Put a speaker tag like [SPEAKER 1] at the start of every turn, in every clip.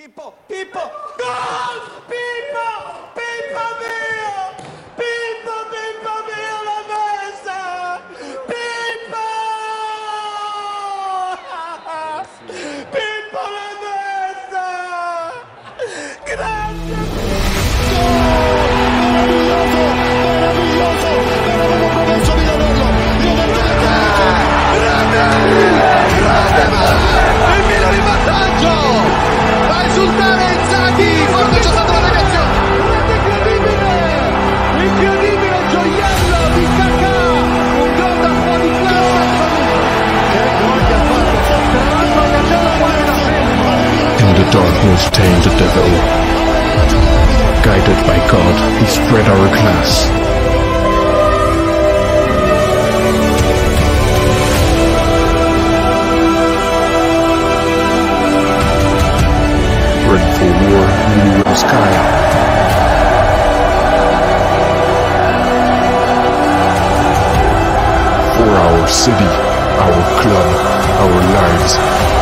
[SPEAKER 1] Pippo, Pippo, gol! Pippo, Pippo mio! Pippo, Pippo mio la messa! Pippo! Pippo la messa! Grande!
[SPEAKER 2] meraviglioso, meraviglioso, me avevo promesso di vederlo, io voglio grande, grande, il Milan in vantaggio, va a esultare c'è stata la negazione, guarda incredibile, incredibile gioiello di Kaká, un gol da fuori classe, che gol che ha fatto, tra l'altro Cancello muore da sempre,
[SPEAKER 3] In the darkness tamed the devil. Guided by God, he spread our glass. The sky. For our city, our club, our lives.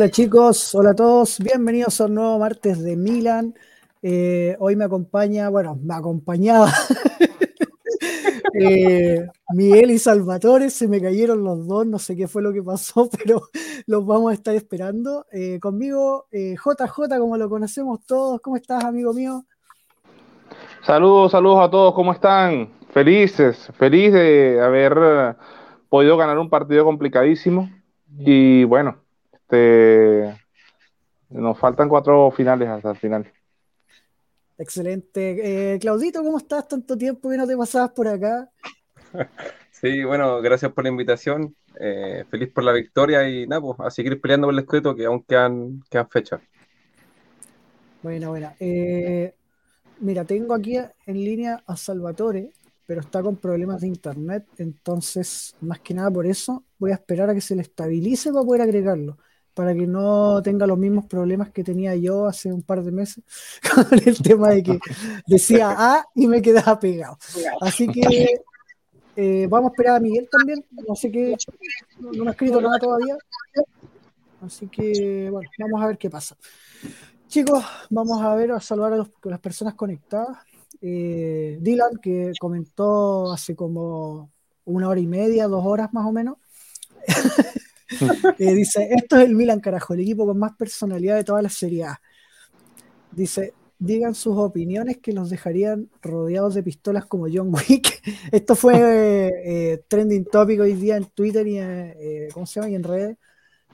[SPEAKER 4] Hola chicos, hola a todos, bienvenidos a un nuevo martes de Milan. Eh, hoy me acompaña, bueno, me acompañaba eh, Miguel y Salvatore, se me cayeron los dos, no sé qué fue lo que pasó, pero los vamos a estar esperando. Eh, conmigo, JJ, como lo conocemos todos, ¿cómo estás, amigo mío?
[SPEAKER 5] Saludos, saludos a todos, ¿cómo están? Felices, feliz de haber podido ganar un partido complicadísimo. Y bueno, este, nos faltan cuatro finales hasta el final.
[SPEAKER 4] Excelente. Eh, Claudito, ¿cómo estás? Tanto tiempo que no te pasabas por acá.
[SPEAKER 6] Sí, bueno, gracias por la invitación. eh, feliz por la victoria y nada, pues, a seguir peleando por el escrito que aún quedan, quedan fechas.
[SPEAKER 4] Buena, buena. Eh, mira, tengo aquí en línea a Salvatore, pero está con problemas de internet, entonces, más que nada por eso, voy a esperar a que se le estabilice para poder agregarlo, para que no tenga los mismos problemas que tenía yo hace un par de meses con el tema de que decía A y me quedaba pegado. Así que eh, vamos a esperar a Miguel también, no sé qué, no, no me ha escrito nada todavía, así que, bueno, vamos a ver qué pasa. Chicos, vamos a ver, a saludar a, los- a las personas conectadas. Eh, Dylan, que comentó hace como una hora y media, dos horas más o menos. Eh, dice, esto es el Milan, carajo, el equipo con más personalidad de toda la Serie. Dice, digan sus opiniones que los dejarían rodeados de pistolas como John Wick. Esto fue eh, trending topic hoy día en Twitter y en, eh, ¿cómo se llama? y en redes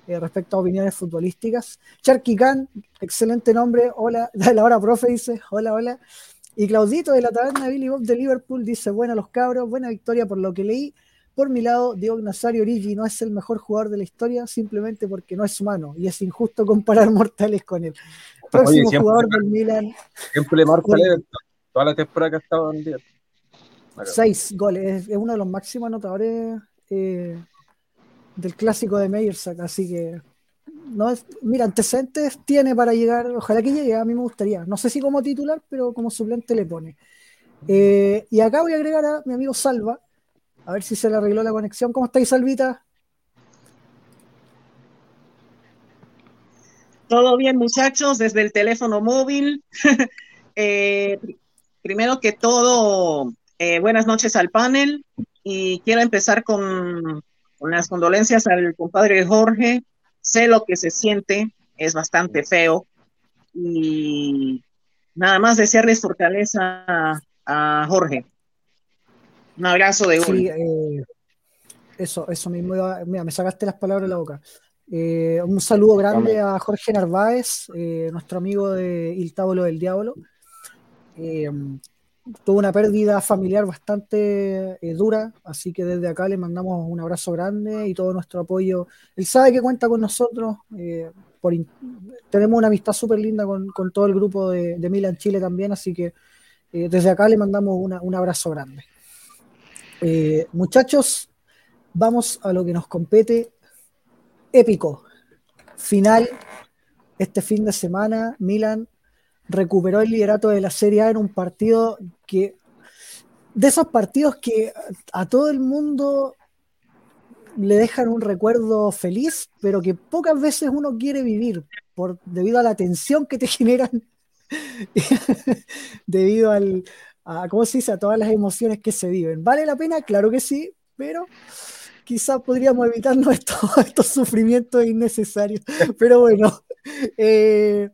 [SPEAKER 4] eh, respecto a opiniones futbolísticas. Charky Khan, excelente nombre. Hola, la hora profe dice, hola, hola. Y Claudito de la taberna Billy Bob de Liverpool dice, buena los cabros, buena victoria por lo que leí. Por mi lado, Diego Nazario Origi no es el mejor jugador de la historia simplemente porque no es humano y es injusto comparar mortales con él. Próximo jugador del Milan,
[SPEAKER 6] Siempre le marca. Toda la temporada que ha estado en día.
[SPEAKER 4] seis goles, es, es uno de los máximos anotadores eh, del clásico de Meyersack, así que no es, mira, antecedentes tiene para llegar, ojalá que llegue, a mí me gustaría, no sé si como titular, pero como suplente le pone. Eh, y acá voy a agregar a mi amigo Salva, a ver si se le arregló la conexión. ¿Cómo estáis, Salvita?
[SPEAKER 7] Todo bien, muchachos, desde el teléfono móvil. Eh, pr- primero que todo, eh, buenas noches al panel y quiero empezar con, las condolencias al compadre Jorge. Sé lo que se siente, es bastante feo y nada más desearles fortaleza a Jorge. Un abrazo de gol.
[SPEAKER 4] Sí, eh, eso, eso mismo. iba- mira, me sacaste las palabras de la boca. Eh, un saludo grande a Jorge Narváez, eh, nuestro amigo de Il Tábulo del Diablo. Tuvo una pérdida familiar bastante dura, así que desde acá le mandamos un abrazo grande y todo nuestro apoyo. Él sabe que cuenta con nosotros, por tenemos una amistad súper linda con, todo el grupo de, de, Milan Chile también, así que eh, desde acá le mandamos un abrazo grande. Muchachos, vamos a lo que nos compete. Épico. Final este fin de semana, Milan recuperó el liderato de la Serie A en un partido que, de esos partidos que a todo el mundo le dejan un recuerdo feliz, pero que pocas veces uno quiere vivir por, debido a la tensión que te generan, debido al, a, ¿cómo se dice? a todas las emociones que se viven. ¿Vale la pena? Claro que sí, pero quizás podríamos evitarnos estos, estos sufrimientos innecesarios. Pero bueno, eh,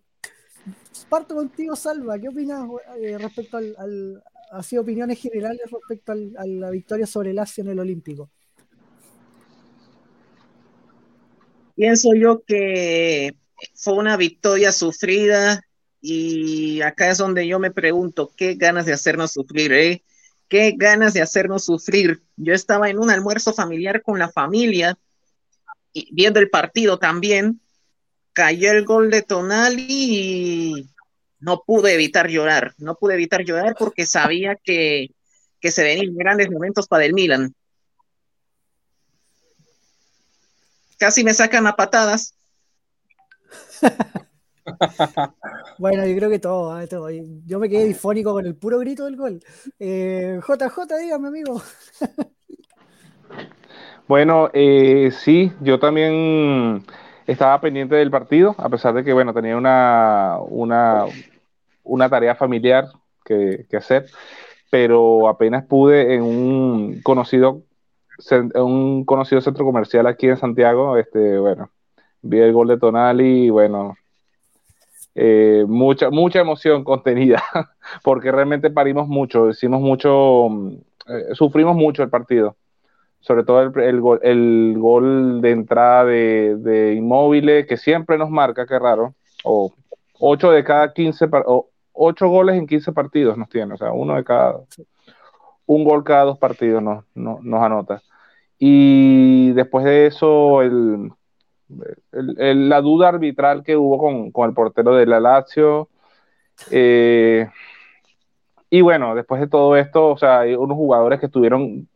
[SPEAKER 4] parto contigo, Salva. ¿Qué opinas eh, respecto al, al así opiniones generales respecto a la victoria sobre el Asia en el Olímpico?
[SPEAKER 7] Pienso yo que fue una victoria sufrida y acá es donde yo me pregunto, ¿qué ganas de hacernos sufrir? Eh? ¿Qué ganas de hacernos sufrir? Yo estaba en un almuerzo familiar con la familia, y viendo el partido también, cayó el gol de Tonali y no pude evitar llorar, no pude evitar llorar porque sabía que, se venían grandes momentos para el Milan. Casi me sacan a patadas.
[SPEAKER 4] bueno, yo creo que todo, ¿eh? Yo me quedé difónico con el puro grito del gol. JJ, eh, dígame, amigo.
[SPEAKER 5] bueno, eh, sí, yo también estaba pendiente del partido, a pesar de que, bueno, tenía una, una, una tarea familiar que, hacer, pero apenas pude en un conocido, un conocido centro comercial aquí en Santiago, este, bueno, vi el gol de Tonali y bueno, eh, mucha, mucha emoción contenida, porque realmente parimos mucho, hicimos mucho, eh, sufrimos mucho el partido, sobre todo el, el, gol, de entrada de, Inmóviles, que siempre nos marca, qué raro, o 8 de cada 15, o 8 goles en 15 partidos nos tiene, o sea, uno de cada, un gol cada dos partidos nos, anota. Y después de eso, el, la duda arbitral que hubo con, el portero de la Lazio. Eh, y bueno, después de todo esto, o sea, hay unos jugadores que estuvieron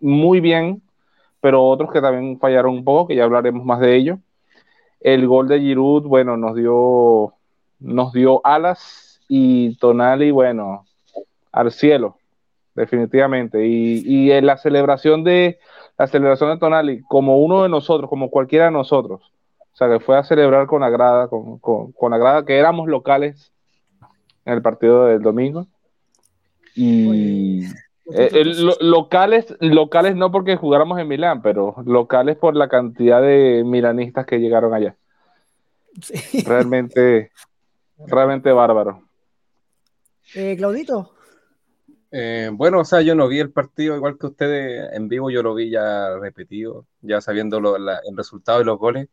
[SPEAKER 5] muy bien, pero otros que también fallaron un poco, que ya hablaremos más de ello. El gol de Giroud, bueno, nos dio, nos dio alas y Tonali, bueno, al cielo, definitivamente. Y, en la celebración de la celebración de Tonali, como uno de nosotros, como cualquiera de nosotros, o sea, que fue a celebrar con la grada, con, con, la grada, que éramos locales en el partido del domingo. Y eh, locales, locales no porque jugáramos en Milán, pero locales por la cantidad de milanistas que llegaron allá. Realmente, realmente bárbaro.
[SPEAKER 4] Eh, Claudito.
[SPEAKER 6] Eh, bueno, o sea, yo no vi el partido igual que ustedes en vivo, yo lo vi ya repetido, ya sabiendo el resultado de los goles,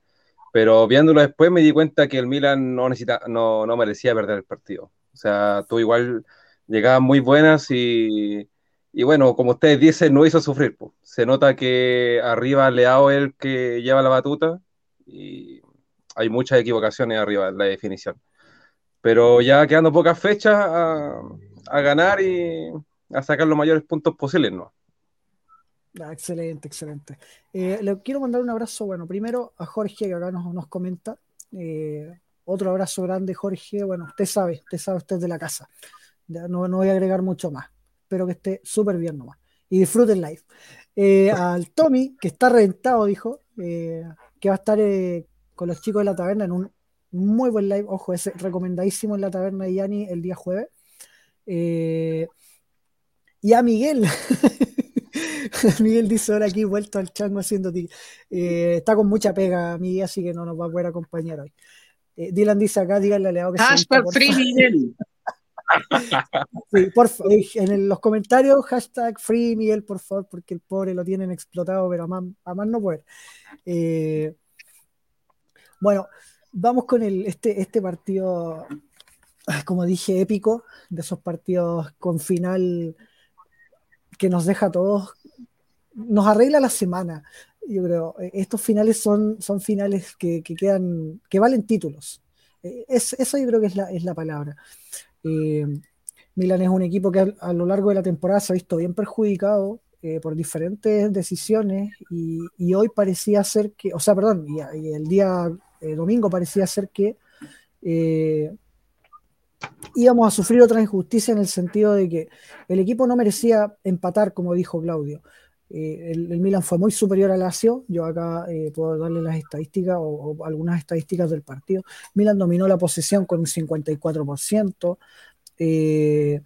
[SPEAKER 6] pero viéndolo después me di cuenta que el Milan no, necesita, no, no merecía perder el partido. O sea, tú igual llegaban muy buenas y, y bueno, como ustedes dicen, no hizo sufrir. Se nota que arriba Leao es el que lleva la batuta y hay muchas equivocaciones arriba en la definición. Pero ya quedando pocas fechas a, ganar y a sacar los mayores puntos posibles, ¿no?
[SPEAKER 4] Ah, excelente, excelente. Eh, le quiero mandar un abrazo, bueno, primero a Jorge, que acá nos, nos comenta. Eh, otro abrazo grande, Jorge. Bueno, usted sabe, usted sabe, usted es de la casa. Ya no, no voy a agregar mucho más. Espero que esté súper bien nomás. Y disfruten live. Eh, al Tommy, que está reventado, dijo, que va a estar con los chicos de la taberna en un muy buen live, ojo, es recomendadísimo en la taberna de Yanni el día jueves. Eh, y a Miguel. Miguel dice ahora aquí vuelto al chango haciendo ti. Eh, está con mucha pega Miguel, así que no nos va a poder acompañar hoy. Eh, Dylan dice acá, díganle a Leo que
[SPEAKER 7] Hashtag free Miguel.
[SPEAKER 4] sí, por en los comentarios, hashtag free Miguel, por favor, porque el pobre lo tienen explotado, pero a más, a más no puede. bueno, vamos con el, este, este partido como dije, épico, de esos partidos con final que nos deja a todos, nos arregla la semana. Yo creo, eh, estos finales son, son finales que, quedan, que valen títulos. Eh, es, eso yo creo que es la, es la palabra. Eh, Milan es un equipo que a, lo largo de la temporada se ha visto bien perjudicado por diferentes decisiones y, hoy parecía ser que, o sea, perdón, y, el día domingo parecía ser que íbamos a sufrir otra injusticia en el sentido de que el equipo no merecía empatar, como dijo Claudio. Eh, el, Milan fue muy superior al Lazio. Yo acá eh, puedo darle las estadísticas o, algunas estadísticas del partido. Milan dominó la posesión con un 54%. Eh,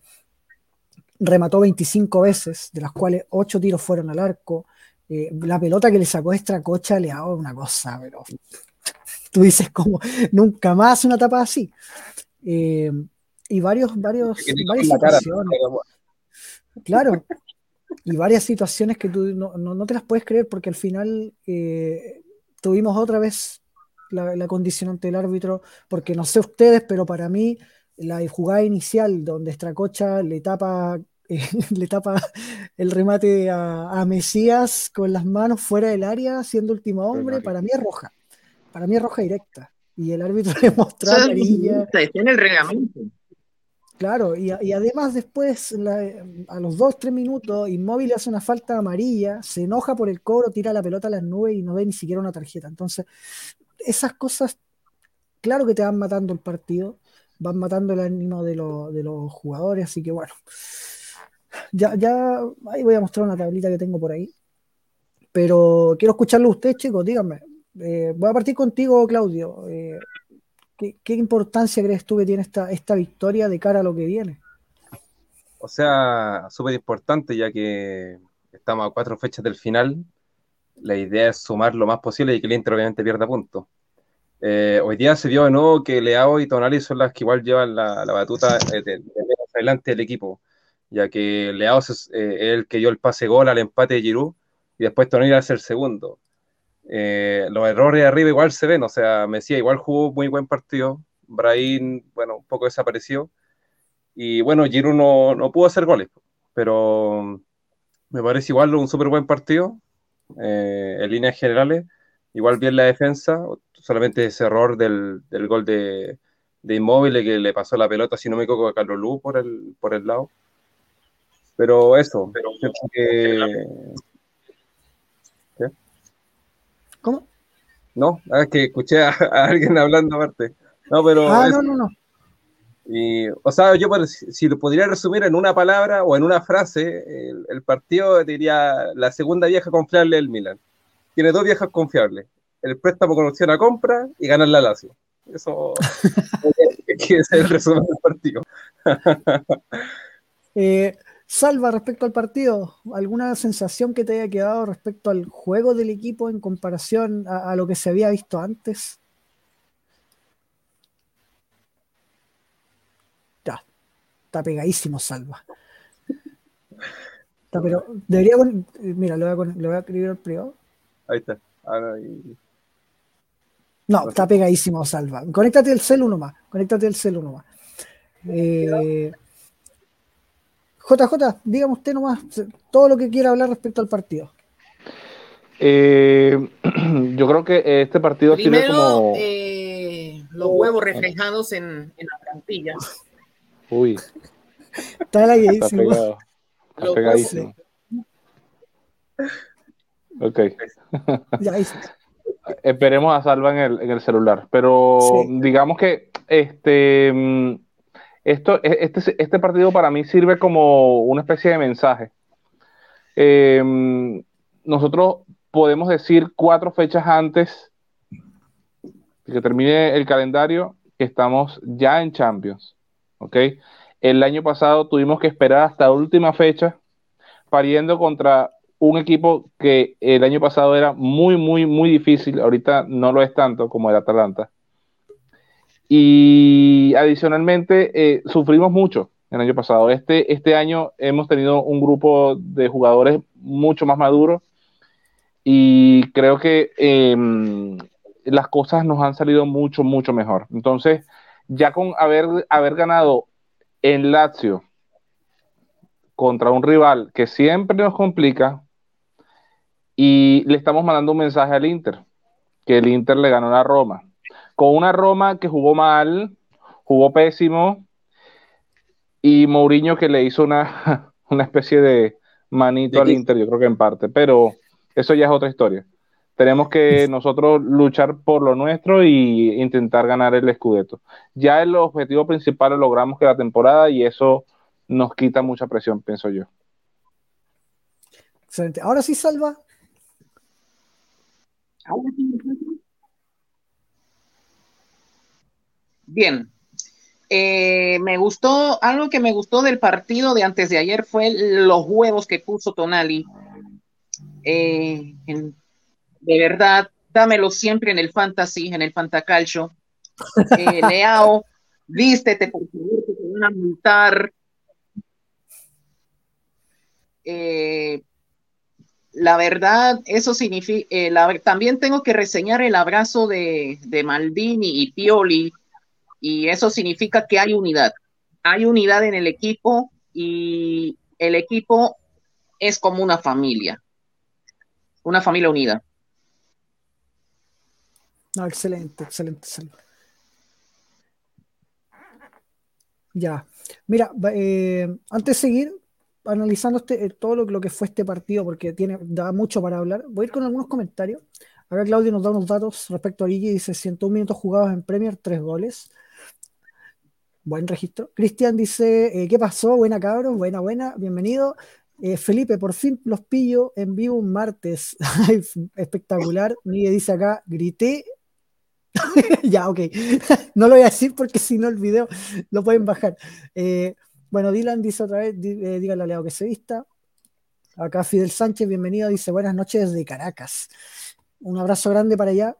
[SPEAKER 4] remató 25 veces, de las cuales 8 tiros fueron al arco. la pelota que le sacó Cocha le hago una cosa, pero tú dices como nunca más una tapa así. Eh, y varios, varios, varias situaciones. claro, y varias situaciones que tú no, te las puedes creer porque al final eh, tuvimos otra vez la, condicionante del árbitro, porque no sé ustedes, pero para mí la jugada inicial donde Estracocha le tapa, le tapa el remate a, Mesías con las manos fuera del área, siendo último hombre, para mí es roja. Para mí es roja directa y el árbitro le mostró amarilla.
[SPEAKER 7] en el reglamento.
[SPEAKER 4] Claro, y, además después, a los dos, tres minutos, Inmóvil hace una falta amarilla, se enoja por el cobro, tira la pelota a las nubes y no ve ni siquiera una tarjeta. Entonces, esas cosas, claro que te van matando el partido, van matando el ánimo de, de los jugadores, así que bueno. Ya, ya, ahí voy a mostrar una tablita que tengo por ahí. Pero quiero escucharlo a usted, chicos, díganme, eh, voy a partir contigo, Claudio. Eh, ¿qué, importancia crees tú que tiene esta, esta victoria de cara a lo que viene?
[SPEAKER 6] O sea, súper importante, ya que estamos a cuatro fechas del final. La idea es sumar lo más posible y que el Inter obviamente pierda puntos. Eh, hoy día se vio de nuevo que Leao y Tonali son las que igual llevan la, batuta de, de, adelante del equipo, ya que Leao es, el que dio el pase gol al empate de Giroud y después Tonali hace el segundo. Eh, los errores arriba igual se ven, o sea, Messi igual jugó muy buen partido, Brahim, bueno, un poco desapareció, y bueno, Giroud no, no pudo hacer goles, pero me parece igual un súper buen partido, eh, en líneas generales, igual bien la defensa, solamente ese error del, del gol de, de Inmóvil que le pasó la pelota, si no me equivoco, a Carlos Lu por el, por el lado. Pero eso, pero que,
[SPEAKER 4] ¿Cómo?
[SPEAKER 6] No, ah, es que escuché a, alguien hablando aparte. No, pero.
[SPEAKER 4] Ah, no, no, no.
[SPEAKER 6] Y, o sea, yo si lo podría resumir en una palabra o en una frase, el, partido diría la segunda vieja confiable del Milan. Tiene dos viejas confiables. El préstamo con opción a compra y ganar la Lazio. Eso es el resumen del partido.
[SPEAKER 4] eh, Salva, respecto al partido, ¿alguna sensación que te haya quedado respecto al juego del equipo en comparación a, lo que se había visto antes? Ya, está pegadísimo, Salva. Está, pero debería. Mira, lo voy, a, lo voy a escribir al privado.
[SPEAKER 6] Ahí está.
[SPEAKER 4] No, está pegadísimo, Salva. Conéctate el celu nomás. Conéctate el. Eh, JJ, dígame usted nomás todo lo que quiera hablar respecto al partido.
[SPEAKER 5] Eh, yo creo que este partido
[SPEAKER 7] Primero, como... Eh, los huevos reflejados en, la plantilla.
[SPEAKER 5] Uy.
[SPEAKER 4] Está
[SPEAKER 5] Está pegado. Está pegadísimo. Ok. Esperemos a Salva en el, en el celular. Pero digamos que este mm, esto, e, este, este partido para mí sirve como una especie de mensaje. Em, nosotros podemos decir cuatro fechas antes de que termine el calendario que estamos ya en Champions. ¿ok? El año pasado tuvimos que esperar hasta la última fecha pariendo contra un equipo que el año pasado era muy, muy, muy difícil. Ahorita no lo es tanto como el Atalanta. Y adicionalmente, eh, sufrimos mucho el año pasado. Este, este año hemos tenido un grupo de jugadores mucho más maduros y creo que em, las cosas nos han salido mucho, mucho mejor. Entonces, ya con haber, haber ganado en Lazio contra un rival que siempre nos complica y le estamos mandando un mensaje al Inter, que el Inter le ganó a Roma, con una Roma que jugó mal, jugó pésimo y Mourinho que le hizo una, una especie de manito al Inter, yo creo que en parte, pero eso ya es otra historia. Tenemos que nosotros luchar por lo nuestro y intentar ganar el Scudetto. Ya el objetivo principal lo logramos que la temporada y eso nos quita mucha presión, pienso yo.
[SPEAKER 4] Excelente. Ahora sí, Salva.
[SPEAKER 7] Bien. Eh, me gustó, algo que me gustó del partido de antes de ayer fue los huevos que puso Tonali. Eh, en, de verdad, dámelo siempre en el fantasy, en el fantacalcio. Eh, Leao, vístete, por favor, que te van a multar. Eh, la verdad, eso significa, eh, la, también tengo que reseñar el abrazo de, de Maldini y Pioli, y eso significa que hay unidad. Hay unidad en el equipo y el equipo es como una familia, una familia unida.
[SPEAKER 4] No, excelente, excelente, excelente. Ya, mira, eh, antes de seguir analizando este, todo lo, que fue este partido, porque tiene, da mucho para hablar, voy a ir con algunos comentarios. Acá Claudio nos da unos datos respecto a Guille, dice 101 minutos jugados en Premier, 3 goles. Buen registro. Cristian dice, eh, ¿qué pasó? Buena cabrón, buena, buena, bienvenido. Eh, Felipe, por fin los pillo en vivo un martes. Espectacular. Miguel dice acá, grité ya, ok. no lo voy a decir porque si no el video lo pueden bajar. Eh, bueno, Dylan dice otra vez, eh, dígale a Leo que se vista. Acá Fidel Sánchez, bienvenido, dice buenas noches desde Caracas. Un abrazo grande para allá.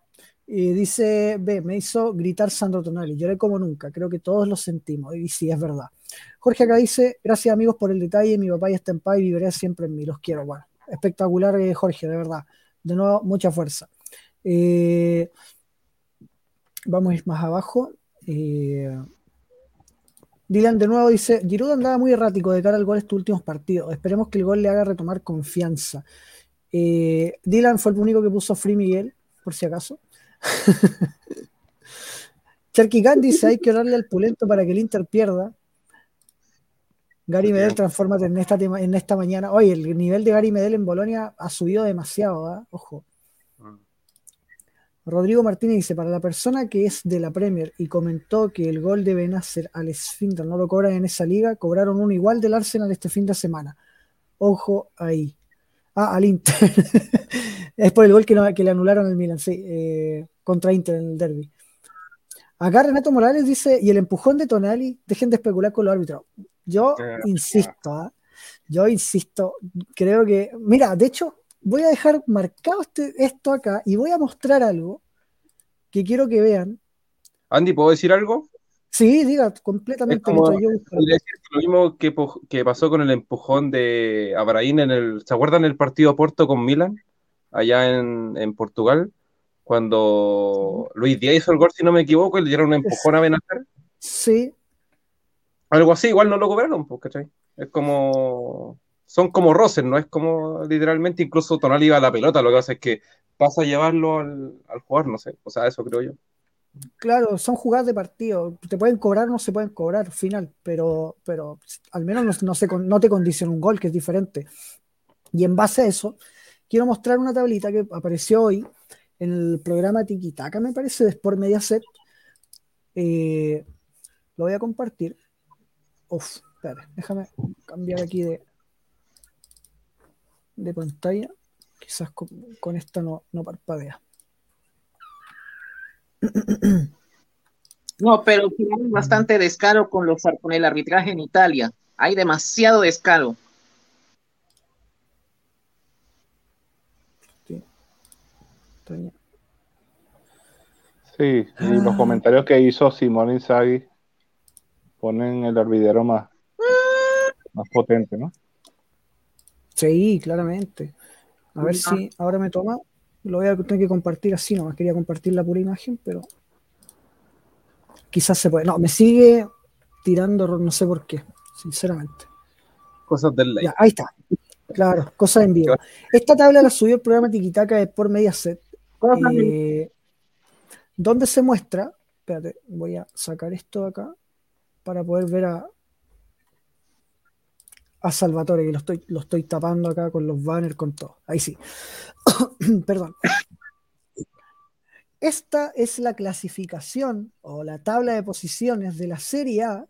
[SPEAKER 4] Y dice, ve, me hizo gritar Sandro Tonali, lloré como nunca, creo que todos lo sentimos, y sí, es verdad. Jorge acá dice, gracias amigos por el detalle, mi papá ya está en paz y viviré siempre en mí, los quiero. Bueno, espectacular eh, Jorge, de verdad. De nuevo, mucha fuerza. Eh, Vamos a ir más abajo. Eh, Dylan de nuevo dice, Giroud andaba muy errático de cara al gol estos últimos partidos. Esperemos que el gol le haga retomar confianza. Dylan fue el único que puso Free Miguel, por si acaso. Cherky Khan dice, hay que orarle al pulento para que el Inter pierda. Gary Medel, transfórmate en esta, en esta mañana. Oye, el nivel de Gary Medel en Bolonia ha subido demasiado, ¿eh? ojo. Rodrigo Martínez dice, para la persona que es de la Premier y comentó que el gol de Benacer al Esfínter no lo cobran en esa liga, cobraron uno igual del Arsenal este fin de semana. Ojo ahí. Ah, al Inter. es por el gol que, no, que le anularon al Milan, sí, eh, contra Inter en el derby. Acá Renato Morales dice, y el empujón de Tonali, dejen de especular con los árbitros. Yo insisto, ¿eh? yo insisto, creo que, mira, de hecho, voy a dejar marcado este, esto acá y voy a mostrar algo que quiero que vean.
[SPEAKER 6] Andy, ¿puedo decir algo?
[SPEAKER 4] Sí, diga, completamente.
[SPEAKER 6] Como, lo mismo que, que, pasó con el empujón de Abraín en el. ¿Se acuerdan el partido Porto con Milan? Allá en, en Portugal, cuando Luis Díaz hizo el gol, si no me equivoco, y le dieron un empujón a Benacer.
[SPEAKER 4] Sí.
[SPEAKER 6] Algo así, igual no lo cobraron, pues, ¿cachai? Es como son como roces, no es como literalmente, incluso Tonal iba a la pelota, lo que hace es que pasa a llevarlo al, al jugador, no sé, o sea, eso creo yo.
[SPEAKER 4] Claro, son jugadas de partido, te pueden cobrar o no se pueden cobrar, final, pero, pero al menos no, no, se, no te condiciona un gol, que es diferente. Y en base a eso, quiero mostrar una tablita que apareció hoy en el programa Tikitaka, me parece, de Sport Mediaset. Eh, lo voy a compartir. Uf, espera, déjame cambiar aquí de, de pantalla. Quizás con, con esta no, no parpadea.
[SPEAKER 7] No, pero tienen bastante descaro con, los, con el arbitraje en Italia. Hay demasiado descaro.
[SPEAKER 5] Sí, sí y los comentarios que hizo Simón Inzaghi ponen el hervidero más, más potente, ¿no?
[SPEAKER 4] Sí, claramente. A ver si ahora me toma. Lo voy a tener que compartir así, nomás quería compartir la pura imagen, pero. quizás se puede. No, me sigue tirando, no sé por qué, sinceramente.
[SPEAKER 6] Cosas del live.
[SPEAKER 4] Ya, ahí está. Claro, cosas en vivo. Esta tabla la subió el programa Tiquitaca de por Mediaset, eh, donde se muestra, espérate, voy a sacar esto de acá para poder ver a, a Salvatore, que lo estoy, lo estoy tapando acá con los banners, con todo. Ahí sí. Perdón. Esta es la clasificación o la tabla de posiciones de la Serie A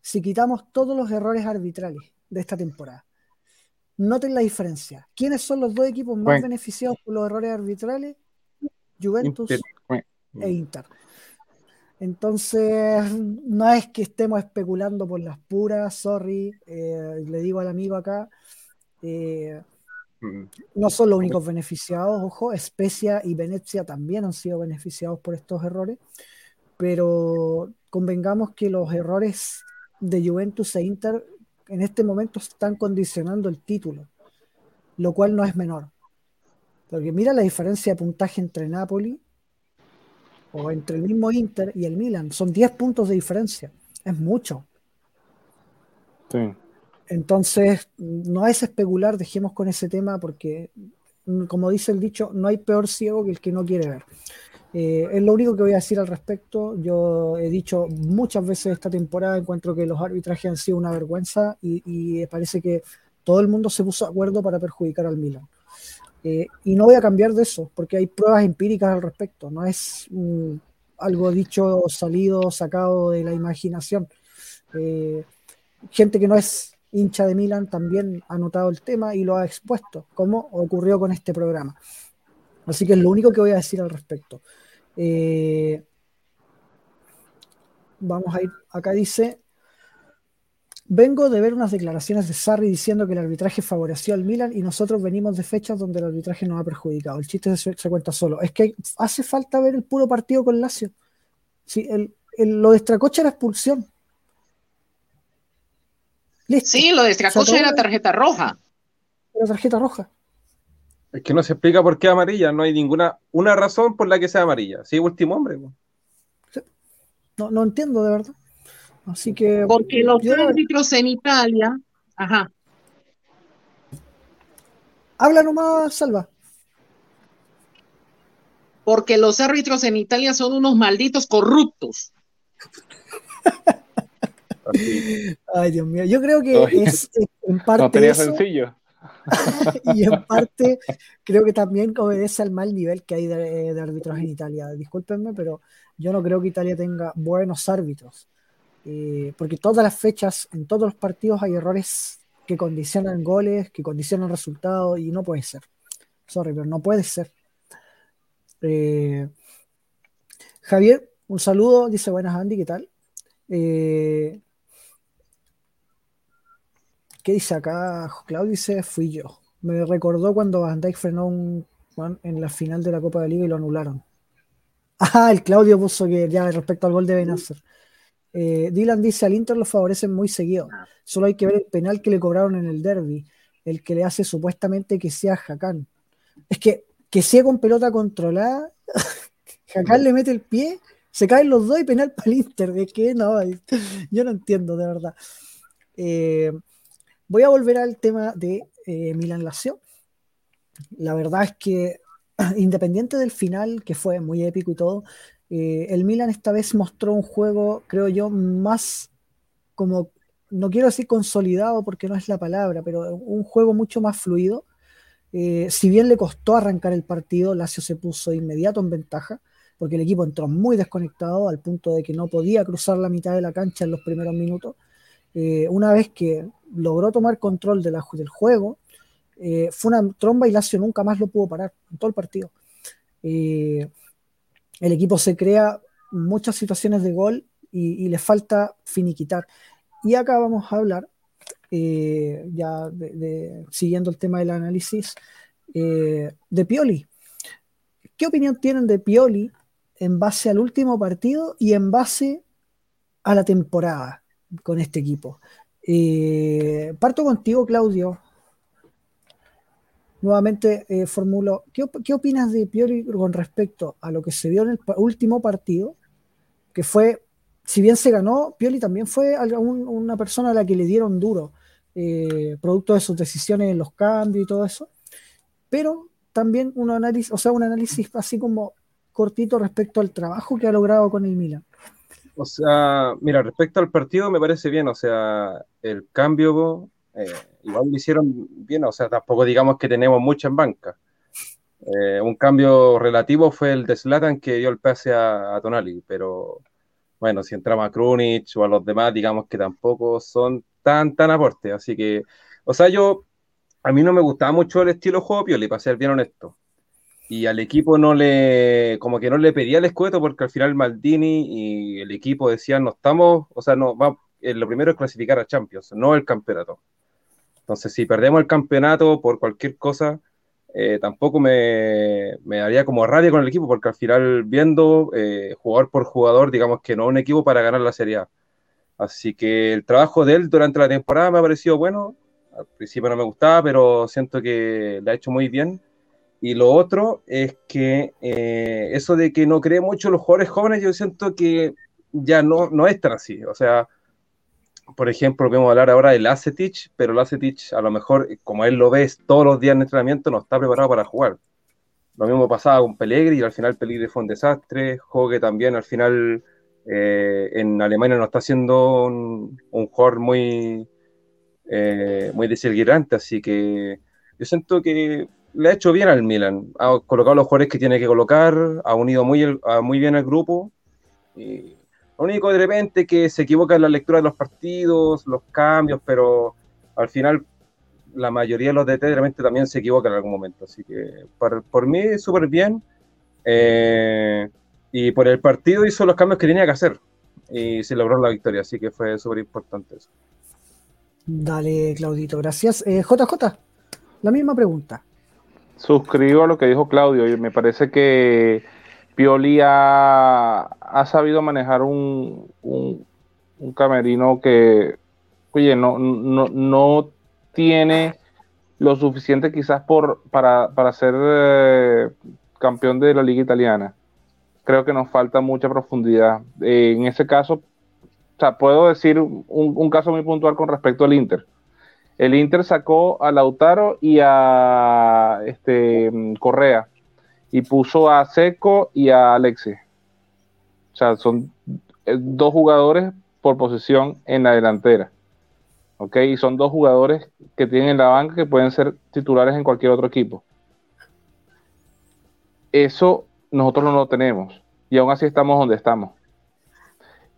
[SPEAKER 4] si quitamos todos los errores arbitrales de esta temporada. Noten la diferencia. ¿Quiénes son los dos equipos más
[SPEAKER 5] Bueno.
[SPEAKER 4] beneficiados por los errores arbitrales? Juventus
[SPEAKER 6] Inter-
[SPEAKER 4] e Inter. Entonces, no es que estemos especulando por las puras, sorry, eh, le digo al amigo acá, eh,
[SPEAKER 6] Mm.
[SPEAKER 4] no son los únicos beneficiados, ojo, Especia y Venecia también han sido beneficiados por estos errores, pero convengamos que los errores de Juventus e Inter en este momento están condicionando el título, lo cual no es menor. Porque mira la diferencia de puntaje entre Napoli o entre el mismo Inter y el Milan, son 10 puntos de diferencia, es mucho.
[SPEAKER 5] Sí.
[SPEAKER 4] Entonces, no es especular, dejemos con ese tema porque, mm, como dice el dicho, no hay peor ciego que el que no quiere ver. Eh, es lo único que voy a decir al respecto. Yo he dicho muchas veces esta temporada, encuentro que los arbitrajes han sido una vergüenza y, y parece que todo el mundo se puso de acuerdo para perjudicar al Milan. Eh, y no voy a cambiar de eso, porque hay pruebas empíricas al respecto. No es algo dicho, salido, sacado de la imaginación. Eh, gente que no es hincha de Milan también ha notado el tema y lo ha expuesto, como ocurrió con este programa. Así que es lo único que voy a decir al respecto. Eh, vamos a ir, acá dice, vengo de ver unas declaraciones de Sarri diciendo que el arbitraje favoreció al Milan y nosotros venimos de fechas donde el arbitraje nos ha perjudicado. El chiste se, se cuenta solo. Es que hace falta ver el puro partido con Lazio. Sí, el, el- lo de Stracocha era expulsión. Listo.
[SPEAKER 7] Sí, lo de Stracocha era
[SPEAKER 4] la-
[SPEAKER 7] tarjeta roja.
[SPEAKER 4] Era tarjeta roja.
[SPEAKER 6] Es que no se explica por qué amarilla, no hay ninguna una razón por la que sea amarilla. Sí, último hombre.
[SPEAKER 4] No, no entiendo de verdad. Así que.
[SPEAKER 7] Porque los
[SPEAKER 4] yo
[SPEAKER 7] árbitros en Italia, ajá,
[SPEAKER 4] Habla nomás, Salva.
[SPEAKER 7] porque los árbitros en Italia son unos malditos corruptos.
[SPEAKER 4] Ay, Dios mío. Yo creo que es, es en parte
[SPEAKER 5] No tenía
[SPEAKER 4] eso,
[SPEAKER 5] sencillo.
[SPEAKER 4] y en parte creo que también obedece al mal nivel que hay de, de árbitros en Italia. Discúlpenme, pero yo no creo que Italia tenga buenos árbitros. Eh, porque todas las fechas, en todos los partidos hay errores que condicionan goles, que condicionan resultados, y no puede ser. Sorry, pero no puede ser. Eh, Javier, un saludo, dice buenas Andy, ¿qué tal? Eh, ¿Qué dice acá? Claudio dice, fui yo. Me recordó cuando Van frenó un Juan en la final de la Copa de Liga y lo anularon. Ah, el Claudio puso que ya respecto al gol de Benacer. Eh, Dylan dice, al Inter lo favorecen muy seguido. Solo hay que ver el penal que le cobraron en el derby, el que le hace supuestamente que sea Hakan. Es que, que sea con pelota controlada, Hakan le mete el pie, se caen los dos y penal para el Inter. Es que no, yo no entiendo de verdad. Eh, voy a volver al tema de eh, Milan Lazio. La verdad es que independiente del final, que fue muy épico y todo, eh, el Milan esta vez mostró un juego, creo yo, más como, no quiero decir consolidado porque no es la palabra, pero un juego mucho más fluido. Eh, si bien le costó arrancar el partido, Lazio se puso de inmediato en ventaja, porque el equipo entró muy desconectado al punto de que no podía cruzar la mitad de la cancha en los primeros minutos. Eh, una vez que logró tomar control del juego, fue una tromba y Lazio nunca más lo pudo parar en todo el partido. El equipo se crea muchas situaciones de gol y, le falta finiquitar. Y acá vamos a hablar, eh, ya de- de- siguiendo el tema del análisis, eh, de Pioli. ¿Qué opinión tienen de Pioli en base al último partido y en base a la temporada con este equipo? Eh, parto contigo, Claudio. Nuevamente eh, formulo, ¿qué, op- qué opinas de Pioli con respecto a lo que se vio en el último partido? Que fue si bien se ganó, Pioli también fue una persona a la que le dieron duro, eh, producto de sus decisiones en los cambios y todo eso. Pero también un análisis, o sea, un análisis así como cortito respecto al trabajo que ha logrado con el Milan.
[SPEAKER 6] O sea, mira, respecto al partido me parece bien, o sea, el cambio eh, igual lo hicieron bien, o sea, tampoco digamos que tenemos mucho en banca. Eh, un cambio relativo fue el de Slatan que dio el pase a, Tonali, pero bueno, si entramos a Krunic o a los demás, digamos que tampoco son tan, tan aporte. Así que, o sea, yo, a mí no me gustaba mucho el estilo juego Pioli, para ser bien honesto. Y al equipo no le, como que no le pedía el escueto porque al final Maldini y el equipo decían, no estamos, o sea, no, va, eh, lo primero es clasificar a Champions, no el campeonato. Entonces, si perdemos el campeonato por cualquier cosa, eh, tampoco me, me, daría como rabia con el equipo, porque al final, viendo eh, jugador por jugador, digamos que no un equipo para ganar la Serie A. Así que el trabajo de él durante la temporada me ha parecido bueno. Al principio no me gustaba, pero siento que le ha hecho muy bien. Y lo otro es que eh, eso de que no cree mucho los jugadores jóvenes, yo siento que ya no, no es tan así. O sea, por ejemplo, a hablar ahora del Acetich, pero el Acetich, a lo mejor, como él lo ve todos los días en entrenamiento, no está preparado para jugar. Lo mismo pasaba con Pellegrini, y al final Pellegrini fue un desastre. Jogue también, al final, eh, en Alemania no está siendo un, jugador muy, eh, muy así que yo siento que le ha hecho bien al Milan. Ha colocado los jugadores que tiene que colocar, ha unido muy, muy bien al grupo. Y lo único de repente que se equivoca en la lectura de los partidos, los cambios, pero al final la mayoría de los DT de repente también se equivocan en algún momento. Así que por, por mí súper bien. Eh, y por el partido hizo los cambios que tenía que hacer y se logró la victoria, así que fue súper importante eso.
[SPEAKER 4] Dale, Claudito, gracias. JJ, eh, la misma pregunta.
[SPEAKER 5] Suscribo a lo que dijo Claudio y me parece que Pioli ha, sabido manejar un, un, camerino que, oye, no, no, no, tiene lo suficiente quizás por, para, para ser eh, campeón de la liga italiana. Creo que nos falta mucha profundidad. En ese caso, o sea, puedo decir un, un, caso muy puntual con respecto al Inter. El Inter sacó a Lautaro y a este, Correa y puso a Seco y a Alexis. O sea, son eh, dos jugadores por posición en la delantera. ¿Ok? Y son dos jugadores que tienen en la banca que pueden ser titulares en cualquier otro equipo. Eso nosotros no lo tenemos. Y aún así estamos donde estamos.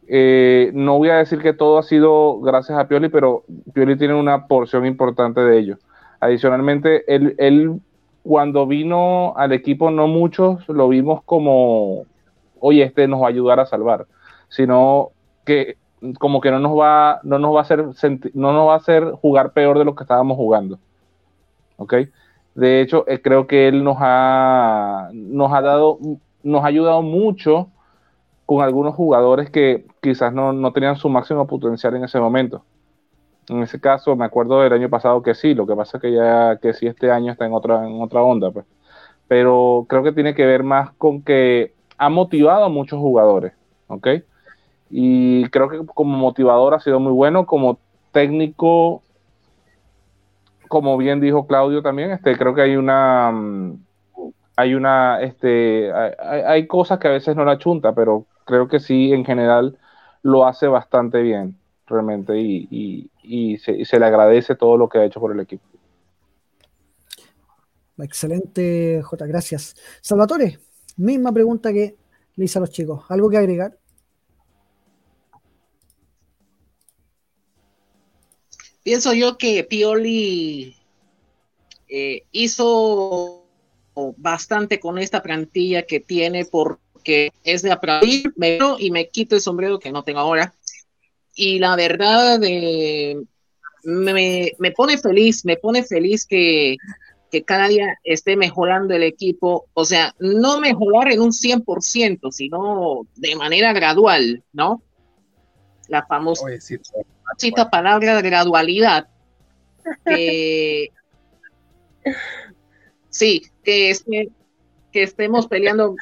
[SPEAKER 5] Eh, no voy a decir que todo ha sido gracias a Pioli, pero Pioli tiene una porción importante de ello. Adicionalmente, él, él cuando vino al equipo, no muchos lo vimos como, oye, este nos va a ayudar a salvar, sino que como que no nos va, no nos va a hacer no nos va a hacer jugar peor de lo que estábamos jugando. ¿Ok? De hecho, eh, creo que él nos ha, nos ha dado, nos ha ayudado mucho con algunos jugadores que quizás no, no tenían su máximo potencial en ese momento. En ese caso, me acuerdo del año pasado que sí, lo que pasa es que ya que sí este año está en otra, en otra onda, pues. Pero creo que tiene que ver más con que ha motivado a muchos jugadores, ¿ok? Y creo que como motivador ha sido muy bueno, como técnico, como bien dijo Claudio también, este, creo que hay una, mm, hay una, este, hay, hay cosas que a veces no la chunta, pero creo que sí, en general, lo hace bastante bien realmente y, se, le agradece todo lo que ha hecho por el equipo.
[SPEAKER 4] Excelente, J, gracias. Salvatore, misma pregunta que le hice a los chicos. ¿Algo que agregar?
[SPEAKER 7] Pienso yo que Pioli eh, hizo bastante con esta plantilla que tiene porque es de aplaudir y me quito el sombrero que no tengo ahora y la verdad eh, me, me, pone feliz, me pone feliz que, que, cada día esté mejorando el equipo, o sea, no mejorar en un 100%, sino de manera gradual, ¿no? La famosa palabra de gradualidad. sí, que, que estemos peleando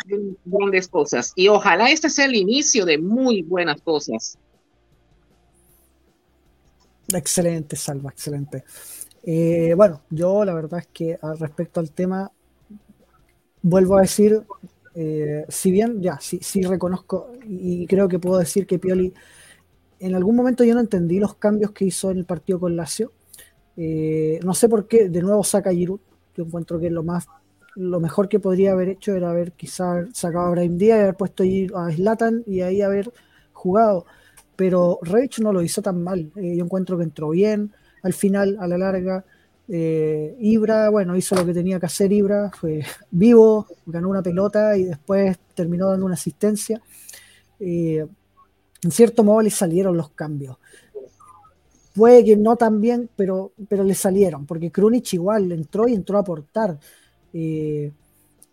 [SPEAKER 7] grandes cosas. Y ojalá este sea el inicio de muy buenas cosas.
[SPEAKER 4] Excelente, Salva, excelente. Eh, bueno, yo la verdad es que al respecto al tema, vuelvo a decir, eh, si bien ya, sí, reconozco y creo que puedo decir que Pioli, en algún momento yo no entendí los cambios que hizo en el partido con Lazio. Eh, no sé por qué, de nuevo saca Giroud. Yo encuentro que lo más lo mejor que podría haber hecho era haber quizás sacado a Brahim Díaz y haber puesto a Slatan y ahí haber jugado. Pero Reich no lo hizo tan mal. Eh, yo encuentro que entró bien al final, a la larga. Eh, Ibra, bueno, hizo lo que tenía que hacer Ibra, fue vivo, ganó una pelota y después terminó dando una asistencia. Eh, en cierto modo le salieron los cambios. Puede que no tan bien, pero, pero le salieron, porque Krunic igual entró y entró a aportar.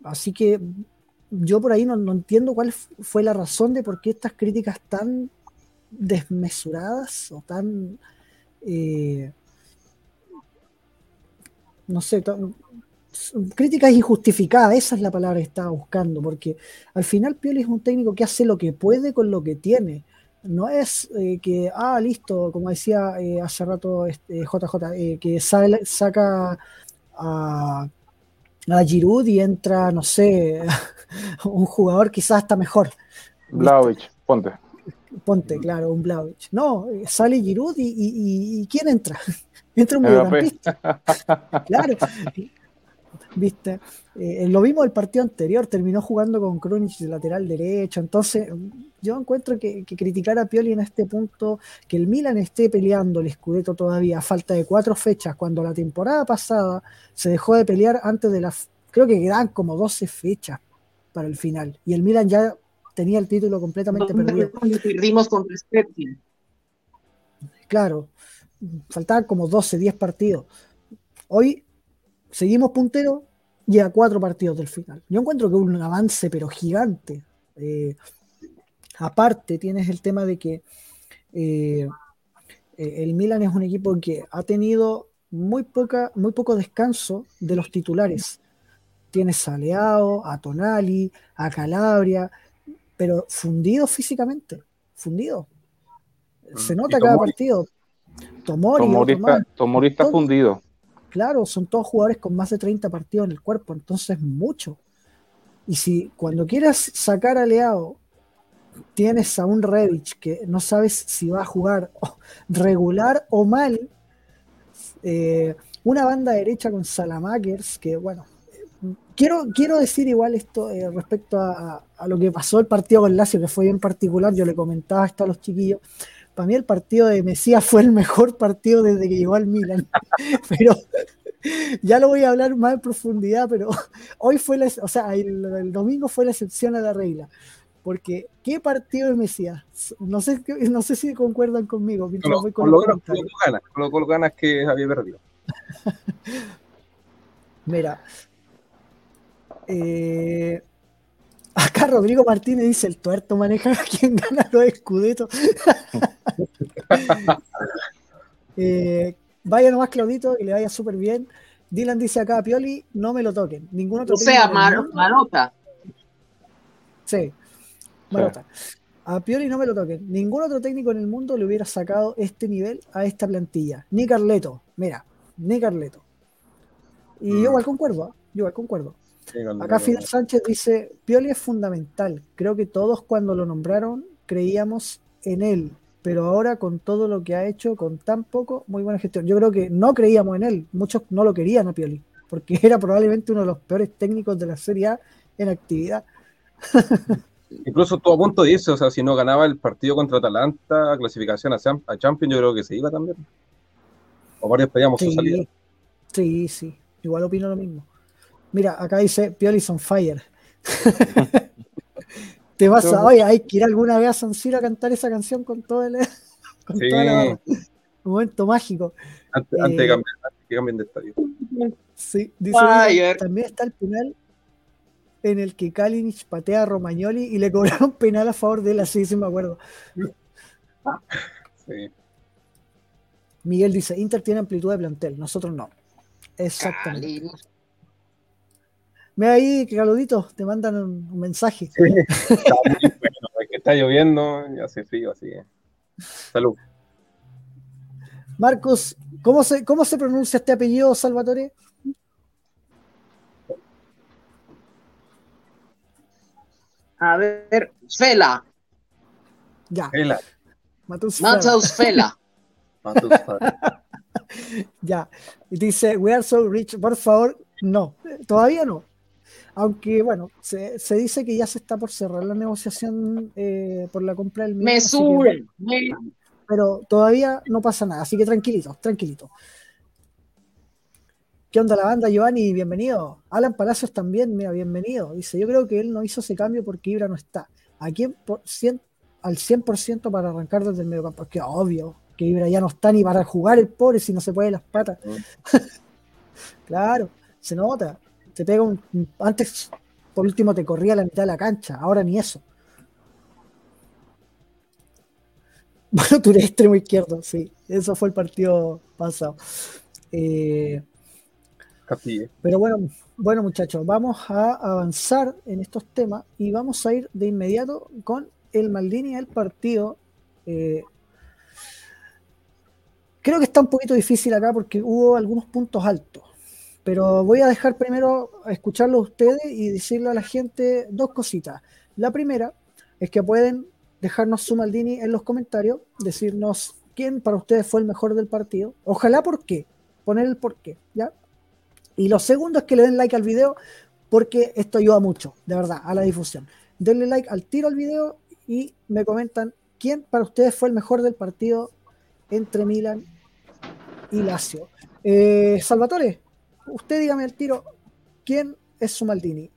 [SPEAKER 4] Así que yo por ahí no, entiendo cuál fue la razón de por qué estas críticas tan desmesuradas o tan no sé, críticas injustificadas, esa es la palabra que estaba buscando, porque al final Pioli es un técnico que hace lo que puede con lo que tiene. No es eh, que, ah, listo, como decía eh, hace rato este, JJ, eh, que saca a, a Giroud y entra, no sé, un jugador quizás hasta mejor.
[SPEAKER 5] Blaovic, ponte.
[SPEAKER 4] Ponte, claro, un Blaovic. No, sale Giroud y, y ¿quién entra? Entra un mediocampista. claro. Viste, eh, lo vimos el partido anterior, terminó jugando con Krunic de lateral derecho. Entonces, yo encuentro que, criticar a Pioli en este punto, que el Milan esté peleando el Scudetto todavía a falta de cuatro fechas, cuando la temporada pasada se dejó de pelear antes de las. Creo que quedan como 12 fechas para el final. Y el Milan ya tenía el título completamente perdido.
[SPEAKER 7] Perdimos con
[SPEAKER 4] Claro, faltaban como 12, 10 partidos. Hoy seguimos punteros y a cuatro partidos del final. Yo encuentro que un avance, pero gigante. Eh, aparte, tienes el tema de que eh, el Milan es un equipo que ha tenido muy, poca, muy poco descanso de los titulares. Tienes a Leao, a Tonali, a Calabria, pero fundido físicamente, fundido. Se nota cada partido.
[SPEAKER 5] Tomori, está fundido.
[SPEAKER 4] Claro, son todos jugadores con más de 30 partidos en el cuerpo, entonces mucho. Y si cuando quieras sacar a Leao, tienes a un Revich que no sabes si va a jugar regular o mal, eh, una banda derecha con Salamakers, que bueno, quiero, quiero decir igual esto eh, respecto a, a, lo que pasó el partido con Lazio, que fue bien particular, yo le comentaba esto a los chiquillos, para mí el partido de Mesías fue el mejor partido desde que llegó al Milan. pero ya lo voy a hablar más en profundidad, pero hoy fue la, o sea, el, domingo fue la excepción a la regla. Porque, ¿qué partido de Mesías? No sé, no sé si concuerdan conmigo.
[SPEAKER 6] Con, lo, ganas, con, ganas que había perdido.
[SPEAKER 4] Mira, eh, Acá Rodrigo Martínez dice, el tuerto maneja a quien gana los escudetos. eh, vaya nomás Claudito y le vaya súper bien. Dylan dice acá, Pioli, no me lo toquen. Ningún otro
[SPEAKER 7] o sea, Marota.
[SPEAKER 4] Sí, Marota. A Pioli no me lo toquen. Ningún otro técnico en el mundo le hubiera sacado este nivel a esta plantilla. Ni Carleto. Mira, ni Carleto. Y yo mm. igual concuerdo, ¿eh? yo igual concuerdo. Acá Fidel Sánchez dice, Pioli es fundamental. Creo que todos cuando lo nombraron creíamos en él, pero ahora con todo lo que ha hecho, con tan poco, muy buena gestión. Yo creo que no creíamos en él, muchos no lo querían a Pioli, porque era probablemente uno de los peores técnicos de la Serie A en actividad.
[SPEAKER 6] Incluso todo a punto dice, o sea, si no ganaba el partido contra Atalanta, clasificación a, Champions, yo creo que se iba también. O varios pedíamos su salida.
[SPEAKER 4] Sí, sí, igual opino lo mismo. Mira, acá dice Pioli on fire. Te vas a, oye, hay que ir alguna vez a San Siro a cantar esa canción con todo el con sí. momento mágico.
[SPEAKER 6] Antes, de eh, cambiar, que cambien de estadio.
[SPEAKER 4] Sí, dice también está el penal en el que Kalinic patea a Romagnoli y le cobraron penal a favor de él, así sí me acuerdo. Sí. Miguel dice, Inter tiene amplitud de plantel, nosotros no. Exactamente. Ve ahí, Carlodito, te mandan un, un mensaje.
[SPEAKER 6] Está muy bueno, es que está lloviendo y hace frío, así que. Salud.
[SPEAKER 4] Marcos, ¿cómo se, ¿cómo se pronuncia este apellido, Salvatore?
[SPEAKER 7] A ver, Fela,
[SPEAKER 4] Ya,
[SPEAKER 6] Vela.
[SPEAKER 4] Matus Fera.
[SPEAKER 7] Matheus Fela.
[SPEAKER 4] Ya. Y dice, we are so rich. Por favor, no. Todavía no. Aunque, bueno, se, se dice que ya se está por cerrar la negociación eh, por la compra del
[SPEAKER 7] Me
[SPEAKER 4] así que,
[SPEAKER 7] sube. me-
[SPEAKER 4] pero todavía no pasa nada, así que tranquilitos, tranquilitos. ¿Qué onda la banda, Giovanni? Bienvenido. Alan Palacios también, mira, bienvenido. Dice, yo creo que él no hizo ese cambio porque Ibra no está. ¿A quién por cien- al 100% para arrancar desde el mediocampo? Es que obvio que Ibra ya no está ni para jugar el pobre si no se puede las patas. claro, se nota. Te pega un... Antes, por último, te corría la mitad de la cancha. Ahora ni eso. Bueno, eres extremo izquierdo, sí. Eso fue el partido pasado. Eh, pero bueno, bueno muchachos, vamos a avanzar en estos temas y vamos a ir de inmediato con el Maldini del partido. Eh, creo que está un poquito difícil acá porque hubo algunos puntos altos, pero voy a dejar primero escucharlo a ustedes y decirle a la gente dos cositas. La primera es que pueden dejarnos su Maldini en los comentarios, decirnos quién para ustedes fue el mejor del partido. Ojalá por qué, poner el por qué, ¿ya? Y lo segundo es que le den like al video porque esto ayuda mucho, de verdad, a la difusión. Denle like al tiro al video y me comentan quién para ustedes fue el mejor del partido entre Milan y Lazio. Eh, Salvatore, usted dígame al tiro, ¿quién es su Maldini?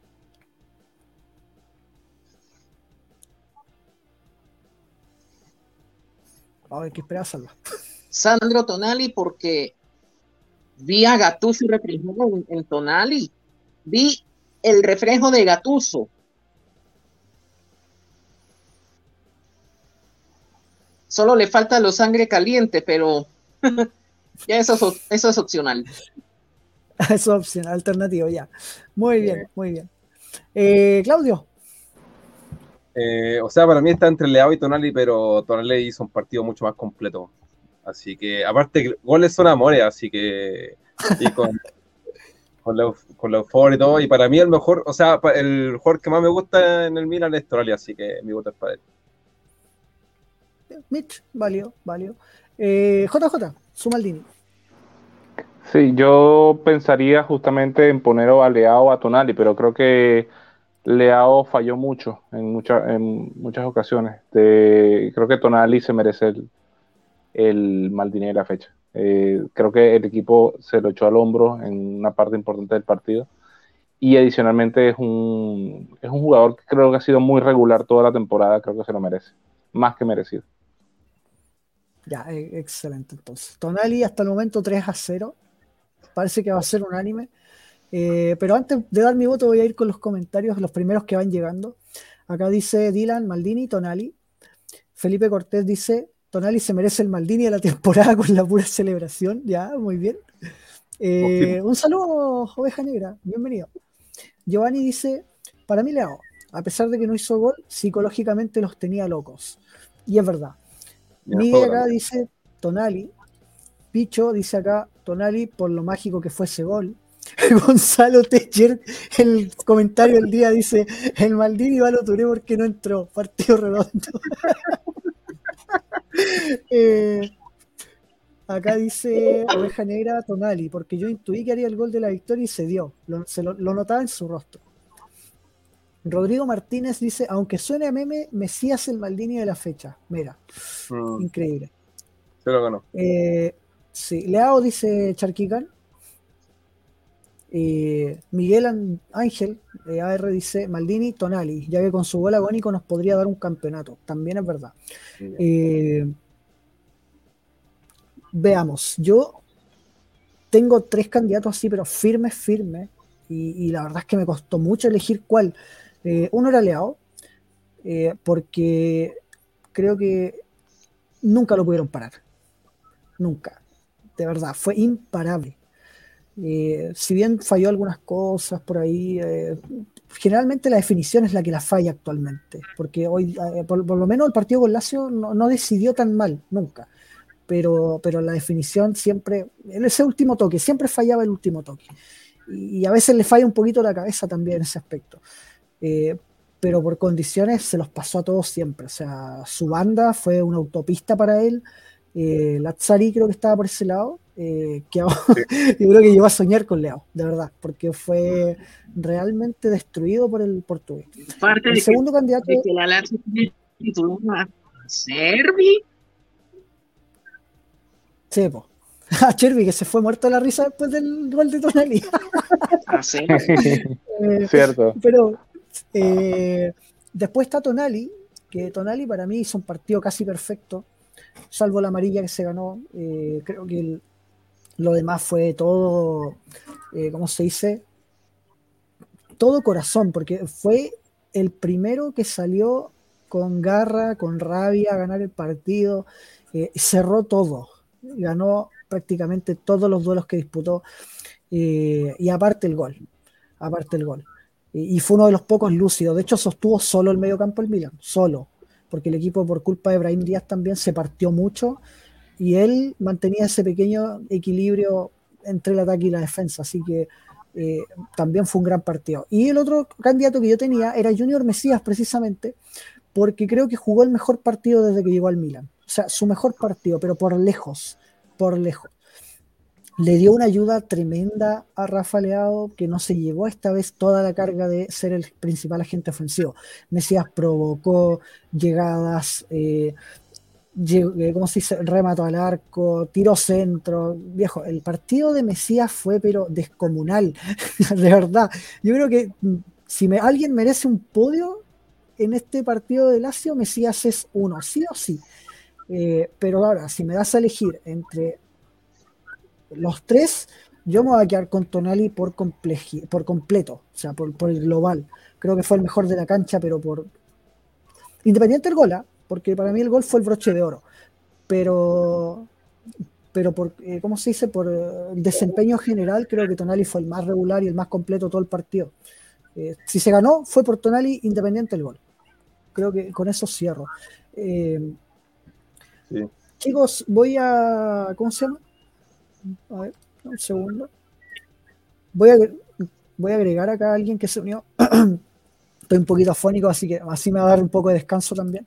[SPEAKER 4] A ver, ¿qué espera Salva?
[SPEAKER 7] Sandro Tonali porque vi a Gattuso reflejado en, en Tonali. Vi el reflejo de Gattuso. Solo le falta lo sangre caliente, pero ya eso es opcional.
[SPEAKER 4] Es opción, alternativo, ya. Muy bien, muy bien. Eh, Claudio,
[SPEAKER 6] Eh, o sea, para mí está entre Leao y Tonali, pero Tonali hizo un partido mucho más completo. Así que, aparte, goles son amores, así que. Y con, con, la, con la euforia y todo. Y para mí, el mejor, o sea, el jugador que más me gusta en el Milan es Tonali, así que mi voto es para él.
[SPEAKER 4] Mitch, válido, válido. Eh, JJ, su Maldini.
[SPEAKER 5] Sí, yo pensaría justamente en poner a Leao a Tonali, pero creo que Leao falló mucho en, mucha- en muchas ocasiones. Creo que Tonali se merece el, el Maldini de la fecha. Eh, creo que el equipo se lo echó al hombro en una parte importante del partido. Y adicionalmente es un, es un jugador que creo que ha sido muy regular toda la temporada, creo que se lo merece. Más que merecido.
[SPEAKER 4] Ya, eh, excelente entonces. Tonali hasta el momento 3 a 0. Parece que va a ser unánime. Eh, pero antes de dar mi voto voy a ir con los comentarios, los primeros que van llegando. Acá dice Dylan, Maldini, Tonali. Felipe Cortés dice, Tonali se merece el Maldini de la temporada con la pura celebración. Ya, muy bien. Eh, un saludo, oveja negra, bienvenido. Giovanni dice, para mí Leao, a pesar de que no hizo gol, psicológicamente los tenía locos. Y es verdad. Miguel acá dice Tonali. Picho dice acá Tonali por lo mágico que fue ese gol. Gonzalo Techer, el comentario del día dice: El Maldini va a lo Touré porque no entró. Partido redondo. Eh, acá dice Oveja Negra Tonali, porque yo intuí que haría el gol de la victoria y se dio. Lo, se lo, lo notaba en su rostro. Rodrigo Martínez dice: Aunque suene a meme, Mesías el Maldini de la fecha. Mira,
[SPEAKER 6] Mm,
[SPEAKER 4] increíble.
[SPEAKER 6] se lo ganó.
[SPEAKER 4] Eh, sí, Leao dice Charquicán. Eh, Miguel Ángel, eh, AR dice Maldini, Tonali, ya que con su gol agónico nos podría dar un campeonato. También es verdad. Eh, veamos, yo tengo tres candidatos así, pero firmes, firmes. Y, y la verdad es que me costó mucho elegir cuál. Eh, uno era Leao, eh, porque creo que nunca lo pudieron parar. Nunca. De verdad, fue imparable. Eh, si bien falló algunas cosas por ahí, eh, generalmente la definición es la que la falla actualmente, porque hoy, eh, por, por lo menos el partido con Lazio no, no decidió tan mal, nunca. Pero, pero la definición siempre, en ese último toque, siempre fallaba el último toque. Y, y a veces le falla un poquito la cabeza también en ese aspecto. Eh, pero por condiciones se los pasó a todos siempre. O sea, su banda fue una autopista para él. Eh, Lazzari creo que estaba por ese lado. Eh, que ahora- yo creo que llegó a soñar con Leo, de verdad, porque fue realmente destruido por el portugués.
[SPEAKER 7] Aparte
[SPEAKER 4] El
[SPEAKER 7] de que,
[SPEAKER 4] segundo candidato,
[SPEAKER 7] de que la Lazio tituló a Servi.
[SPEAKER 4] sí, po. a Chervi, que se fue muerto de la risa después del gol de Tonali.
[SPEAKER 7] A Servi.
[SPEAKER 4] Eh,
[SPEAKER 5] Cierto.
[SPEAKER 4] Pero eh, después está Tonali, que Tonali para mí hizo un partido casi perfecto, salvo la amarilla que se ganó. eh, creo que lo demás fue todo, eh, ¿cómo se dice? Todo corazón, porque fue el primero que salió con garra, con rabia a ganar el partido, eh, cerró todo, ganó prácticamente todos los duelos que disputó, eh, y aparte el gol, aparte el gol. Y, fue uno de los pocos lúcidos. De hecho, sostuvo solo el medio campo el Milan, solo. Porque el equipo, por culpa de Brahim Díaz, también se partió mucho. Y él mantenía ese pequeño equilibrio entre el ataque y la defensa. Así que eh, también fue un gran partido. Y el otro candidato que yo tenía era Junior Mesías, precisamente, porque creo que jugó el mejor partido desde que llegó al Milan. O sea, su mejor partido, pero por lejos, por lejos le dio una ayuda tremenda a Rafa Leao, que no se llevó esta vez toda la carga de ser el principal agente ofensivo. Mesías provocó llegadas, eh, eh, ¿cómo se dice? Remato al arco, tiró centro. Viejo, el partido de Mesías fue pero descomunal, de verdad. Yo creo que mm, si alguien merece un podio en este partido de Lazio, Mesías es uno, sí o sí. Eh, pero ahora, si me das a elegir entre los tres, yo me voy a quedar con Tonali por, compleji- por completo, o sea, por, por el global. Creo que fue el mejor de la cancha, pero por. Independiente del gol, ¿ah? porque para mí el gol fue el broche de oro. Pero. Pero por, eh, ¿cómo se dice? Por eh, el desempeño general, creo que Tonali fue el más regular y el más completo todo el partido. Eh, si se ganó, fue por Tonali independiente del gol. Creo que con eso cierro. Eh,
[SPEAKER 6] Sí.
[SPEAKER 4] Chicos, voy a. ¿Cómo se llama? A ver, un segundo. Voy a, voy a agregar acá a alguien que se unió. Estoy un poquito afónico, así que así me va a dar un poco de descanso también.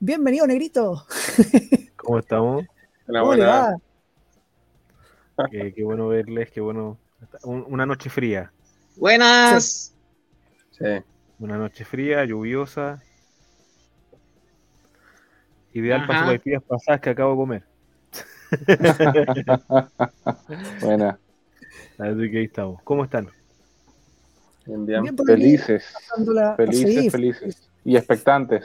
[SPEAKER 4] Bienvenido, Negrito.
[SPEAKER 8] ¿Cómo estamos?
[SPEAKER 6] Una
[SPEAKER 4] ¿Cómo
[SPEAKER 6] buena.
[SPEAKER 8] Eh, qué bueno verles, qué bueno. Un- una noche fría,
[SPEAKER 7] Buenas.
[SPEAKER 6] Sí.
[SPEAKER 8] una noche fría, lluviosa. Ideal para
[SPEAKER 7] Ajá.
[SPEAKER 8] sopaipillas pasadas que acabo de comer.
[SPEAKER 5] Buena.
[SPEAKER 8] Así que ahí estamos. ¿Cómo están?
[SPEAKER 6] Bien,
[SPEAKER 5] Felices. Felices, felices. Y expectantes.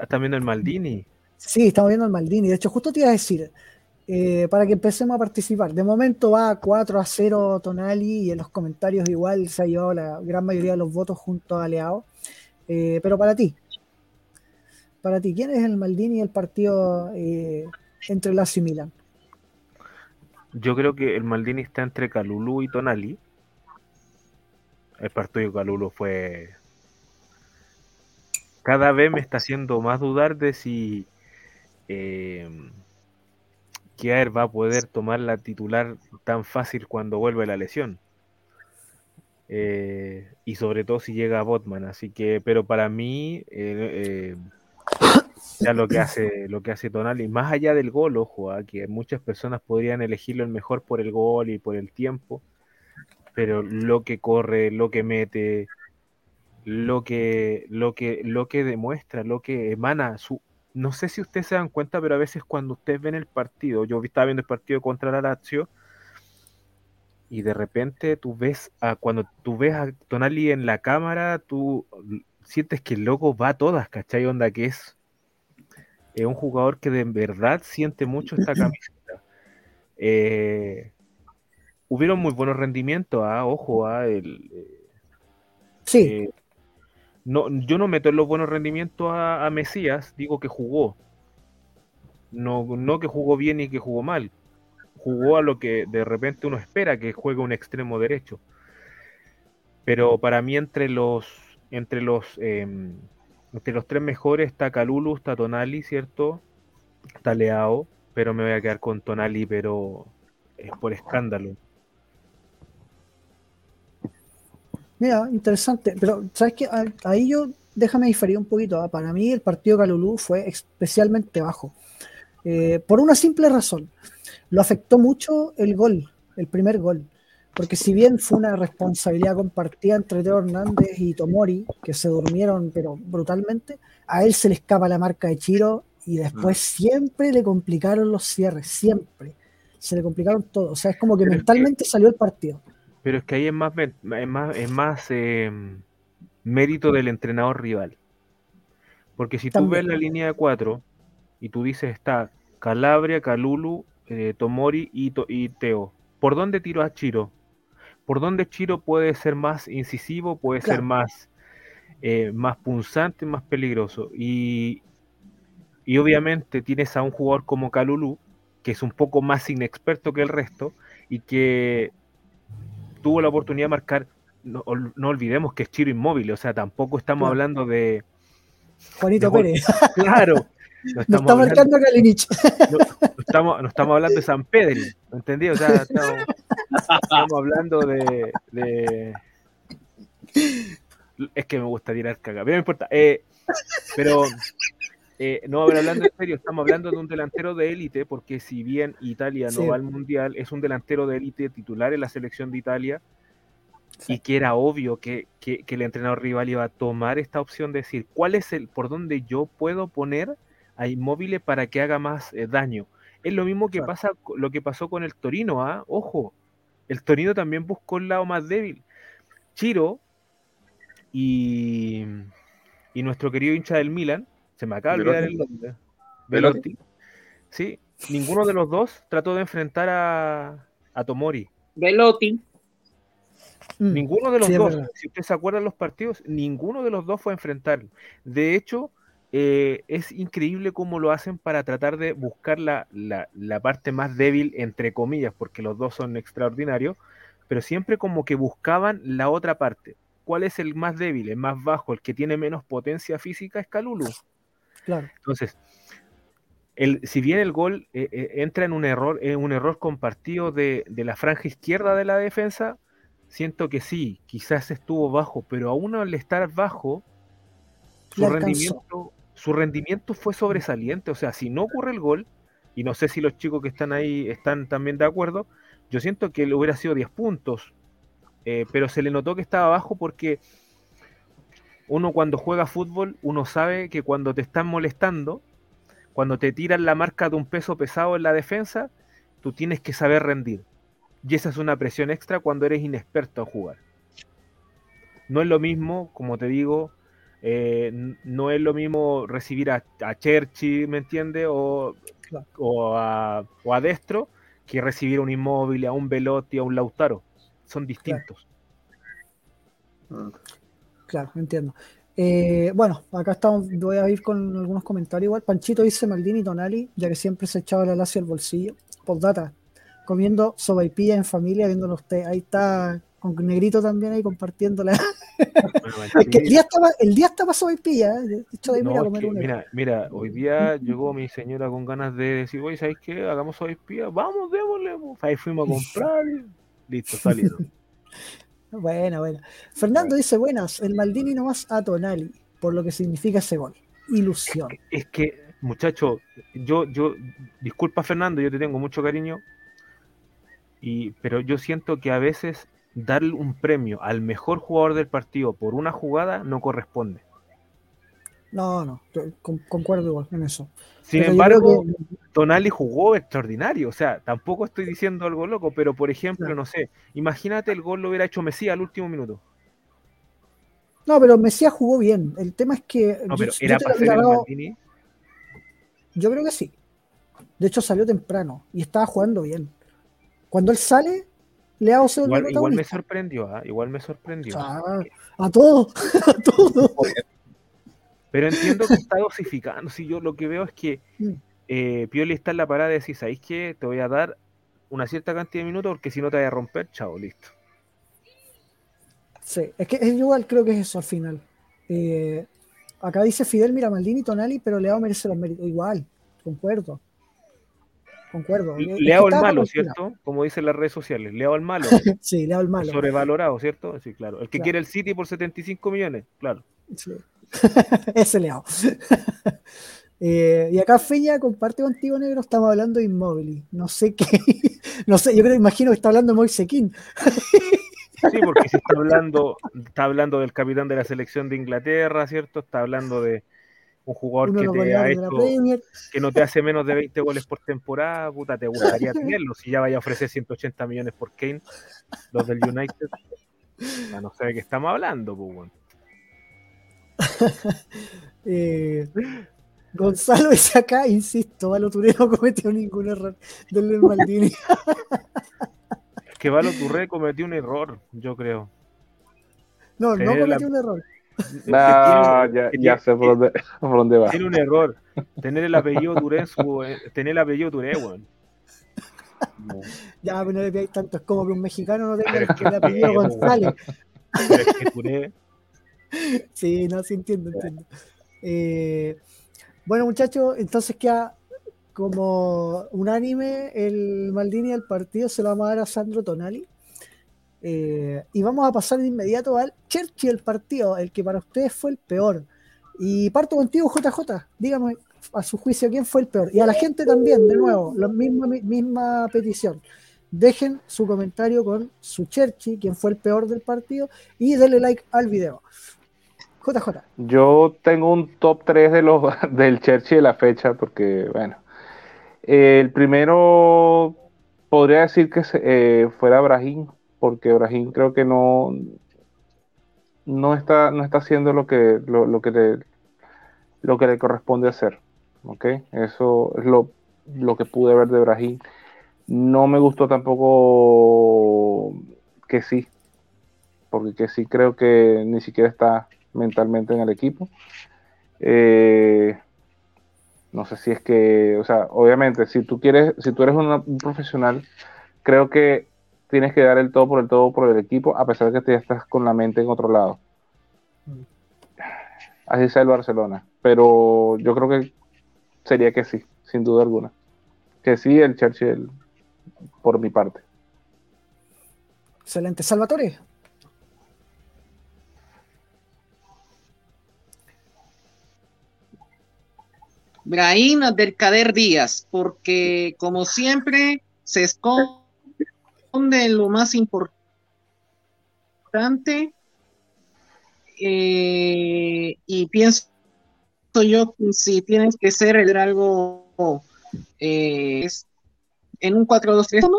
[SPEAKER 8] ¿Están viendo el Maldini?
[SPEAKER 4] Sí, estamos viendo al Maldini. De hecho, justo te iba a decir, eh, para que empecemos a participar. De momento va 4 a 0 Tonali y en los comentarios igual se ha llevado la gran mayoría de los votos junto a Leao. Eh, pero para ti, para ti, ¿quién es el Maldini y el partido eh, entre Lazio y Milan?
[SPEAKER 8] Yo creo que el Maldini está entre Calulu y Tonali. El partido de Calulu fue. Cada vez me está haciendo más dudar de si eh, Kiaer va a poder tomar la titular tan fácil cuando vuelve la lesión. Eh, y sobre todo si llega a Botman. Así que, pero para mí, eh, ya lo que hace, lo que hace Tonali, más allá del gol, ojo, ah, que muchas personas podrían elegirlo el mejor por el gol y por el tiempo, pero lo que corre, lo que mete, lo que, lo que, lo que demuestra, lo que emana su. No sé si ustedes se dan cuenta, pero a veces cuando ustedes ven el partido, yo estaba viendo el partido contra la Lazio, y de repente tú ves a cuando tú ves a Tonali en la cámara, tú sientes que el loco va a todas, ¿cachai? Onda que es, es un jugador que de verdad siente mucho esta camiseta. Eh, hubieron muy buenos rendimientos, ah, ojo, ah, el, eh,
[SPEAKER 4] Sí,
[SPEAKER 8] eh, no, yo no meto en los buenos rendimientos a, a Mesías, digo que jugó. No, no que jugó bien y que jugó mal. jugó a lo que de repente uno espera que juegue un extremo derecho. Pero para mí entre los entre los em, entre los tres mejores está Calulu, está Tonali, ¿cierto? Está Leao, pero me voy a quedar con Tonali, pero es por escándalo.
[SPEAKER 4] Mira, interesante. Pero, ¿sabes qué? Ah, Ahí yo, déjame diferir un poquito. ¿ah? Para mí, el partido Calulú fue especialmente bajo. Eh, por una simple razón. Lo afectó mucho el gol, el primer gol. Porque si bien fue una responsabilidad compartida entre Teo Hernández y Tomori, que se durmieron, pero brutalmente, a él se le escapa la marca de Chiro y después siempre le complicaron los cierres, siempre. Se le complicaron todo. O sea, es como que
[SPEAKER 8] Pero es que-
[SPEAKER 4] mentalmente salió el partido.
[SPEAKER 8] Pero es que ahí es más, es más, es más eh, mérito del entrenador rival. Porque si tú ves la línea de cuatro y tú dices está Calabria, Calulu, eh, Tomori y, To- y Teo, ¿por dónde tiro a Chiro? ¿Por dónde Chiro puede ser más incisivo, puede ser más, eh, más punzante, más peligroso? Y, y obviamente tienes a un jugador como Calulu, que es un poco más inexperto que el resto y que tuvo la oportunidad de marcar. No, no olvidemos que es Chiro inmóvil, o sea, tampoco estamos
[SPEAKER 4] Claro.
[SPEAKER 8] hablando de.
[SPEAKER 4] Juanito
[SPEAKER 8] de.
[SPEAKER 4] Pérez.
[SPEAKER 8] Claro, no estamos,
[SPEAKER 4] está
[SPEAKER 8] hablando,
[SPEAKER 4] marcando
[SPEAKER 8] no, no estamos, no estamos hablando de San Pedro, ¿me entendí? O sea, estamos, estamos hablando de, de- Es que me gusta tirar caga, pero no importa. Eh, pero eh, no, pero hablando en serio, estamos hablando de un delantero de élite, porque si bien Italia no
[SPEAKER 4] Sí.
[SPEAKER 8] va al mundial, es un delantero de élite titular en la selección de Italia
[SPEAKER 4] Sí.
[SPEAKER 8] y que era obvio que, que- que el entrenador rival iba a tomar esta opción de decir cuál es el por dónde yo puedo poner a Inmóvil para que haga más eh, daño. Es lo mismo que
[SPEAKER 4] Claro.
[SPEAKER 8] pasa lo que pasó con el Torino, ¿ah? Ojo, el Torino también buscó el lado más débil. Chiro y, y nuestro querido hincha del Milan, se me acaba de olvidar el nombre.
[SPEAKER 6] Velotti.
[SPEAKER 8] Sí, ninguno de los dos trató de enfrentar a, a Tomori.
[SPEAKER 7] Velotti.
[SPEAKER 8] Ninguno de los
[SPEAKER 4] Sí,
[SPEAKER 8] dos, si usted se acuerda de los partidos, ninguno de los dos fue a enfrentarlo. De hecho, eh, es increíble cómo lo hacen para tratar de buscar la, la- la parte más débil, entre comillas, porque los dos son extraordinarios, pero siempre como que buscaban la otra parte. ¿Cuál es el más débil, el más bajo, el que tiene menos potencia física? Es Calulu.
[SPEAKER 4] Claro.
[SPEAKER 8] Entonces, el, si bien el gol eh, eh, entra en un error, en un error compartido de, de la franja izquierda de la defensa, siento que sí, quizás estuvo bajo, pero aún al estar bajo, su rendimiento, su rendimiento fue sobresaliente. O sea, si no ocurre el gol, y no sé si los chicos que están ahí están también de acuerdo, yo siento que le hubiera sido 10 puntos, eh, pero se le notó que estaba bajo porque uno cuando juega fútbol, uno sabe que cuando te están molestando, cuando te tiran la marca de un peso pesado en la defensa, tú tienes que saber rendir. Y esa es una presión extra cuando eres inexperto en jugar. No es lo mismo, como te digo, eh, no es lo mismo recibir a, a Cherchi, ¿me entiendes? O,
[SPEAKER 4] Claro.
[SPEAKER 8] o, a, o a Destro, que recibir a un Inmóvil, a un Velotti, a un Lautaro. Son distintos.
[SPEAKER 4] Claro, entiendo. Eh, bueno, acá estamos, voy a ir con algunos comentarios igual. Panchito dice Maldini y Tonali, ya que siempre se echaba la lacia al bolsillo. Postdata, comiendo sopaipilla en familia, viéndolo usted. Ahí está, con negrito también ahí compartiéndola.
[SPEAKER 8] Bueno,
[SPEAKER 4] Es que el día estaba, el día estaba sopaipilla, ¿eh? de
[SPEAKER 8] No,
[SPEAKER 4] iba a
[SPEAKER 8] es
[SPEAKER 4] comer
[SPEAKER 8] que, mira, mira, hoy día llegó mi señora con ganas de decir, oye, ¿sabéis qué? Hagamos hoy espía, vamos, démosle. po". Ahí fuimos a comprar y listo, salieron.
[SPEAKER 4] Buena, buena. Fernando dice, buenas, el Maldini nomás a Tonali, por lo que significa ese gol. Ilusión.
[SPEAKER 8] Es que, muchacho, yo, yo, disculpa Fernando, yo te tengo mucho cariño, y, pero yo siento que a veces darle un premio al mejor jugador del partido por una jugada no corresponde.
[SPEAKER 4] No, no, con- concuerdo igual en eso.
[SPEAKER 8] Sin
[SPEAKER 4] Pero
[SPEAKER 8] embargo,
[SPEAKER 4] que-
[SPEAKER 8] Tonali jugó extraordinario, o sea, tampoco estoy diciendo algo loco, pero por ejemplo,
[SPEAKER 4] Claro.
[SPEAKER 8] no sé, imagínate el gol lo hubiera hecho Messi al último minuto.
[SPEAKER 4] No, pero Mesías jugó bien. El tema es que
[SPEAKER 8] No, pero
[SPEAKER 4] yo
[SPEAKER 8] era para
[SPEAKER 4] hubiera
[SPEAKER 8] el Maldini.
[SPEAKER 4] Yo creo que sí. De hecho, salió temprano y estaba jugando bien. Cuando él sale, le hago ser el
[SPEAKER 8] Igual, igual me sorprendió, ¿ah? igual me sorprendió.
[SPEAKER 4] Ah, a todo, a todo.
[SPEAKER 8] Pero entiendo que está dosificando. Si yo lo que veo es que
[SPEAKER 4] Mm.
[SPEAKER 8] eh, Pioli está en la parada de decir, ¿sabéis qué? Te voy a dar una cierta cantidad de minutos porque si no te vas a romper, chao, listo.
[SPEAKER 4] Sí, es que es igual creo que es eso al final. Eh, acá dice Fidel mira Maldini Tonali, pero Leao merece los méritos. Igual, concuerdo. Concuerdo.
[SPEAKER 8] Leao el
[SPEAKER 4] estaba
[SPEAKER 8] malo. ¿cierto? Como dicen las redes sociales, Leao el malo.
[SPEAKER 4] Sí, Leao el malo.
[SPEAKER 8] Sobrevalorado, ¿cierto? Sí, claro. El que
[SPEAKER 4] Claro.
[SPEAKER 8] quiere el City por 75 millones, claro.
[SPEAKER 4] Sí. Ese Leao. Eh, y acá Feña comparte contigo, negro, estamos hablando de Inmóvil. No sé qué. No sé, yo creo, imagino que está hablando de Moise Kean.
[SPEAKER 8] Sí, porque se está hablando, está hablando del capitán de la selección de Inglaterra, ¿cierto? Está hablando de un jugador
[SPEAKER 4] Uno
[SPEAKER 8] que te ha hecho, que no te hace menos de 20 goles por temporada, puta, te gustaría tenerlo si ya vaya a ofrecer 180 millones por Kane, los del United. Ya no sé de qué estamos hablando, pues.
[SPEAKER 4] Eh, Gonzalo dice acá, insisto, Valo Turé no cometió ningún error del Maldini.
[SPEAKER 8] Es que Valo Turré cometió un error, yo creo.
[SPEAKER 4] No, no
[SPEAKER 8] la-
[SPEAKER 4] cometió un error.
[SPEAKER 8] Tiene-
[SPEAKER 5] ya, ya
[SPEAKER 8] tiene-
[SPEAKER 5] sé por dónde, por dónde va.
[SPEAKER 8] Tiene un error. Tener el apellido Touré, en su- eh, tener el apellido Touré, weón.
[SPEAKER 4] Ya, pero no le pidáis tanto. Es como que un mexicano no tenga el, apellido González.
[SPEAKER 8] Pero es que Touré,
[SPEAKER 4] Sí, no, sí entiendo, entiendo. Eh, bueno, muchachos, entonces queda como unánime el Maldini del partido, se lo vamos a dar a Sandro Tonali. Eh, y vamos a pasar de inmediato al Churchill del partido, el que para ustedes fue el peor. Y parto contigo, JJ. Dígame a su juicio quién fue el peor. Y a la gente también, de nuevo, la misma, misma petición. Dejen su comentario con su Cherchi, quién fue el peor del partido, y denle like al video. JJ.
[SPEAKER 5] Yo tengo un top 3 de los, del Chelsea de la fecha, porque, bueno, eh, el primero podría decir que eh, fuera Brahim, porque Brahim creo que no, no está, no está haciendo lo que, lo, lo que le, lo que le corresponde hacer. ¿ok? Eso es lo, lo que pude ver de Brahim. No me gustó tampoco que sí, porque que sí creo que ni siquiera está mentalmente en el equipo. Eh, no sé si es que, o sea, obviamente, si tú quieres, si tú eres una- un profesional, creo que tienes que dar el todo por el todo por el equipo, a pesar de que te estás con la mente en otro lado. Así sea el Barcelona, pero yo creo que sería que sí, sin duda alguna. Que sí, el Churchill, por mi parte.
[SPEAKER 4] Excelente. Salvatore.
[SPEAKER 7] Brahim Abdelkader Díaz, porque como siempre se esconde en lo más importante eh, y pienso yo que si tienes que ser el algo eh, es- en un 4-2-3-1,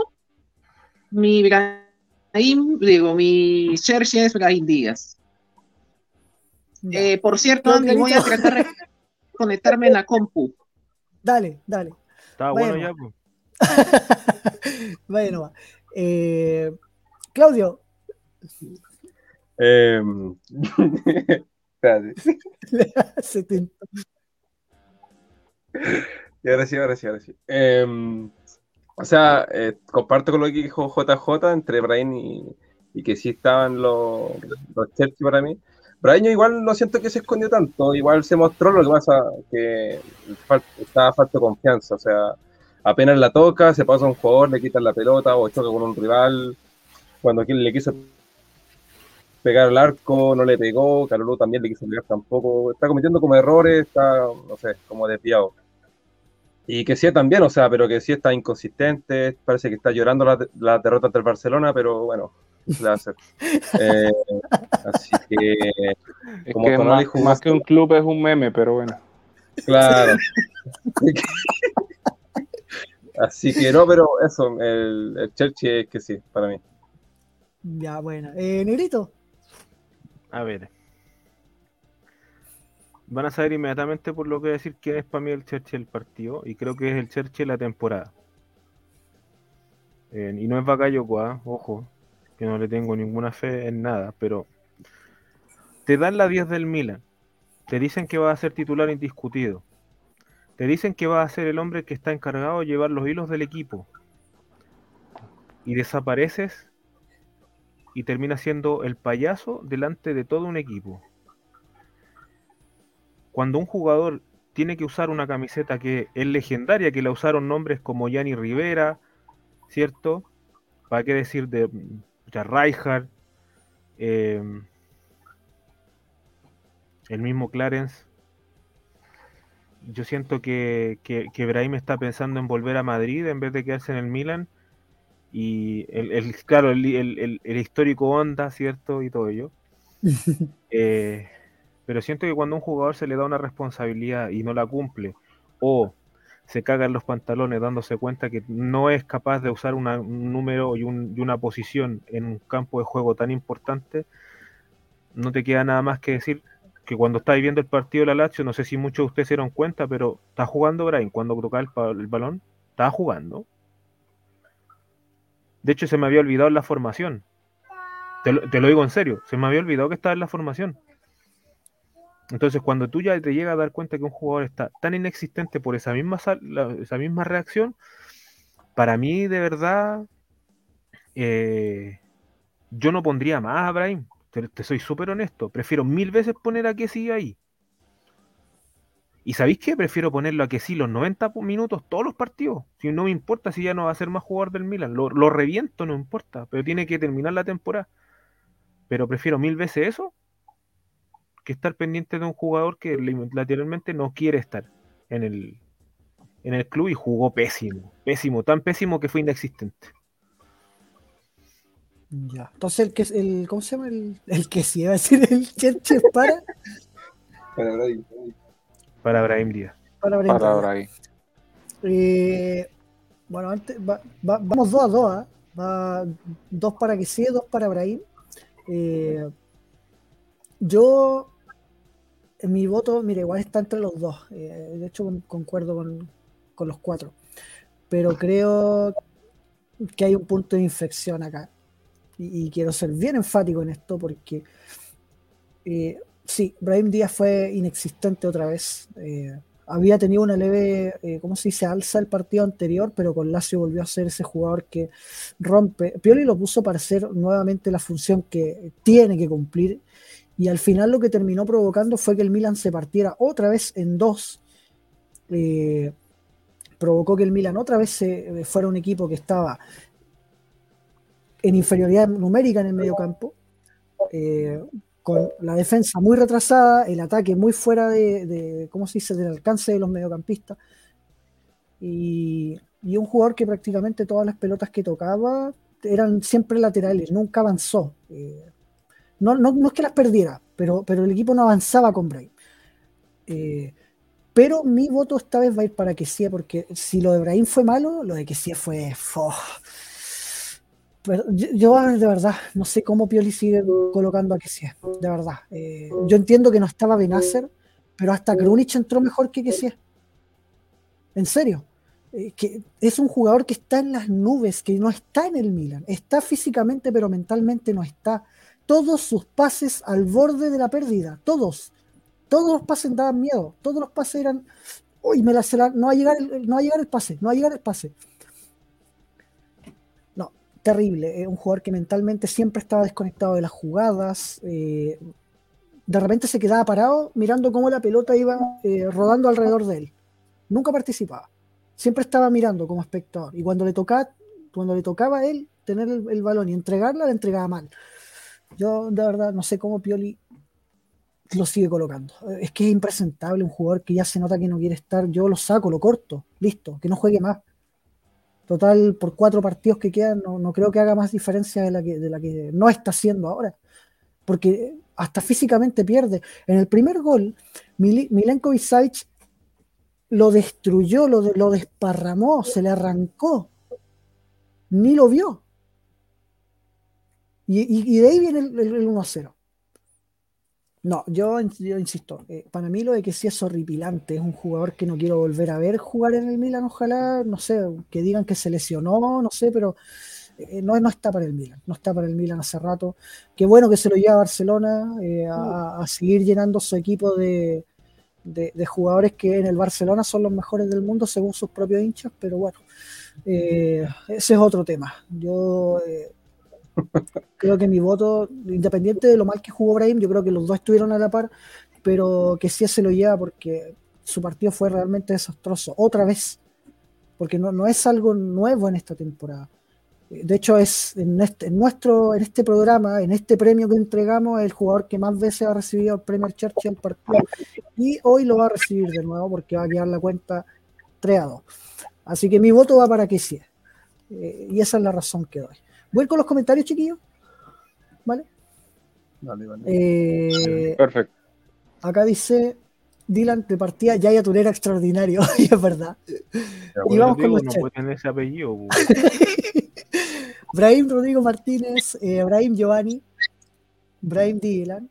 [SPEAKER 7] mi Brahim, digo, mi Chelsea es Brahim Díaz. Eh, por cierto, Andy, voy a tratar de conectarme en la compu.
[SPEAKER 4] Dale, dale.
[SPEAKER 8] estaba bueno
[SPEAKER 4] Bueno.
[SPEAKER 8] ya, pues.
[SPEAKER 4] Nomás. Eh, Claudio, te-
[SPEAKER 6] Y ahora sí, ahora sí, ahora sí. Em, o sea, eh, comparto con lo que dijo JJ entre Brian y, y que sí estaban los, los Chelsea para mí. Brian igual no siento que se escondió tanto, igual se mostró lo que pasa que estaba falta de confianza, o sea, apenas la toca, se pasa a un jugador, le quitan la pelota o choca con un rival, cuando quien le quiso pegar al arco, no le pegó, Caroló también le quiso pegar tampoco, está cometiendo como errores, está, no sé, como desviado. Y que sí también, o sea, pero que sí está inconsistente, parece que está llorando la, la derrota del Barcelona, pero bueno, ¿qué se le va a hacer? Eh, así que,
[SPEAKER 5] Es
[SPEAKER 6] Como
[SPEAKER 5] que más,
[SPEAKER 6] jugó
[SPEAKER 5] más que un club es un meme, pero bueno.
[SPEAKER 6] claro. Así que no, pero eso, el, el Chelsea es que sí, para mí.
[SPEAKER 4] Ya, bueno. Eh, Negrito.
[SPEAKER 8] A ver. Van a saber inmediatamente por lo que voy a decir quién es para mí el Churchill del partido. Y creo que es el Churchill de la temporada. Eh, y no es Bakayoko, ¿ah? ojo, que no le tengo ninguna fe en nada, pero te dan la 10 del Milan. Te dicen que va a ser titular indiscutido. Te dicen que va a ser el hombre que está encargado de llevar los hilos del equipo. y desapareces y terminas siendo el payaso delante de todo un equipo. Cuando un jugador tiene que usar una camiseta que es legendaria, que la usaron nombres como Yanni Rivera, ¿cierto? ¿Para qué decir de, de em, el mismo Clarence? Yo siento que, que, que Brahim está pensando en volver a Madrid en vez de quedarse en el Milan. Y el, el- claro, el, el- el histórico Honda, ¿cierto? Y todo ello. Eh, pero siento que cuando a un jugador se le da una responsabilidad y no la cumple, o se caga en los pantalones dándose cuenta que no es capaz de usar una- un número y, un- y una posición en un campo de juego tan importante, no te queda nada más que decir que cuando estáis viendo el partido de la Lazio, no sé si muchos de ustedes se dieron cuenta, pero está jugando Brian cuando tocaba el, balón, estaba jugando. De hecho, se me había olvidado la formación. Te lo, digo en serio, se me había olvidado que estaba en la formación. Entonces, cuando tú ya te llegas a dar cuenta que un jugador está tan inexistente por esa misma, esa misma reacción, para mí, de verdad, eh, yo no pondría más a Brahim. Te, soy súper honesto. Prefiero mil veces poner a Kessi ahí. ¿Y sabéis qué? Prefiero ponerlo a Kessi los 90 pu- minutos todos los partidos. Si no me importa si ya no va a ser más jugador del Milan. Lo, lo reviento, no importa. Pero tiene que terminar la temporada. Pero prefiero mil veces eso que estar pendiente de un jugador que lateralmente no quiere estar en el, en el club y jugó pésimo. Pésimo, tan pésimo que fue inexistente.
[SPEAKER 4] Ya. Entonces, el que el, ¿cómo se llama? El, el que sí iba a decir el Chenche para,
[SPEAKER 6] Para Brahim.
[SPEAKER 8] Para Brahim Díaz.
[SPEAKER 4] para brindar.
[SPEAKER 5] Palabra ahí.
[SPEAKER 4] Eh, bueno, antes va- va- vamos dos a dos, ¿ah? Va dos para que sí, dos para Brahim. Eh, yo, en mi voto, mire, igual está entre los dos. Eh, de hecho, con- concuerdo con, con los cuatro. Pero creo que hay un punto de inflexión acá. Y, quiero ser bien enfático en esto porque eh, sí, Brahim Díaz fue inexistente otra vez. Eh, había tenido una leve, eh, ¿cómo se dice?, alza el partido anterior, pero con Lazio volvió a ser ese jugador que rompe. Pioli lo puso para hacer nuevamente la función que tiene que cumplir. Y al final lo que terminó provocando fue que el Milan se partiera otra vez en dos. Provocó que el Milan otra vez se, fuera un equipo que estaba en inferioridad numérica en el medio campo, eh, con la defensa muy retrasada, el ataque muy fuera de, ¿cómo se dice?, del alcance de los mediocampistas, y, un jugador que prácticamente todas las pelotas que tocaba eran siempre laterales, nunca avanzó. Eh, no, no, no es que las perdiera, pero, pero el equipo no avanzaba con Bray. Eh, pero mi voto esta vez va a ir para que sí, porque si lo de Brahim fue malo, lo de que sí fue. fo. Yo, yo, de verdad no sé cómo Pioli sigue colocando a Kessie, de verdad. Eh, yo entiendo que no estaba Benacer, pero hasta Krunic entró mejor que Kessie. En serio. Eh, que es un jugador que está en las nubes, que no está en el Milan. Está físicamente, pero mentalmente no está. Todos sus pases al borde de la pérdida, todos. Todos los pases daban miedo, todos los pases eran, uy, me la, se no a llegar el, no va a llegar el pase, no va a llegar el pase. Terrible. Es un jugador que mentalmente siempre estaba desconectado de las jugadas. eh, de repente se quedaba parado mirando cómo la pelota iba eh, rodando alrededor de él. Nunca participaba. Siempre estaba mirando como espectador. Y cuando le tocaba, cuando le tocaba a él tener el, el balón y entregarla, la entregaba mal. Yo de verdad no sé cómo Pioli lo sigue colocando. Es que es impresentable un jugador que ya se nota que no quiere estar. Yo lo saco, lo corto, listo, que no juegue más. Total, por cuatro partidos que quedan, no, no creo que haga más diferencia de la que, de la que no está haciendo ahora. Porque hasta físicamente pierde. En el primer gol, Mil Savic lo destruyó, lo, lo desparramó, se le arrancó. Ni lo vio. Y, y- y de ahí viene el, el- el 1-0. No, yo, insisto, eh, para mí lo de que sí es horripilante, es un jugador que no quiero volver a ver jugar en el Milan, ojalá, no sé, que digan que se lesionó, no sé, pero eh, no, está para el Milan, no está para el Milan hace rato. Qué bueno que se lo lleva a Barcelona eh, a, seguir llenando su equipo de, de, de jugadores que en el Barcelona son los mejores del mundo según sus propios hinchas, pero bueno, ese es otro tema. Yo creo que mi voto, independiente de lo mal que jugó Brahim, yo creo que los dos estuvieron a la par, pero que sí se lo lleva porque su partido fue realmente desastroso. Otra vez, porque no, es algo nuevo en esta temporada. De hecho, es en este, nuestro, en este programa, en este premio que entregamos, el jugador que más veces ha recibido el premio Churchill partido. Y hoy lo va a recibir de nuevo porque va a quedar la cuenta 3 a 2. Así que mi voto va para que sí. Eh, y esa es la razón que doy. Voy con los comentarios, chiquillos. ¿Vale?
[SPEAKER 6] Dale, dale.
[SPEAKER 4] Eh,
[SPEAKER 5] Perfecto.
[SPEAKER 4] acá dice Dylan de partida, Yaya Turera extraordinario. y es verdad. Y vamos con los
[SPEAKER 8] no
[SPEAKER 4] chats.
[SPEAKER 8] puede tener ese apellido.
[SPEAKER 4] Brahim Rodrigo Martínez, eh, Brahim Giovanni, Brahim Dylan,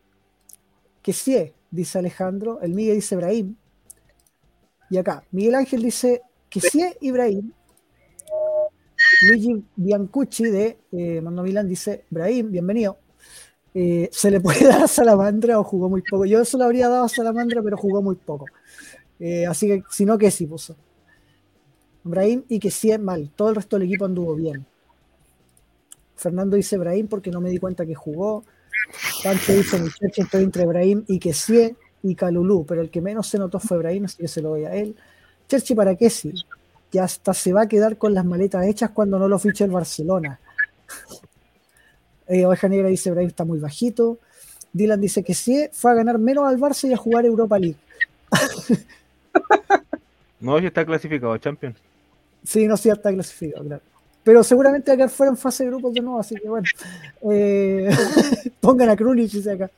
[SPEAKER 4] que sí, es, dice Alejandro, el Miguel dice Brahim, y acá Miguel Ángel dice que sí es Ibrahim, Luigi Biancucci de eh, Mando Milán dice Brahim, bienvenido. Eh, ¿Se le puede dar a Salamandra o jugó muy poco? Yo se lo habría dado a Salamandra, pero jugó muy poco. Eh, así que, si no, que sí puso. Brahim y que sí es mal. Todo el resto del equipo anduvo bien. Fernando dice Brahim porque no me di cuenta que jugó. Pancho dice muchacho, estoy entre Brahim y que sí y Calulú, pero el que menos se notó fue Brahim, así que se lo doy a él. Cherchi para qué sí. Ya hasta se va a quedar con las maletas hechas cuando no lo fiche el Barcelona. Eh, Oveja Negra dice Brahim está muy bajito. Dylan dice que sí, fue a ganar menos al Barça y a jugar Europa League.
[SPEAKER 8] No, ya está clasificado, Champions.
[SPEAKER 4] Sí, no, sí, ya está clasificado, claro. Pero seguramente va a quedar fuera en fase de grupos de nuevo, así que bueno. Eh, pongan a Krunic, dice acá.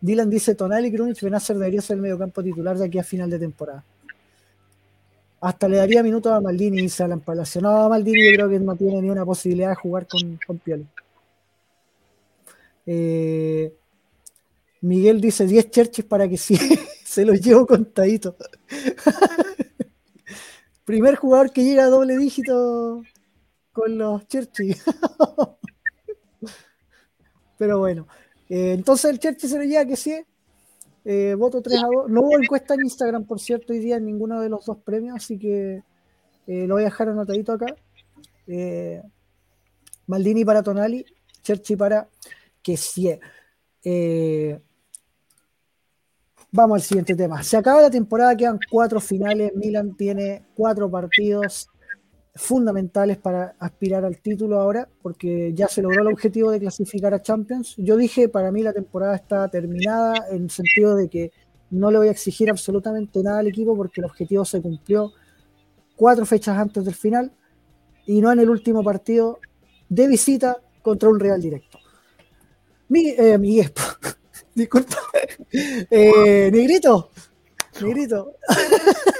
[SPEAKER 4] Dylan dice Tonali y Krunic Benacer debería ser el mediocampo titular de aquí a final de temporada. Hasta le daría minutos a Maldini, dice Alan Palacio. No, Maldini yo creo que no tiene ni una posibilidad de jugar con, con Pioli. Eh, Miguel dice 10 cherches para que sí, se los llevo contadito. Primer jugador que llega a doble dígito con los Cherchi. Pero bueno, eh, entonces el Cherchi se lo lleva que sí. Eh, voto 3 a 2. No hubo encuesta en Instagram, por cierto, hoy día en ninguno de los dos premios, así que eh, lo voy a dejar anotadito acá. Eh, Maldini para Tonali, Cherchi para que sí. Vamos al siguiente tema. Se acaba la temporada, quedan cuatro finales. Milan tiene cuatro partidos fundamentales para aspirar al título ahora, porque ya se logró el objetivo de clasificar a Champions. Yo dije, para mí la temporada está terminada en el sentido de que no le voy a exigir absolutamente nada al equipo porque el objetivo se cumplió cuatro fechas antes del final y no en el último partido de visita contra un Real directo. Mi, eh, Miguel, disculpa. Eh, Negrito, Negrito,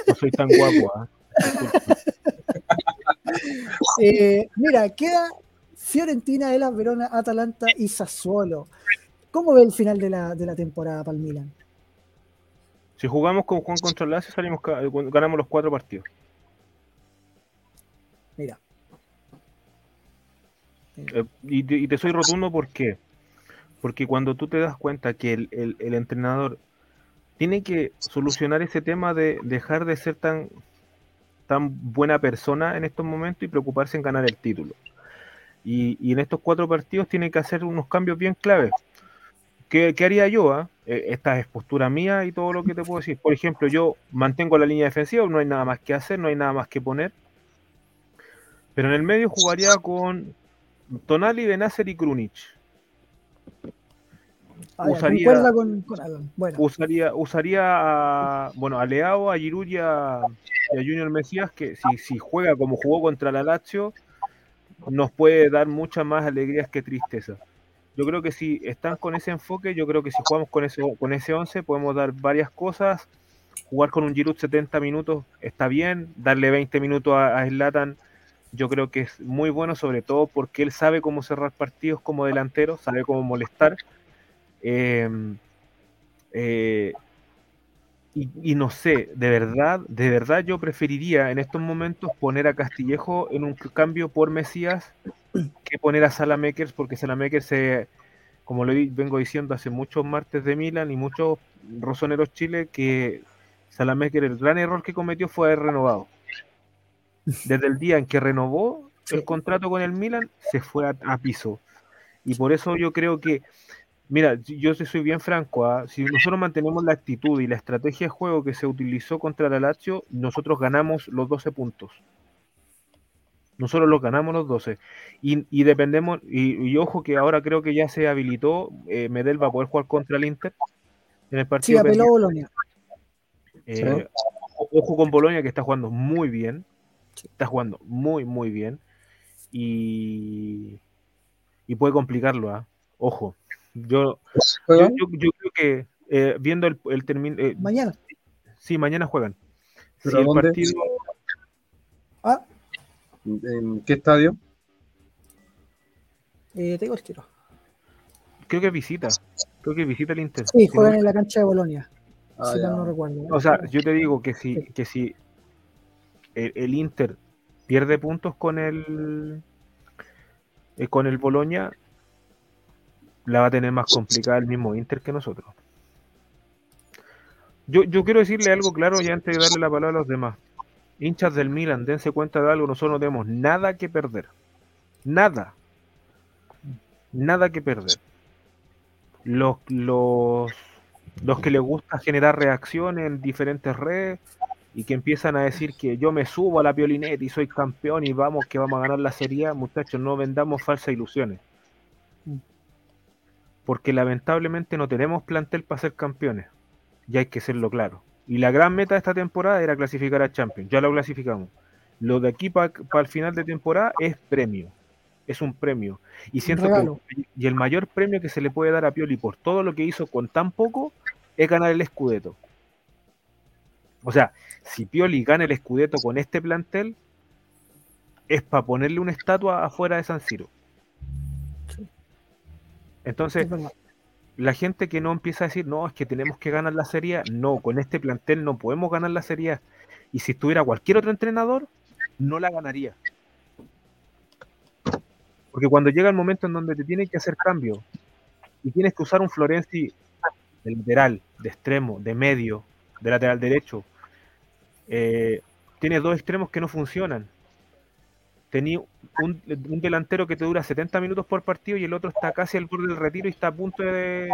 [SPEAKER 8] No soy tan guapo. ¿ah?
[SPEAKER 4] eh, mira, queda Fiorentina, Elas, Verona, Atalanta y Sassuolo. ¿Cómo ve el final de la, de la temporada para el Milan?
[SPEAKER 8] Si jugamos con Juan contra Lazio, salimos, ganamos los cuatro partidos.
[SPEAKER 4] Mira,
[SPEAKER 8] Eh, y, te, y te soy rotundo, ¿por qué? Porque cuando tú te das cuenta que el, el- el entrenador tiene que solucionar ese tema de dejar de ser tan, tan buena persona en estos momentos y preocuparse en ganar el título. Y, en estos cuatro partidos tiene que hacer unos cambios bien claves. ¿Qué, qué haría yo? ah? Eh, esta es postura mía y todo lo que te puedo decir. Por ejemplo, yo mantengo la línea defensiva, no hay nada más que hacer, no hay nada más que poner. Pero en el medio jugaría con Tonali, Benacer y Krunic.
[SPEAKER 4] Ah,
[SPEAKER 8] Usaría-
[SPEAKER 4] concuerda con, con Alan. Bueno,
[SPEAKER 8] Usaría, usaría a, bueno, a Leao, a Giroud y a, y a Junior Mesías, que si, si juega como jugó contra la Lazio, nos puede dar muchas más alegrías que tristeza. Yo creo que si están con ese enfoque, yo creo que si jugamos con ese, con ese 11 podemos dar varias cosas. Jugar con un Giroud 70 minutos está bien, darle 20 minutos a, a Zlatan yo creo que es muy bueno, sobre todo porque él sabe cómo cerrar partidos como delantero, sabe cómo molestar. Eh, eh, y, y no sé, de verdad, de verdad yo preferiría en estos momentos poner a Castillejo en un cambio por Mesías que poner a Salamakers, porque Salamakers se, como lo vengo diciendo hace muchos martes de Milan y muchos rosoneros Chile, que Salamecker el gran error que cometió fue haber renovado. Desde el día en que renovó el contrato con el Milan, se fue a, a piso. Y por eso yo creo que, mira, yo te soy bien franco, ¿ah? si nosotros mantenemos la actitud y la estrategia de juego que se utilizó contra la Lazio, nosotros ganamos los 12 puntos. Nosotros los ganamos los 12. Y, y dependemos, y, y ojo que ahora creo que ya se habilitó, eh, Medel va a poder jugar contra el Inter en el
[SPEAKER 4] Sí,
[SPEAKER 8] partido.
[SPEAKER 4] apeló
[SPEAKER 8] pendiente.
[SPEAKER 4] Bolonia.
[SPEAKER 8] Eh, o- Ojo con Boloña que está jugando muy bien. Está jugando muy, muy bien. Y, y puede complicarlo, ¿ah? Ojo. Yo, yo, yo- yo creo que eh, viendo el, el termin- eh,
[SPEAKER 4] Mañana.
[SPEAKER 8] sí, mañana juegan. Si
[SPEAKER 6] ¿Pero
[SPEAKER 8] el
[SPEAKER 6] dónde?
[SPEAKER 8] partido,
[SPEAKER 4] Ah,
[SPEAKER 6] ¿En qué estadio?
[SPEAKER 4] eh, te digo el tiro.
[SPEAKER 8] creo que visita. Creo que visita el Inter.
[SPEAKER 4] Sí, juegan en la cancha de Bolonia.
[SPEAKER 6] Ah,
[SPEAKER 4] si no recuerdo.
[SPEAKER 8] O sea, yo te digo que si, que si el, el Inter pierde puntos con el eh, con el Boloña, la va a tener más complicada el mismo Inter que nosotros. Yo, yo quiero decirle algo claro y antes de darle la palabra a los demás. Hinchas del Milan, dense cuenta de algo, nosotros no tenemos nada que perder. Nada. Nada que perder. Los, los, los que les gusta generar reacciones en diferentes redes y que empiezan a decir que yo me subo a la violineta y soy campeón y vamos que vamos a ganar la serie, muchachos, no vendamos falsas ilusiones. Porque lamentablemente no tenemos plantel para ser campeones. Y hay que serlo claro. Y la gran meta de esta temporada era clasificar a Champions. Ya lo clasificamos. Lo de aquí para el final de temporada es premio. Es un premio. Y siento que y el mayor premio que se le puede dar a Pioli por todo lo que hizo con tan poco es ganar el Scudetto. O sea, si Pioli gana el Scudetto con este plantel, es para ponerle una estatua afuera de San Siro. Entonces, la gente que no empieza a decir, no, es que tenemos que ganar la Serie A", no, con este plantel no podemos ganar la Serie. Y si estuviera cualquier otro entrenador, no la ganaría. Porque cuando llega el momento en donde te tienes que hacer cambio y tienes que usar un Florenzi de lateral, de extremo, de medio, de lateral derecho, eh, tienes dos extremos que no funcionan. Tenía un, un delantero que te dura 70 minutos por partido y el otro está casi al borde del retiro y está a punto de.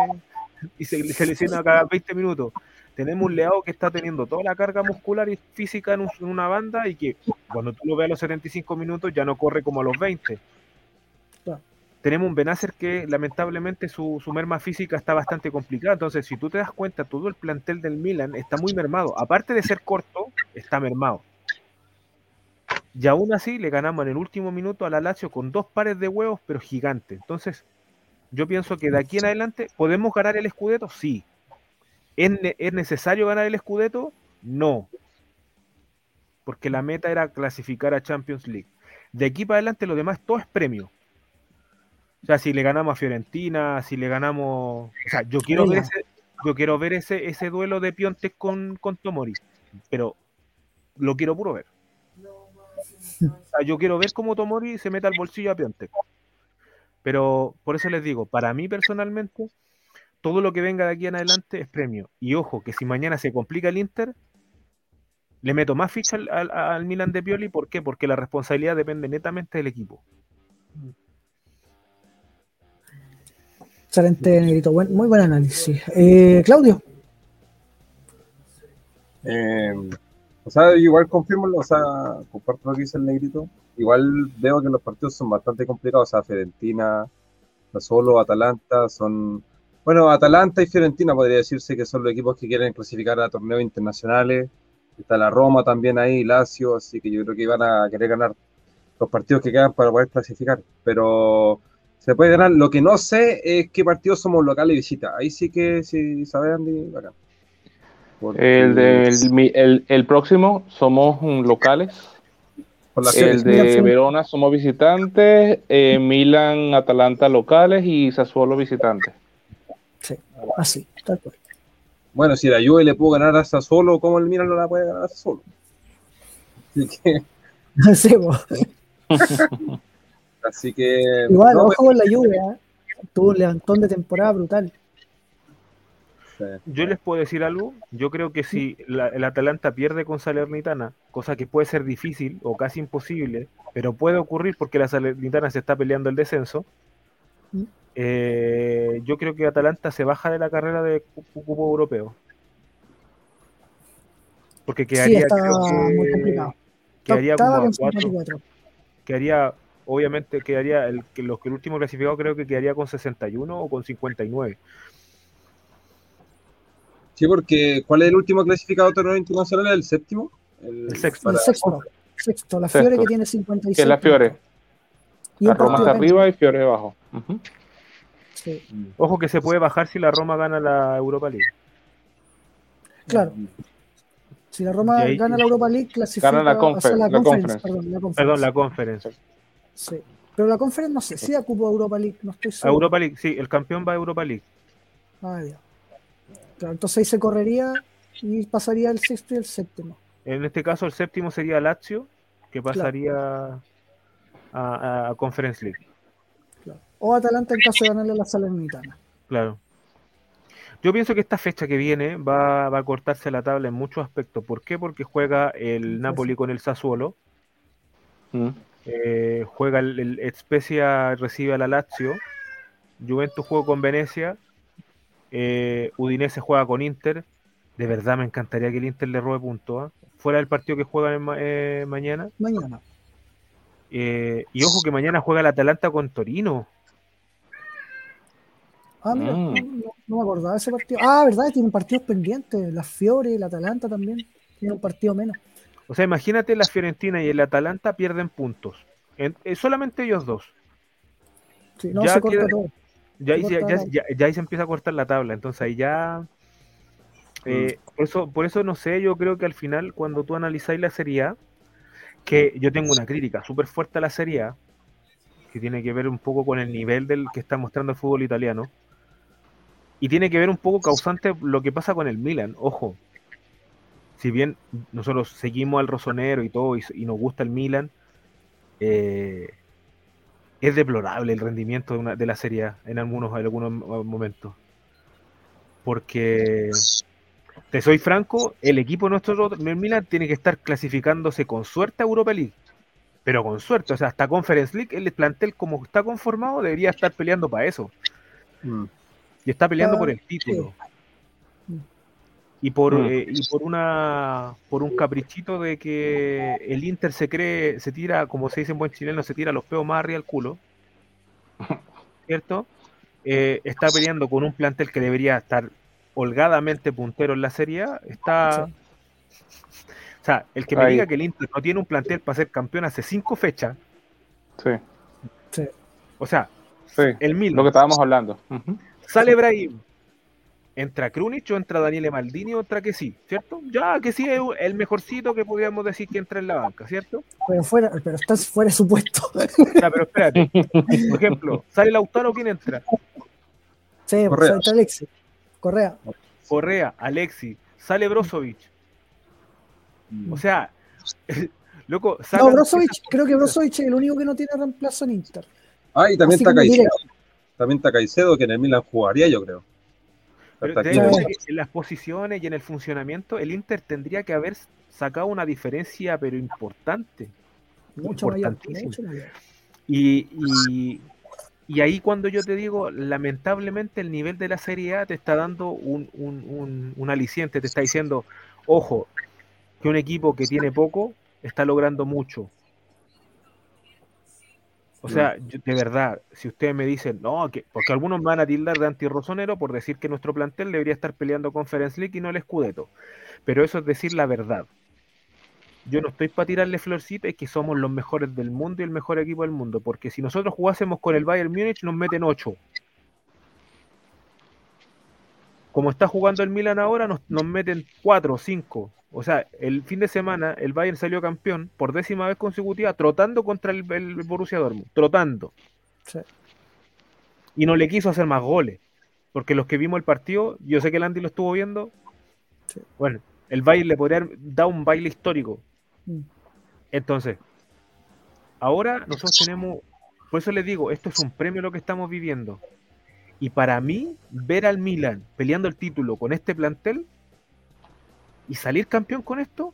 [SPEAKER 8] y se, se lesiona cada 20 minutos. Tenemos un Leao que está teniendo toda la carga muscular y física en, un- en una banda y que cuando tú lo ves a los 75 minutos ya no corre como a los 20.
[SPEAKER 4] Claro.
[SPEAKER 8] Tenemos un Benacer que lamentablemente su, su merma física está bastante complicada. Entonces, si tú te das cuenta, todo el plantel del Milan está muy mermado. Aparte de ser corto, está mermado. Y aún así le ganamos en el último minuto a la Lazio con dos pares de huevos, pero gigantes. Entonces, yo pienso que de aquí en adelante, ¿podemos ganar el Scudetto? Sí. ¿Es, ne- es necesario ganar el Scudetto? No. Porque la meta era clasificar a Champions League. De aquí para adelante, lo demás todo es premio. O sea, si le ganamos a Fiorentina, si le ganamos. O sea, yo quiero ver ese, yo quiero ver ese, ese duelo de Piontek con, con Tomori. Pero lo quiero puro ver. O sea, yo quiero ver cómo Tomori se mete al bolsillo a Piontek. Pero por eso les digo, para mí personalmente, todo lo que venga de aquí en adelante es premio. Y ojo, que si mañana se complica el Inter, le meto más ficha al, al- al Milan de Pioli. ¿Por qué? Porque la responsabilidad depende netamente del equipo.
[SPEAKER 4] Excelente, Negrito. Buen- muy buen análisis. Eh, Claudio,
[SPEAKER 6] Eh, o sea, igual confirmo, o sea, comparto lo que dice el negrito. Igual veo que los partidos son bastante complicados. O sea, Fiorentina, Solo, Atalanta, son. Bueno, Atalanta y Fiorentina podría decirse que son los equipos que quieren clasificar a torneos internacionales. Está la Roma también ahí, Lazio, así que yo creo que iban a querer ganar los partidos que quedan para poder clasificar. Pero se puede ganar. Lo que no sé es qué partidos somos local y visita. Ahí sí que, si sabes, Andy, bacán. Porque-
[SPEAKER 5] El, del- mi- el, el próximo somos locales. El de. Verona somos visitantes. eh, Milan, Atalanta locales y Sassuolo visitantes.
[SPEAKER 4] sí, así, tal cual.
[SPEAKER 6] Bueno, si la Juve le pudo ganar a Sassuolo, ¿cómo el Milan no la puede ganar a Sassuolo? Así que, así que
[SPEAKER 4] Igual,
[SPEAKER 6] no,
[SPEAKER 4] ojo con la lluvia. ¿eh? tuvo un levantón de temporada brutal.
[SPEAKER 8] Yo les puedo decir algo. Yo creo que si la- el Atalanta pierde con Salernitana, cosa que puede ser difícil o casi imposible, pero puede ocurrir porque la Salernitana se está peleando el descenso.
[SPEAKER 4] Mm.
[SPEAKER 8] eh, yo creo que Atalanta se baja de la carrera de cu- cu- cupo europeo. Porque
[SPEAKER 4] Sí,
[SPEAKER 8] quedaría,
[SPEAKER 4] está
[SPEAKER 8] creo que-
[SPEAKER 4] muy complicado.
[SPEAKER 8] quedaría como a cuatro.
[SPEAKER 4] 54.
[SPEAKER 8] Quedaría, obviamente, quedaría el, que los que el último clasificado creo que quedaría con 61 o con 59.
[SPEAKER 6] Sí, porque ¿cuál es el último clasificado de torneo internacional? ¿El séptimo?
[SPEAKER 8] El sexto.
[SPEAKER 4] El
[SPEAKER 6] para-
[SPEAKER 4] sexto. Sexto. La
[SPEAKER 5] Sexto.
[SPEAKER 4] Fiore que tiene 56.
[SPEAKER 5] Que es la Fiore.
[SPEAKER 4] Y
[SPEAKER 5] La Roma está arriba y Fiore abajo.
[SPEAKER 4] Sí,
[SPEAKER 8] Ojo que se puede bajar si la Roma gana la Europa League.
[SPEAKER 4] claro. Si la Roma
[SPEAKER 8] ahí-
[SPEAKER 4] gana la Europa League, clasifica
[SPEAKER 5] Gana la
[SPEAKER 4] o sea,
[SPEAKER 5] confer-
[SPEAKER 4] la
[SPEAKER 5] la
[SPEAKER 4] conference,
[SPEAKER 5] conference.
[SPEAKER 4] Perdón, la conference.
[SPEAKER 8] Perdón, la conference.
[SPEAKER 4] Sí. Pero la conference no sé si cupo a Europa League, no estoy
[SPEAKER 8] A
[SPEAKER 4] seguro.
[SPEAKER 8] Europa League, sí, el campeón va a Europa League.
[SPEAKER 4] Ah, ya. Claro, entonces ahí se correría y pasaría el sexto y el séptimo.
[SPEAKER 8] En este caso, el séptimo sería Lazio, que pasaría a, a- a Conference League.
[SPEAKER 4] Claro. O Atalanta en caso de ganarle a la Salernitana.
[SPEAKER 8] Claro. Yo pienso que esta fecha que viene va, va a cortarse la tabla en muchos aspectos. ¿Por qué? Porque juega el Napoli con el Sassuolo,
[SPEAKER 5] Mm.
[SPEAKER 8] eh, juega el, el Spezia, recibe a la Lazio, Juventus juega con Venecia, eh, Udinese juega con Inter. De verdad me encantaría que el Inter le robe puntos. ¿ah? Fuera del partido que juegan eh, mañana.
[SPEAKER 4] Mañana.
[SPEAKER 8] Eh, y ojo que mañana juega el Atalanta con Torino.
[SPEAKER 4] Ah, mira,
[SPEAKER 5] Mm.
[SPEAKER 4] no, no me acordaba de ese partido. Ah, ¿verdad? Tienen partidos pendientes. La Fiore y el Atalanta también. Tienen un partido menos.
[SPEAKER 8] O sea, imagínate la Fiorentina y el Atalanta pierden puntos. En- eh, solamente ellos dos.
[SPEAKER 4] Sí, no,
[SPEAKER 8] Ya
[SPEAKER 4] se corta
[SPEAKER 8] queda-
[SPEAKER 4] todo.
[SPEAKER 8] Ya ahí, ya, ya- ya ahí se empieza a cortar la tabla. Entonces ahí ya. eh, por, eso, por eso no sé, yo creo que al final, cuando tú analizáis la Serie A, que yo tengo una crítica súper fuerte a la Serie A, que tiene que ver un poco con el nivel del que está mostrando el fútbol italiano. Y tiene que ver un poco causante lo que pasa con el Milan. Ojo, si bien nosotros seguimos al Rosonero y todo, y, y nos gusta el Milan, eh, es deplorable el rendimiento de, una, de la Serie A en algunos, en algunos momentos. Porque, te soy franco, el equipo nuestro, el Milan, tiene que estar clasificándose con suerte a Europa League. Pero con suerte, o sea, hasta Conference League, el plantel como está conformado debería estar peleando para eso.
[SPEAKER 6] Mm.
[SPEAKER 8] Y está peleando
[SPEAKER 4] Ah,
[SPEAKER 8] por el título. Y por,
[SPEAKER 5] Mm.
[SPEAKER 8] eh, y por una por un caprichito de que el Inter se cree, se tira, como se dice en buen chileno, se tira los peos más arriba al culo. ¿Cierto? Eh, está peleando con un plantel que debería estar holgadamente puntero en la Serie A. Está. O sea, el que me
[SPEAKER 5] Ahí.
[SPEAKER 8] diga que el Inter no tiene un plantel para ser campeón hace cinco fechas,
[SPEAKER 5] Sí,
[SPEAKER 4] Sí.
[SPEAKER 8] o sea,
[SPEAKER 5] sí.
[SPEAKER 8] el Milan.
[SPEAKER 5] Lo que estábamos hablando.
[SPEAKER 8] Sale Brahim. Entra Krunic o entra Daniele Maldini o entra que sí, ¿cierto? Ya que sí es el mejorcito que podríamos decir que entra en la banca, ¿cierto?
[SPEAKER 4] Pero, fuera, pero está fuera de su puesto.
[SPEAKER 8] Ya, pero espérate. Por ejemplo, sale Lautaro, ¿quién entra?
[SPEAKER 4] Sí, pues,
[SPEAKER 6] Correa.
[SPEAKER 4] está Alexis. Correa.
[SPEAKER 8] Correa, Alexi, sale Brozovic. O sea, loco,
[SPEAKER 4] No,
[SPEAKER 8] sacan
[SPEAKER 4] Brozovic, creo que Brozovic es el único que no tiene reemplazo en Inter.
[SPEAKER 6] Ah, y también
[SPEAKER 4] Así
[SPEAKER 6] está Caicedo. También está Caicedo, que en el Milan jugaría, yo creo.
[SPEAKER 8] Pero te en las posiciones y en el funcionamiento, el Inter tendría que haber sacado una diferencia, pero importante.
[SPEAKER 4] Mucho mayor.
[SPEAKER 8] Y, y, y ahí cuando yo te digo, lamentablemente el nivel de la Serie A te está dando un, un, un, un aliciente, te está diciendo, ojo, que un equipo que tiene poco está logrando mucho. O sea, yo- de verdad, si ustedes me dicen, no, que, porque algunos me van a tildar de antirrosonero por decir que nuestro plantel debería estar peleando Conference League y no el Scudetto. Pero eso es decir la verdad. Yo no estoy para tirarle florcita, es que somos los mejores del mundo y el mejor equipo del mundo. Porque si nosotros jugásemos con el Bayern Múnich, nos meten 8. Como está jugando el Milan ahora, nos, nos meten 4 o 5. O sea, el fin de semana el Bayern salió campeón por décima vez consecutiva, trotando contra el, el Borussia Dortmund. Trotando.
[SPEAKER 4] Sí.
[SPEAKER 8] Y no le quiso hacer más goles. Porque los que vimos el partido, yo sé que el Andy lo estuvo viendo.
[SPEAKER 4] Sí.
[SPEAKER 8] Bueno, el Bayern le podría dado un baile histórico.
[SPEAKER 4] Mm.
[SPEAKER 8] Entonces, ahora nosotros tenemos, por eso les digo, esto es un premio lo que estamos viviendo. Y para mí, ver al Milan peleando el título con este plantel y salir campeón con esto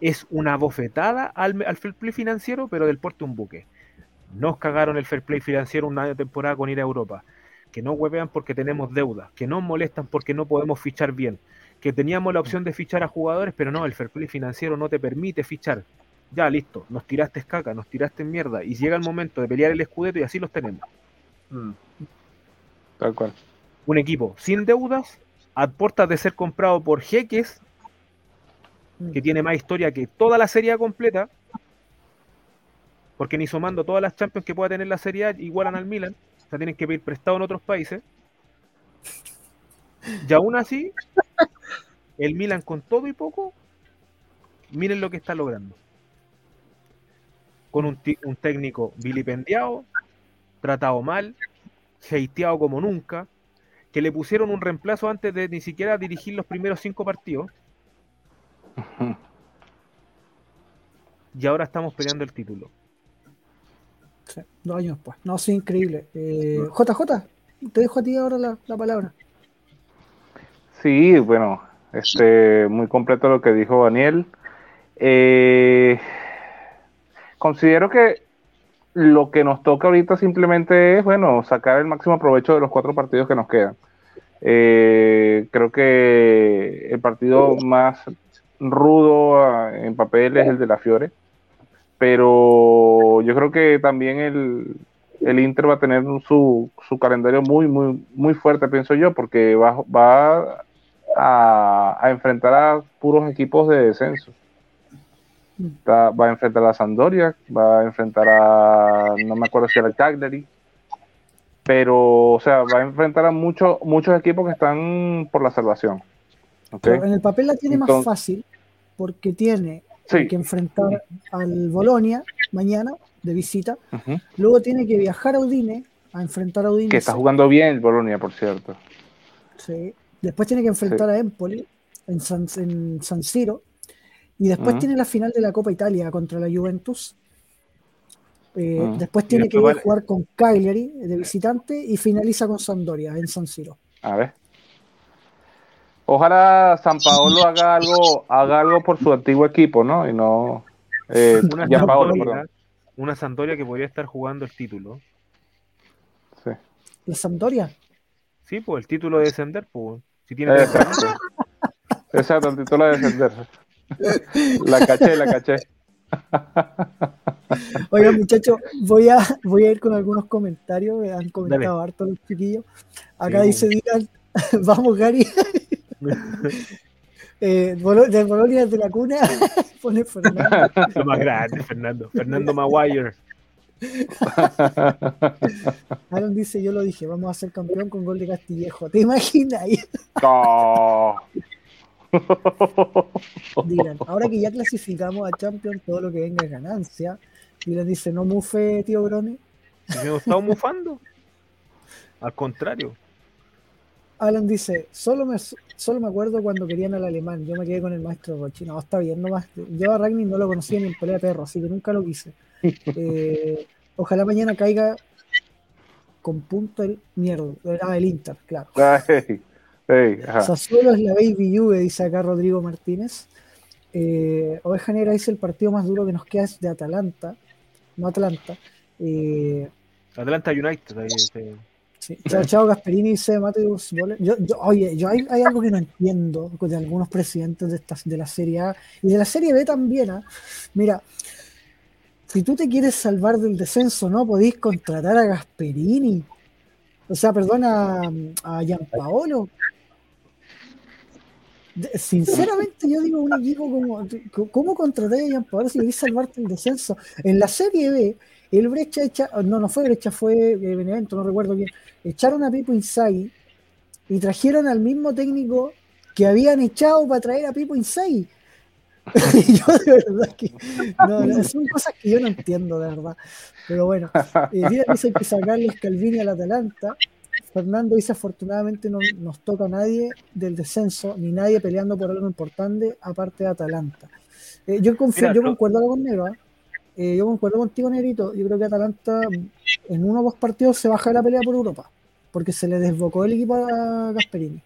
[SPEAKER 8] es una bofetada al, al fair play financiero, pero del porte un buque. Nos cagaron el fair play financiero una temporada con ir a Europa. Que no huevean porque tenemos deuda. Que nos molestan porque no podemos fichar bien. Que teníamos la opción de fichar a jugadores, pero no, el fair play financiero no te permite fichar. Ya, listo, nos tiraste caca, nos tiraste mierda. Y llega el momento de pelear el escudeto y así los tenemos.
[SPEAKER 6] Mm.
[SPEAKER 5] Tal cual.
[SPEAKER 8] Un equipo sin deudas, a puertas de ser comprado por jeques, que tiene más historia que toda la serie completa, porque ni sumando todas las Champions que pueda tener la Serie A igualan al Milan, o sea, tienen que pedir prestado en otros países. Y aún así, el Milan con todo y poco, miren lo que está logrando. Con un, un técnico vilipendiado, tratado mal, hateado como nunca, que le pusieron un reemplazo antes de ni siquiera dirigir los primeros cinco partidos. Y ahora estamos peleando el título.
[SPEAKER 4] Sí, dos años después. No, sí, increíble. Eh, JJ, te dejo a ti ahora la, la palabra.
[SPEAKER 5] Sí, bueno, este, muy completo lo que dijo Daniel. Eh, considero que lo que nos toca ahorita simplemente es, bueno, sacar el máximo provecho de los cuatro partidos que nos quedan. Eh, creo que el partido más rudo ah, en papel es el de la Fiore, pero yo creo que también el, el Inter va a tener su, su calendario muy, muy, muy fuerte, pienso yo, porque va, va a, a enfrentar a puros equipos de descenso. Va, a enfrentar a Sampdoria, va a enfrentar a, no me acuerdo si era el Cagliari, pero, o sea, va a enfrentar a muchos muchos equipos que están por la salvación.
[SPEAKER 4] Pero en el papel la tiene más fácil porque tiene
[SPEAKER 5] Sí.
[SPEAKER 4] que enfrentar al Bolonia mañana de visita. Luego tiene que viajar a Udine a enfrentar a Udine.
[SPEAKER 5] Que está jugando bien el Bolonia, por cierto.
[SPEAKER 4] Sí. Después tiene que enfrentar
[SPEAKER 5] Sí.
[SPEAKER 4] a Empoli en San, en San Siro. Y después tiene la final de la Copa Italia contra la Juventus. Eh. Después tiene que ir a jugar con Cagliari de visitante y finaliza con Sampdoria en San Siro.
[SPEAKER 5] A ver. Ojalá San Paolo haga algo, haga algo por su antiguo equipo, ¿no? Y no. Eh,
[SPEAKER 8] Una
[SPEAKER 5] Gianpaolo,
[SPEAKER 8] Sampdoria,
[SPEAKER 5] perdón.
[SPEAKER 8] una Sampdoria que podría estar jugando el título.
[SPEAKER 5] Sí.
[SPEAKER 4] ¿La Sampdoria?
[SPEAKER 8] Sí, pues el título de descender, pues. Si tiene que
[SPEAKER 5] Exacto. Exacto, el título de defender. La caché, la caché.
[SPEAKER 4] Oigan, muchachos, voy a, voy a ir con algunos comentarios. que Han comentado harto los chiquillos. Acá
[SPEAKER 8] Sí,
[SPEAKER 4] dice Dylan, vamos, Gary. Eh, de Bolonia de la cuna, pone Fernando.
[SPEAKER 8] Lo más grande, Fernando. Fernando Maguire.
[SPEAKER 4] Aaron dice, yo lo dije, vamos a ser campeón con gol de Castillejo. ¿Te imaginas?
[SPEAKER 5] No.
[SPEAKER 4] Dylan, ahora que ya clasificamos a Champions, todo lo que venga es ganancia. Dylan dice, no mufe, tío Brone.
[SPEAKER 8] No estamos mufando. Al contrario.
[SPEAKER 4] Alan dice, solo me, solo me acuerdo cuando querían al alemán, yo me quedé con el maestro Rochi. No, está bien, nomás. Yo a Ragni no lo conocía ni en pelea de perro, así que nunca lo quise. Eh, ojalá mañana caiga con punto el mierda. Era el Inter, claro.
[SPEAKER 5] Ay, ey, ajá.
[SPEAKER 4] Sassuolo es la Baby Juve, dice acá Rodrigo Martínez. Eh, Oveja Negra dice el partido más duro que nos queda es de Atalanta, no Atlanta. Eh,
[SPEAKER 8] Atlanta United. ahí, este,
[SPEAKER 4] Sí. Chao, chao, Gasperini dice Mateus. Yo, yo, oye, yo hay, hay algo que no entiendo de algunos presidentes de, estas, de la Serie A y de la Serie B también. ¿ah? Mira, si tú te quieres salvar del descenso, no podéis contratar a Gasperini. O sea, perdón, a, Gianpaolo. Sinceramente, yo digo, un equipo como. ¿Cómo contratar a Gianpaolo si queréis salvarte del descenso? En la Serie B, el Brecha echa. No, no fue Brecha, fue eh, Benevento, no recuerdo bien. Echaron a Pipo Inzaghi y trajeron al mismo técnico que habían echado para traer a Pipo Inzaghi. Y yo de verdad que no, no, son cosas que yo no entiendo de verdad. Pero bueno, eh, mira, dice que sacarle Scalvini al Atalanta. Fernando dice afortunadamente no nos toca a nadie del descenso, ni nadie peleando por algo importante, aparte de Atalanta. Eh, yo confío,
[SPEAKER 8] Mira,
[SPEAKER 4] yo concuerdo con ¿ah? Eh, yo concuerdo contigo, Negrito. Yo creo que Atalanta en uno o dos partidos se baja de la pelea por Europa. porque se le desbocó el equipo a Gasperini.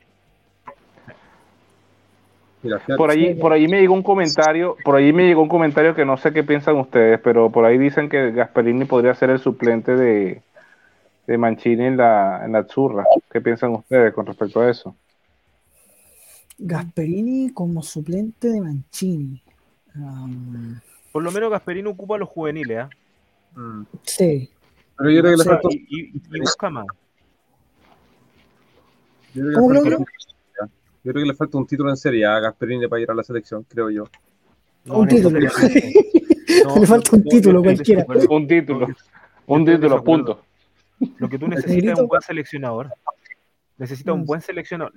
[SPEAKER 5] Por allí, por allí me llegó un comentario, por allí me llegó un comentario que no sé qué piensan ustedes, pero por ahí dicen que Gasperini podría ser el suplente de, de Mancini en la, en la Azzurra. ¿Qué piensan ustedes con respecto a eso?
[SPEAKER 4] Gasperini como suplente de Mancini. Um,
[SPEAKER 8] Por lo menos Gasperini ocupa a los juveniles, ¿ah?
[SPEAKER 6] mm.
[SPEAKER 4] sí,
[SPEAKER 6] Pero yo creo que le falta,
[SPEAKER 8] Y, y- y busca más.
[SPEAKER 6] yo creo que
[SPEAKER 4] ¿Cómo
[SPEAKER 6] le
[SPEAKER 4] creo
[SPEAKER 6] falta- yo creo que le falta un título en serie a Gasperini para ir a la selección, creo yo.
[SPEAKER 8] No,
[SPEAKER 4] un título.
[SPEAKER 8] No,
[SPEAKER 4] Le falta un título cualquiera.
[SPEAKER 5] Un título, un título, punto.
[SPEAKER 8] Lo que tú necesitas es un buen seleccionador. Necesitas un
[SPEAKER 4] Mm.
[SPEAKER 8] buen seleccionador.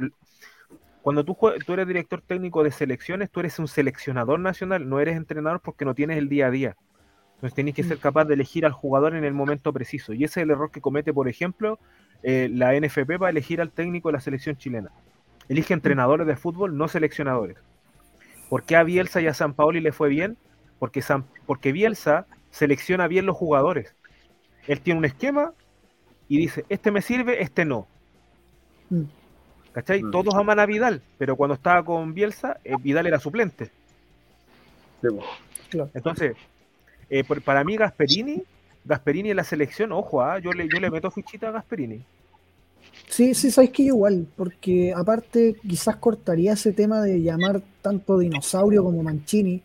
[SPEAKER 8] Cuando tú, tú eres director técnico de selecciones, tú eres un seleccionador nacional, no eres entrenador porque no tienes el día a día. Entonces tienes que ser capaz de elegir al jugador en el momento preciso. Y ese es el error que comete, por ejemplo, eh, la NFP para elegir al técnico de la selección chilena. Elige entrenadores de fútbol, no seleccionadores. ¿Por qué a Bielsa y a San Paoli le fue bien? Porque, San- porque Bielsa selecciona bien los jugadores. Él tiene un esquema y dice, este me sirve, este no. ¿Cachai?
[SPEAKER 6] Mm.
[SPEAKER 8] Todos aman a Vidal, pero cuando estaba con Bielsa, eh, Vidal era suplente.
[SPEAKER 6] Sí, po.
[SPEAKER 4] claro.
[SPEAKER 8] Entonces, eh, por- para mí Gasperini, Gasperini en la selección, ojo, ah, yo, le, yo le meto fichita a Gasperini.
[SPEAKER 4] Sí, sí, sabes que igual, porque aparte quizás cortaría ese tema de llamar tanto dinosaurio como Mancini,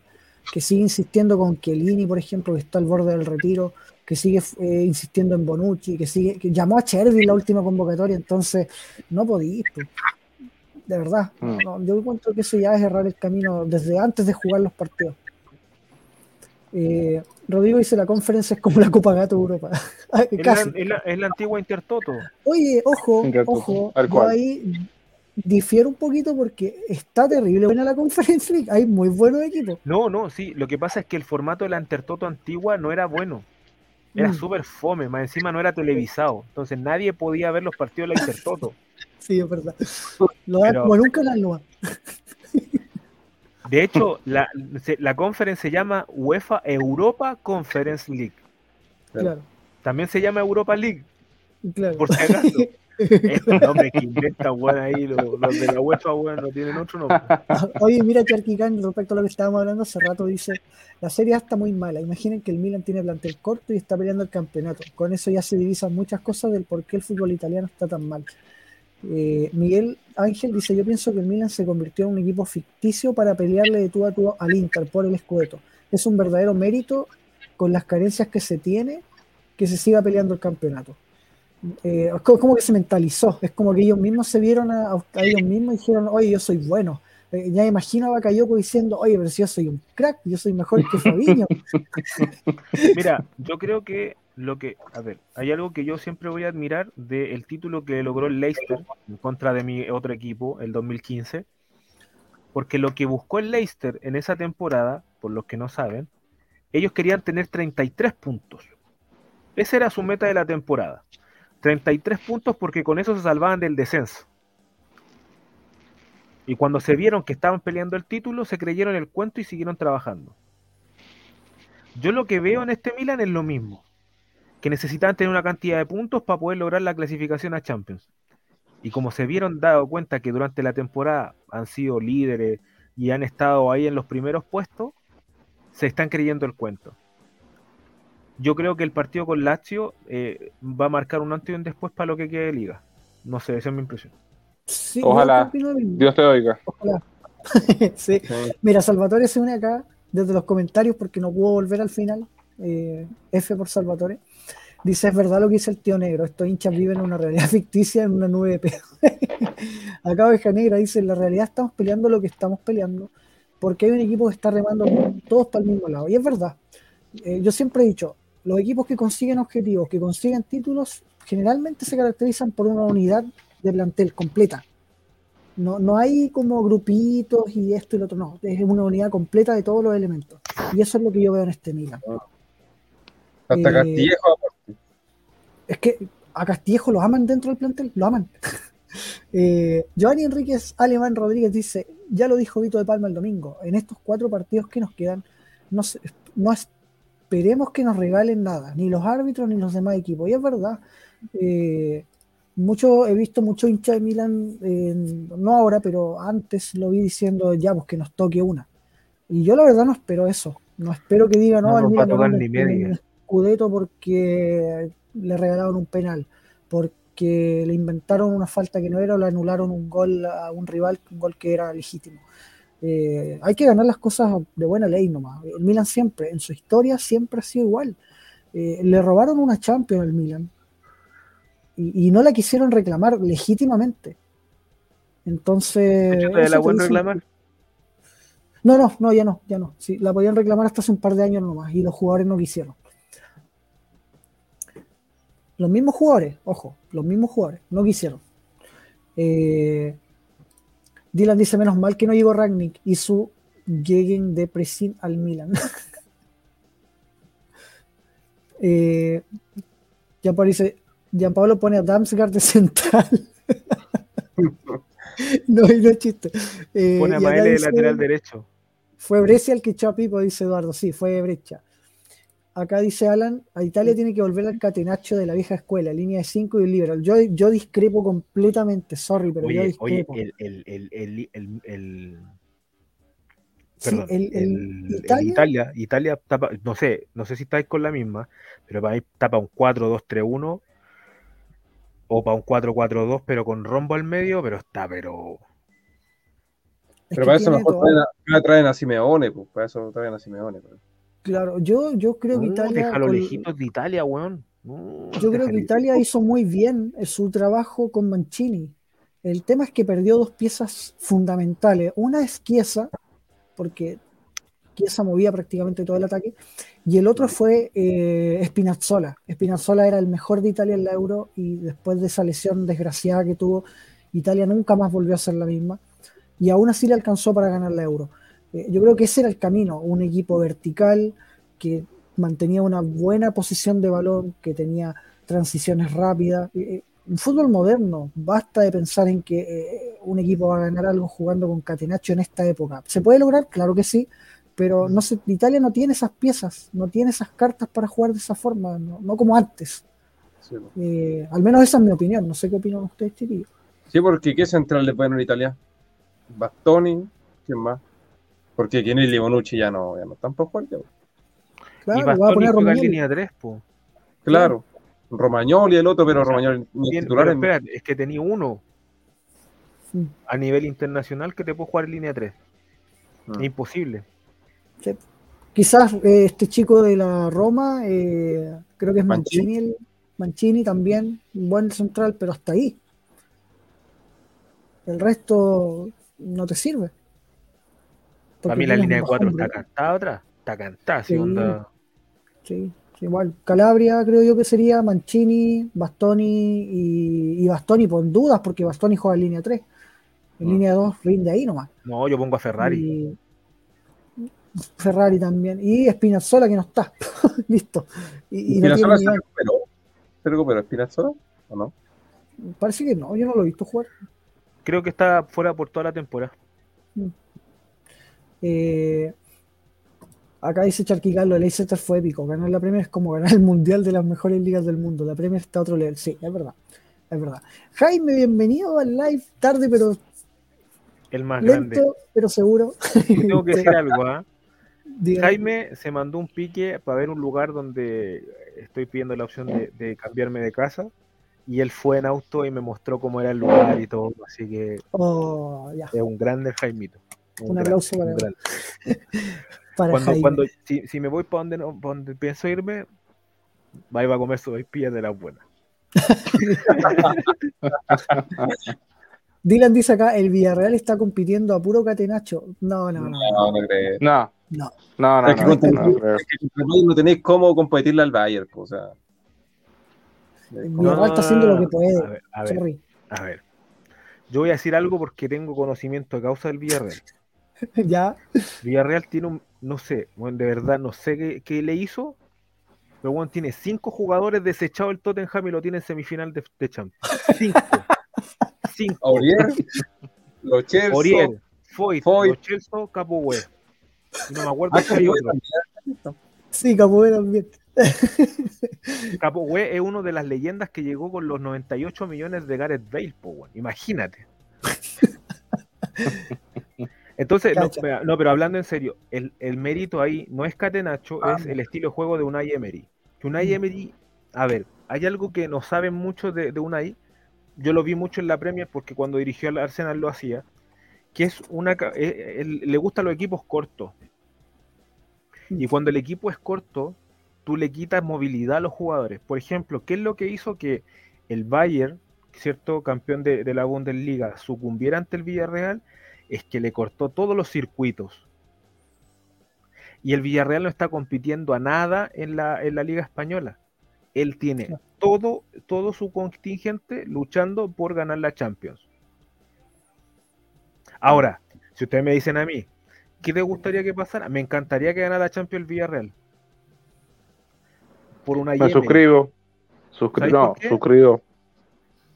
[SPEAKER 4] que sigue insistiendo con Chiellini, por ejemplo, que está al borde del retiro, que sigue eh, insistiendo en Bonucci, que sigue, que llamó a Chervi en la última convocatoria, entonces no podís, pues. de verdad.
[SPEAKER 5] Mm.
[SPEAKER 4] no, yo encuentro que eso ya es errar el camino desde antes de jugar los partidos. Eh, Rodrigo dice la conferencia es como la Copa Gato de Europa.
[SPEAKER 8] Es la, la- es la antigua Intertoto.
[SPEAKER 4] Oye, ojo, ojo, yo ahí difiero un poquito porque está terrible buena la Conference League, hay muy buenos equipos.
[SPEAKER 8] No, no, sí, lo que pasa es que el formato de la Intertoto antigua no era bueno. Era
[SPEAKER 4] Mm.
[SPEAKER 8] súper fome, más encima no era televisado. Entonces nadie podía ver los partidos de la Intertoto.
[SPEAKER 4] Sí, es verdad. Lo dan
[SPEAKER 8] Pero-
[SPEAKER 4] como en un canal nomás.
[SPEAKER 8] De hecho, la, la conference se llama UEFA Europa Conference League.
[SPEAKER 4] Claro,
[SPEAKER 8] También se llama Europa League,
[SPEAKER 4] claro.
[SPEAKER 8] por si acaso. Que inventan, weón, ahí, los, los de la no tienen otro nombre.
[SPEAKER 4] Oye, mira Charquicán, respecto a lo que estábamos hablando hace rato, dice, la Serie está muy mala. Imaginen que el Milan tiene plantel corto y está peleando el campeonato. Con eso ya se divisan muchas cosas del por qué el fútbol italiano está tan mal. Eh, Miguel Ángel dice, yo pienso que el Milan se convirtió en un equipo ficticio para pelearle de tú a tú al Inter por el Scudetto. Es un verdadero mérito con las carencias que se tiene que se siga peleando el campeonato. Eh, es co- como que se mentalizó, es como que ellos mismos se vieron a, a ellos mismos y dijeron, oye, yo soy bueno. Eh, ya imagino a Bakayoko diciendo, oye, pero si yo soy un crack, yo soy mejor que Fabinho.
[SPEAKER 8] Mira, yo creo que lo que, a ver, hay algo que yo siempre voy a admirar del título que logró el Leicester en contra de mi otro equipo, el 2015, porque lo que buscó el Leicester en esa temporada, por los que no saben, ellos querían tener 33 puntos. Esa era su meta de la temporada. 33 puntos porque con eso se salvaban del descenso. Y cuando se vieron que estaban peleando el título, se creyeron el cuento y siguieron trabajando. Yo lo que veo en este Milan es lo mismo, que necesitaban tener una cantidad de puntos para poder lograr la clasificación a Champions. Y como se vieron dado cuenta que durante la temporada han sido líderes y han estado ahí en los primeros puestos, se están creyendo el cuento. Yo creo que el partido con Lazio eh, va a marcar un antes y un después para lo que quede de liga. No sé, esa es mi impresión.
[SPEAKER 4] Sí,
[SPEAKER 5] Ojalá. Dios te oiga.
[SPEAKER 4] Ojalá. Sí. Mira, Salvatore se une acá desde los comentarios porque no pudo volver al final. Eh, F por Salvatore. Dice, es verdad lo que dice el tío negro, estos hinchas viven en una realidad ficticia en una nube de pedo. acá Oveja Negra dice, en la realidad estamos peleando lo que estamos peleando porque hay un equipo que está remando todos para el mismo lado. Y es verdad. Eh, yo siempre he dicho, los equipos que consiguen objetivos, que consiguen títulos, generalmente se caracterizan por una unidad de plantel completa. No, no hay como grupitos y esto y lo otro, no, es una unidad completa de todos los elementos. Y eso es lo que yo veo en este Milan.
[SPEAKER 6] Hasta
[SPEAKER 4] Eh,
[SPEAKER 6] Castillejo,
[SPEAKER 4] Es que a Castillejo lo aman dentro del plantel, lo aman. Eh, Giovanni Enríquez Alemán Rodríguez dice, ya lo dijo Vito de Palma el domingo, en estos cuatro partidos que nos quedan, no, se- no esperemos que nos regalen nada, ni los árbitros ni los demás equipos. Y es verdad, eh, mucho, he visto mucho hincha de Milan, eh, no ahora, pero antes lo vi diciendo ya, pues que nos toque una. Y yo la verdad no espero eso. No espero que diga, no,
[SPEAKER 8] No a
[SPEAKER 4] Milan a
[SPEAKER 8] ni media.
[SPEAKER 4] Scudetto porque le regalaron un penal, porque le inventaron una falta que no era o le anularon un gol a un rival, un gol que era legítimo. Eh, hay que ganar las cosas de buena ley nomás. El Milan siempre, en su historia, siempre ha sido igual. Eh, le robaron una Champions al Milan y, y no la quisieron reclamar legítimamente. Entonces.
[SPEAKER 8] ¿De hecho, te
[SPEAKER 4] eso
[SPEAKER 8] la pueden reclamar?
[SPEAKER 4] No, no, no, ya no, ya no. Sí, la podían reclamar hasta hace un par de años nomás y los jugadores no quisieron. Los mismos jugadores, ojo, los mismos jugadores, no quisieron. Eh, Dylan dice, menos mal que no llegó Ragnick y su Gegen de Pressing al Milan. eh, Gianpaolo dice, Gianpaolo pone a Damsgaard de central. no, y no es chiste. Eh,
[SPEAKER 8] Pone a Maele de lateral derecho.
[SPEAKER 4] fue Brescia el que echó a Pipo, dice Eduardo. Sí, fue Breccia. Acá dice Alan, a Italia tiene que volver al catenaccio de la vieja escuela, línea de 5 y un liberal. Yo, yo discrepo completamente, sorry, pero yo
[SPEAKER 8] Oye, oye,
[SPEAKER 4] discrepo.
[SPEAKER 8] el, el, el, el, el, el-
[SPEAKER 4] Sí,
[SPEAKER 8] perdón,
[SPEAKER 4] el- el
[SPEAKER 8] el- el
[SPEAKER 4] Italia-
[SPEAKER 8] Italia, Italia tapa, no sé, no sé si estáis con la misma, pero para mí tapa un 4-2-3-1 o para un 4-4-2, pero con rombo al medio, pero está, pero
[SPEAKER 4] Es
[SPEAKER 6] Pero para eso mejor traen a, traen a Simeone, pues, para eso traen a Simeone. pues.
[SPEAKER 4] Claro, yo, yo creo que Italia.
[SPEAKER 8] deja los lejitos de Italia, weón. No,
[SPEAKER 4] Yo creo que. Italia hizo muy bien eh, su trabajo con Mancini. El tema es que perdió dos piezas fundamentales. Una es Chiesa, porque Chiesa movía prácticamente todo el ataque, y el otro fue eh, Spinazzola. Spinazzola era el mejor de Italia en la Euro y después de esa lesión desgraciada que tuvo, Italia nunca más volvió a ser la misma y aún así le alcanzó para ganar la Euro. Eh, yo creo que ese era el camino, un equipo vertical que mantenía una buena posición de balón, que tenía transiciones rápidas. Eh, eh, un fútbol moderno, basta de pensar en que eh, un equipo va a ganar algo jugando con Catenaccio en esta época. ¿Se puede lograr? Claro que sí, pero no se, Italia no tiene esas piezas, no tiene esas cartas para jugar de esa forma, no, no como antes.
[SPEAKER 6] Sí.
[SPEAKER 4] Eh, al menos esa es mi opinión, no sé qué opinan ustedes, chiquillos.
[SPEAKER 6] Sí, porque ¿qué central le ponen en Italia? Bastoni, ¿quién más? Porque Kenny Bonucci ya no, ya no están por jugar. ya,
[SPEAKER 8] y
[SPEAKER 4] Claro, va a poner
[SPEAKER 8] juega en línea 3, po.
[SPEAKER 6] Claro. Romagnoli el otro, pero
[SPEAKER 8] O sea,
[SPEAKER 6] Romagnoli ni
[SPEAKER 8] Bien,
[SPEAKER 6] titular
[SPEAKER 8] pero
[SPEAKER 6] en-
[SPEAKER 8] espérate, es que tenía uno a nivel internacional que te puede jugar en línea 3.
[SPEAKER 6] Mm.
[SPEAKER 8] Es imposible.
[SPEAKER 4] Quizás eh, este chico de la Roma, eh, creo que es
[SPEAKER 6] Mancini.
[SPEAKER 4] Mancini, el- Mancini también, un buen central, pero hasta ahí. El resto no te sirve.
[SPEAKER 8] Para mí la línea de
[SPEAKER 4] un
[SPEAKER 8] 4
[SPEAKER 4] bajón,
[SPEAKER 8] está cantada atrás. Está cantada, sí, onda.
[SPEAKER 4] Sí, sí, igual. Calabria creo yo que sería Mancini, Bastoni y, y Bastoni con dudas, porque Bastoni juega en línea 3. En
[SPEAKER 6] Ah.
[SPEAKER 4] línea 2 rinde ahí nomás.
[SPEAKER 8] No, yo pongo a Ferrari.
[SPEAKER 4] Y Ferrari también. Y Spinazzola que no está. Listo. Y, y no
[SPEAKER 6] Spinazzola
[SPEAKER 4] tiene
[SPEAKER 6] se recuperó. ¿Se recuperó Spinazzola o no?
[SPEAKER 4] Parece que no, yo no lo he visto jugar.
[SPEAKER 8] Creo que está fuera por toda la temporada.
[SPEAKER 4] Eh, acá dice Charquicalo, el Leicester fue épico. Ganar la Premier es como ganar el Mundial de las mejores ligas del mundo. La Premier está a otro nivel. Sí, es verdad. Es verdad. Jaime, bienvenido al live. Tarde, pero
[SPEAKER 8] El más grande.
[SPEAKER 4] pero seguro.
[SPEAKER 8] Yo tengo que decir algo, ¿ah? Jaime se mandó un pique para ver un lugar donde estoy pidiendo la opción de, de cambiarme de casa. Y él fue en auto y me mostró cómo era el lugar y todo. Así que
[SPEAKER 4] Oh,
[SPEAKER 8] es un grande Jaimito.
[SPEAKER 4] Un
[SPEAKER 8] gran-
[SPEAKER 4] aplauso
[SPEAKER 8] un
[SPEAKER 4] para-. Para
[SPEAKER 8] Cuando,
[SPEAKER 4] Jaime.
[SPEAKER 8] cuando, si, si me voy para donde, no, pa' donde pienso irme, va, va a comer sopaipillas de las buenas.
[SPEAKER 4] Dylan dice acá, el Villarreal está compitiendo a puro catenacho. No, no, no.
[SPEAKER 6] No, no creo.
[SPEAKER 5] No,
[SPEAKER 4] No.
[SPEAKER 5] no, no,
[SPEAKER 6] Es que
[SPEAKER 5] no, no
[SPEAKER 6] Bayern no tenéis cómo competirle al Bayern, pues, o sea.
[SPEAKER 4] El Villarreal está haciendo lo que puede.
[SPEAKER 8] A ver, a ver, a ver. Yo voy a decir algo porque tengo conocimiento de causa del Villarreal.
[SPEAKER 4] ya.
[SPEAKER 8] Villarreal tiene un, no sé, bueno, de verdad no sé qué, qué le hizo, pero bueno, tiene cinco jugadores desechados el Tottenham y lo tiene en semifinal de, de Champions. Cinco. Cinco.
[SPEAKER 6] Aurier, Lo Chelsea,
[SPEAKER 8] Oriel, Foyt,
[SPEAKER 6] Foyt.
[SPEAKER 8] Lo Capoue. Y no me acuerdo
[SPEAKER 6] Ah,
[SPEAKER 8] si hay otro.
[SPEAKER 4] Sí, Capoeira también.
[SPEAKER 8] Capo Güey es uno de las leyendas que llegó con los 98 millones de Gareth Bale, po, imagínate. Entonces, no, pero hablando en serio, el, el mérito ahí no es Catenacho,
[SPEAKER 6] Ah.
[SPEAKER 8] es el estilo de juego de Unai Emery. Que Unai
[SPEAKER 4] Mm.
[SPEAKER 8] Emery, a ver, hay algo que no saben mucho de, de Unai, yo lo vi mucho en la Premier porque cuando dirigió al Arsenal lo hacía, que es una eh, él- le gustan los equipos cortos. Y cuando el equipo es corto, tú le quitas movilidad a los jugadores. Por ejemplo, ¿qué es lo que hizo que el Bayern, cierto campeón de, de la Bundesliga, sucumbiera ante el Villarreal? Es que le cortó todos los circuitos. Y el Villarreal no está compitiendo a nada en la, en la Liga Española. Él tiene todo, todo su contingente luchando por ganar la Champions. Ahora, si ustedes me dicen a mí, ¿qué te gustaría que pasara? Me encantaría que ganara la Champions el Villarreal. Por una
[SPEAKER 5] Me suscribo. Suscri-
[SPEAKER 8] ¿Sabes
[SPEAKER 5] no, suscribo.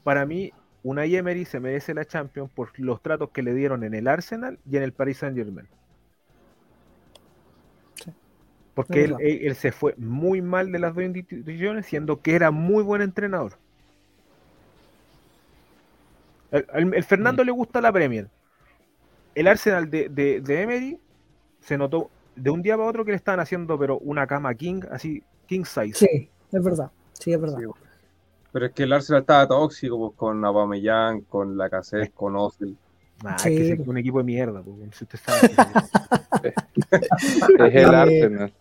[SPEAKER 8] Para mí, una Emery se merece la Champions por los tratos que le dieron en el Arsenal y en el Paris Saint Germain.
[SPEAKER 4] Sí,
[SPEAKER 8] Porque él,
[SPEAKER 4] verdad.
[SPEAKER 8] él- él se fue muy mal de las dos instituciones, siendo que era muy buen entrenador. El, el- el Fernando
[SPEAKER 4] Mm.
[SPEAKER 8] le gusta la Premier. El Arsenal de, de, de Emery se notó de un día para otro que le estaban haciendo, pero una cama king, así, king size.
[SPEAKER 4] Sí, es verdad. Sí, es verdad.
[SPEAKER 6] Sí, Pero es que el Arsenal estaba tóxico pues, con Aubameyang, con Lacazette, con Ozil.
[SPEAKER 8] Ah,
[SPEAKER 4] Sí,
[SPEAKER 8] es que es un equipo de mierda, pues, si usted sabe.
[SPEAKER 5] Es el
[SPEAKER 4] Eh,
[SPEAKER 5] Arsenal.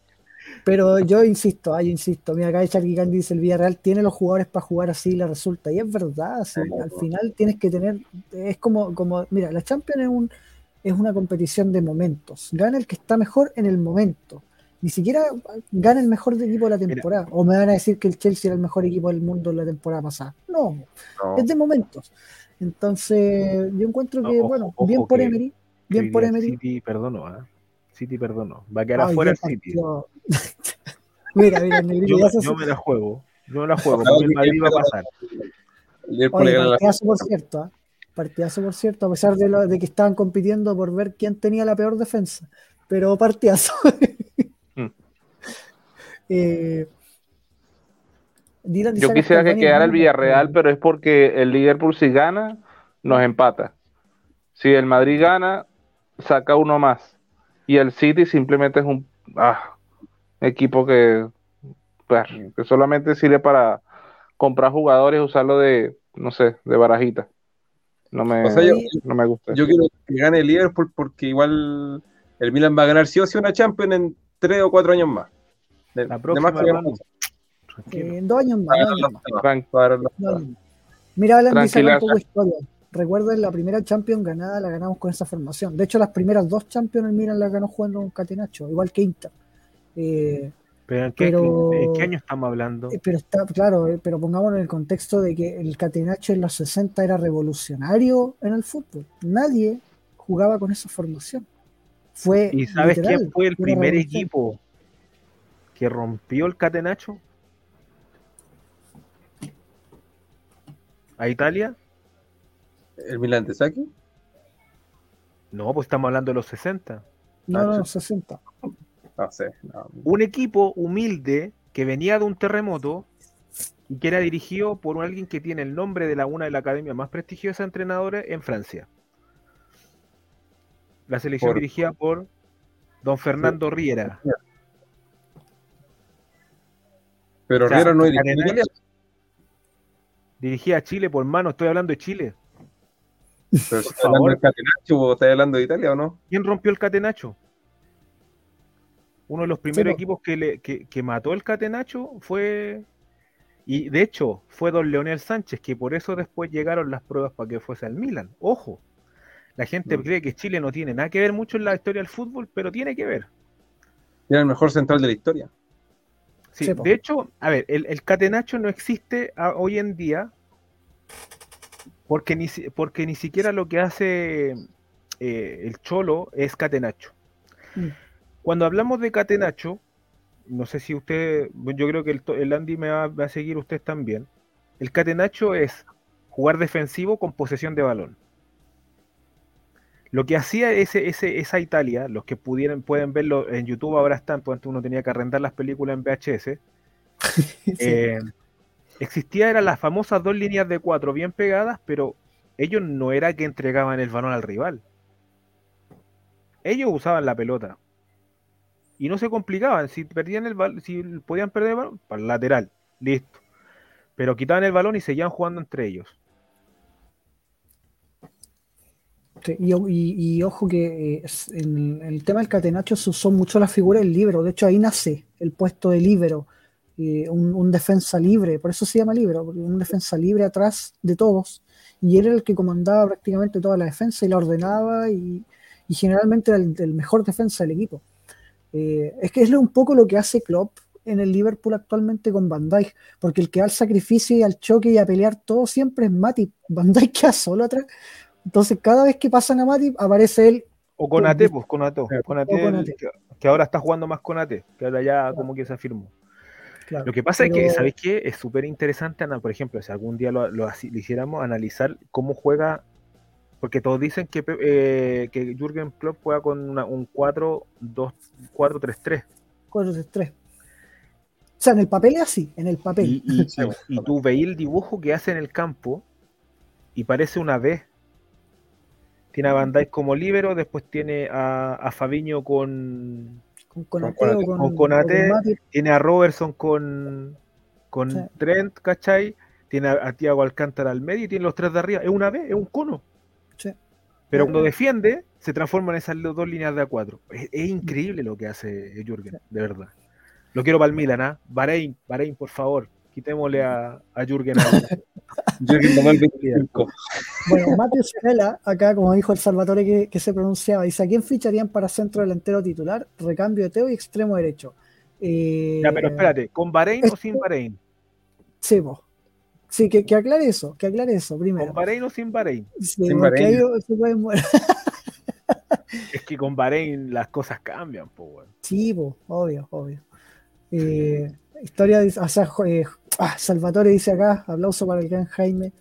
[SPEAKER 4] Pero yo insisto, ah, yo insisto. Mira, acá Charlie Candy dice: el Villarreal tiene los jugadores para jugar así, le resulta. Y es verdad, sí, al final tienes que tener. Es como, como mira, la Champions es, un, es una competición de momentos. Gana el que está mejor en el momento. Ni siquiera gana el mejor equipo de la temporada. O me van a decir que el Chelsea era el mejor equipo del mundo en la temporada pasada. No,
[SPEAKER 6] No.
[SPEAKER 4] es de momentos. Entonces, yo encuentro
[SPEAKER 8] No,
[SPEAKER 4] que,
[SPEAKER 8] ojo,
[SPEAKER 4] bueno,
[SPEAKER 8] ojo
[SPEAKER 4] bien por
[SPEAKER 8] que-
[SPEAKER 4] Emery, bien por Emery.
[SPEAKER 8] City perdonó, ¿ah? City perdonó. Va a quedar
[SPEAKER 4] Ay,
[SPEAKER 8] afuera el City.
[SPEAKER 4] partió. mira, mira, Negrito,
[SPEAKER 8] Yo, yo me la juego. Yo me la juego. Porque el Madrid va a pasar.
[SPEAKER 4] Oye, partidazo por cierto, ¿ah? partidazo por cierto, a pesar de, lo, de que estaban compitiendo por ver quién tenía la peor defensa, pero partidazo. Eh, Dylan
[SPEAKER 5] Yo quisiera que quedara el Villarreal, pero es porque el Liverpool si gana, nos empata. Si el Madrid gana, saca uno más. Y el City simplemente es un ah, equipo que, pues, que solamente sirve para comprar jugadores, usarlo de, no sé, de barajita. No me,
[SPEAKER 6] O sea, yo-
[SPEAKER 5] no me gusta.
[SPEAKER 6] Yo quiero que gane el Liverpool porque igual el Milan va a ganar sí o sí una Champions en tres o cuatro años más. De,
[SPEAKER 8] La
[SPEAKER 6] de
[SPEAKER 8] próxima,
[SPEAKER 6] más que.
[SPEAKER 4] Eh, en dos años más, dos años. Mira, Alan dice un poco de historia. Recuerden, la primera Champions ganada la ganamos con esa formación. De hecho, las primeras dos Champions el Milan las ganó jugando con Catenacho, igual que Inter. Eh,
[SPEAKER 8] Pero, ¿en qué,
[SPEAKER 4] pero-
[SPEAKER 8] ¿en qué año estamos hablando?
[SPEAKER 4] Eh, Pero está claro, eh, pero pongámonos en el contexto de que el Catenacho en los 60 era revolucionario en el fútbol. Nadie jugaba con esa formación. Fue
[SPEAKER 8] ¿Y sabes
[SPEAKER 4] literal,
[SPEAKER 8] quién fue el primer equipo que rompió el catenacho? ¿A Italia?
[SPEAKER 6] ¿El Milan de Saki?
[SPEAKER 8] No, pues estamos hablando de los 60.
[SPEAKER 4] No,
[SPEAKER 6] Ah,
[SPEAKER 4] no,
[SPEAKER 6] sí.
[SPEAKER 4] 60.
[SPEAKER 6] No sé. no.
[SPEAKER 8] Un equipo humilde que venía de un terremoto y que era dirigido por alguien que tiene el nombre de la una de la academia más prestigiosa de entrenadores en Francia. La selección
[SPEAKER 6] Por-
[SPEAKER 8] dirigida por don Fernando Riera.
[SPEAKER 6] Pero
[SPEAKER 8] O sea,
[SPEAKER 6] Riera no
[SPEAKER 8] Catenacho-
[SPEAKER 6] Italia.
[SPEAKER 8] Dirigía a Chile por mano, estoy hablando de Chile.
[SPEAKER 6] Pero si
[SPEAKER 8] por
[SPEAKER 6] estás hablando del Catenaccio, ¿vos estás hablando de Italia o no?
[SPEAKER 8] ¿Quién rompió el catenacho? Uno de los primeros
[SPEAKER 4] po.
[SPEAKER 8] equipos que, le, que, que mató el catenacho fue. Y de hecho, fue don Leonel Sánchez, que por eso después llegaron las pruebas para que fuese al Milan. Ojo, la gente
[SPEAKER 6] Mm.
[SPEAKER 8] cree que Chile no tiene nada que ver mucho en la historia del fútbol, pero tiene que ver.
[SPEAKER 6] Era el mejor central de la historia.
[SPEAKER 8] Sí, de hecho, a ver, el, el catenacho no existe a- hoy en día porque ni, porque ni siquiera lo que hace eh, el cholo es catenacho.
[SPEAKER 4] Mm.
[SPEAKER 8] Cuando hablamos de catenacho, no sé si usted, yo creo que el, el Andy me va, va a seguir usted también. El catenacho es jugar defensivo con posesión de balón. Lo que hacía ese, ese, esa Italia, los que pudieran, pueden verlo en YouTube ahora están, pues antes uno tenía que arrendar las películas en VHS, Eh, existía, eran las famosas dos líneas de cuatro bien pegadas, pero ellos no era que entregaban el balón al rival. Ellos usaban la pelota. Y no se complicaban. Si perdían el balón, si podían perder el balón, para el lateral. Listo. Pero quitaban el balón y seguían jugando entre ellos.
[SPEAKER 4] Sí, y, y- y ojo que eh, en el tema del catenacho se usó mucho la figura del libero. De hecho, ahí nace el puesto de libero. eh, un, un defensa libre, por eso se llama porque un defensa libre atrás de todos. Y él era el que comandaba prácticamente toda la defensa y la ordenaba y, y generalmente era el, el mejor defensa del equipo. Eh, es que es un poco lo que hace Klopp en el Liverpool actualmente con Van Dijk, porque el que va al sacrificio y al choque y a pelear todo siempre es Matip. Van Dijk queda solo atrás. Entonces, cada vez que pasan a Matip, aparece él.
[SPEAKER 8] O con AT, pues con AT. Que, que ahora está jugando más con AT, que ahora ya como que se afirmó.
[SPEAKER 4] Claro,
[SPEAKER 8] Lo que pasa es que, ¿sabéis qué? Es súper interesante, ana- por ejemplo, si algún día lo, lo hiciéramos, analizar cómo juega, porque todos dicen que, eh, que Jürgen Klopp juega con una- un 4-2-4-3-3.
[SPEAKER 4] 4-3-3. O sea, en el papel es así, en el papel.
[SPEAKER 8] Y, y- y- y tú veis el dibujo que hace en el campo y parece una B. Tiene a Van Dijk como líbero, después tiene a, a Fabiño con,
[SPEAKER 4] con Konate
[SPEAKER 6] con
[SPEAKER 4] o
[SPEAKER 6] Konate.
[SPEAKER 4] con,
[SPEAKER 8] con Konate.
[SPEAKER 4] o con Matip.
[SPEAKER 8] tiene a Robertson con, con
[SPEAKER 4] Sí.
[SPEAKER 8] Trent, ¿cachai? Tiene a, a Thiago Alcántara al medio y tiene los tres de arriba. Es una B, es un cono.
[SPEAKER 4] Sí.
[SPEAKER 8] Pero
[SPEAKER 4] Eh,
[SPEAKER 8] cuando
[SPEAKER 4] eh.
[SPEAKER 8] defiende, se transforma en esas dos líneas de A4. Es, es increíble lo que hace Jürgen, de verdad. Lo quiero para el Milan, ¿ah? Bahrein, Bahrein, por favor. Quitémosle a, a Jürgen. algo.
[SPEAKER 6] Jürgen tomó el 25.
[SPEAKER 4] Bueno, Mateo Sela, acá, como dijo el Salvatore que, que se pronunciaba, dice: ¿A quién ficharían para centro delantero titular? Recambio de Teo y extremo derecho. Eh,
[SPEAKER 8] Ya, pero espérate, ¿con Bahrein o sin Bahrein?
[SPEAKER 4] Sí, po. Sí, que, que aclare eso, que aclare eso primero.
[SPEAKER 8] ¿Con Bahrein o sin Bahrein?
[SPEAKER 4] Sí,
[SPEAKER 6] Sin
[SPEAKER 4] porque
[SPEAKER 6] Bahrein.
[SPEAKER 4] ahí se pueden mover.
[SPEAKER 8] Es que con Bahrein las cosas cambian, po, weón.
[SPEAKER 4] Sí, po, obvio, obvio. Eh, historia, dice- o sea, jo- eh, ah, Salvatore dice acá, aplauso para el gran Jaime.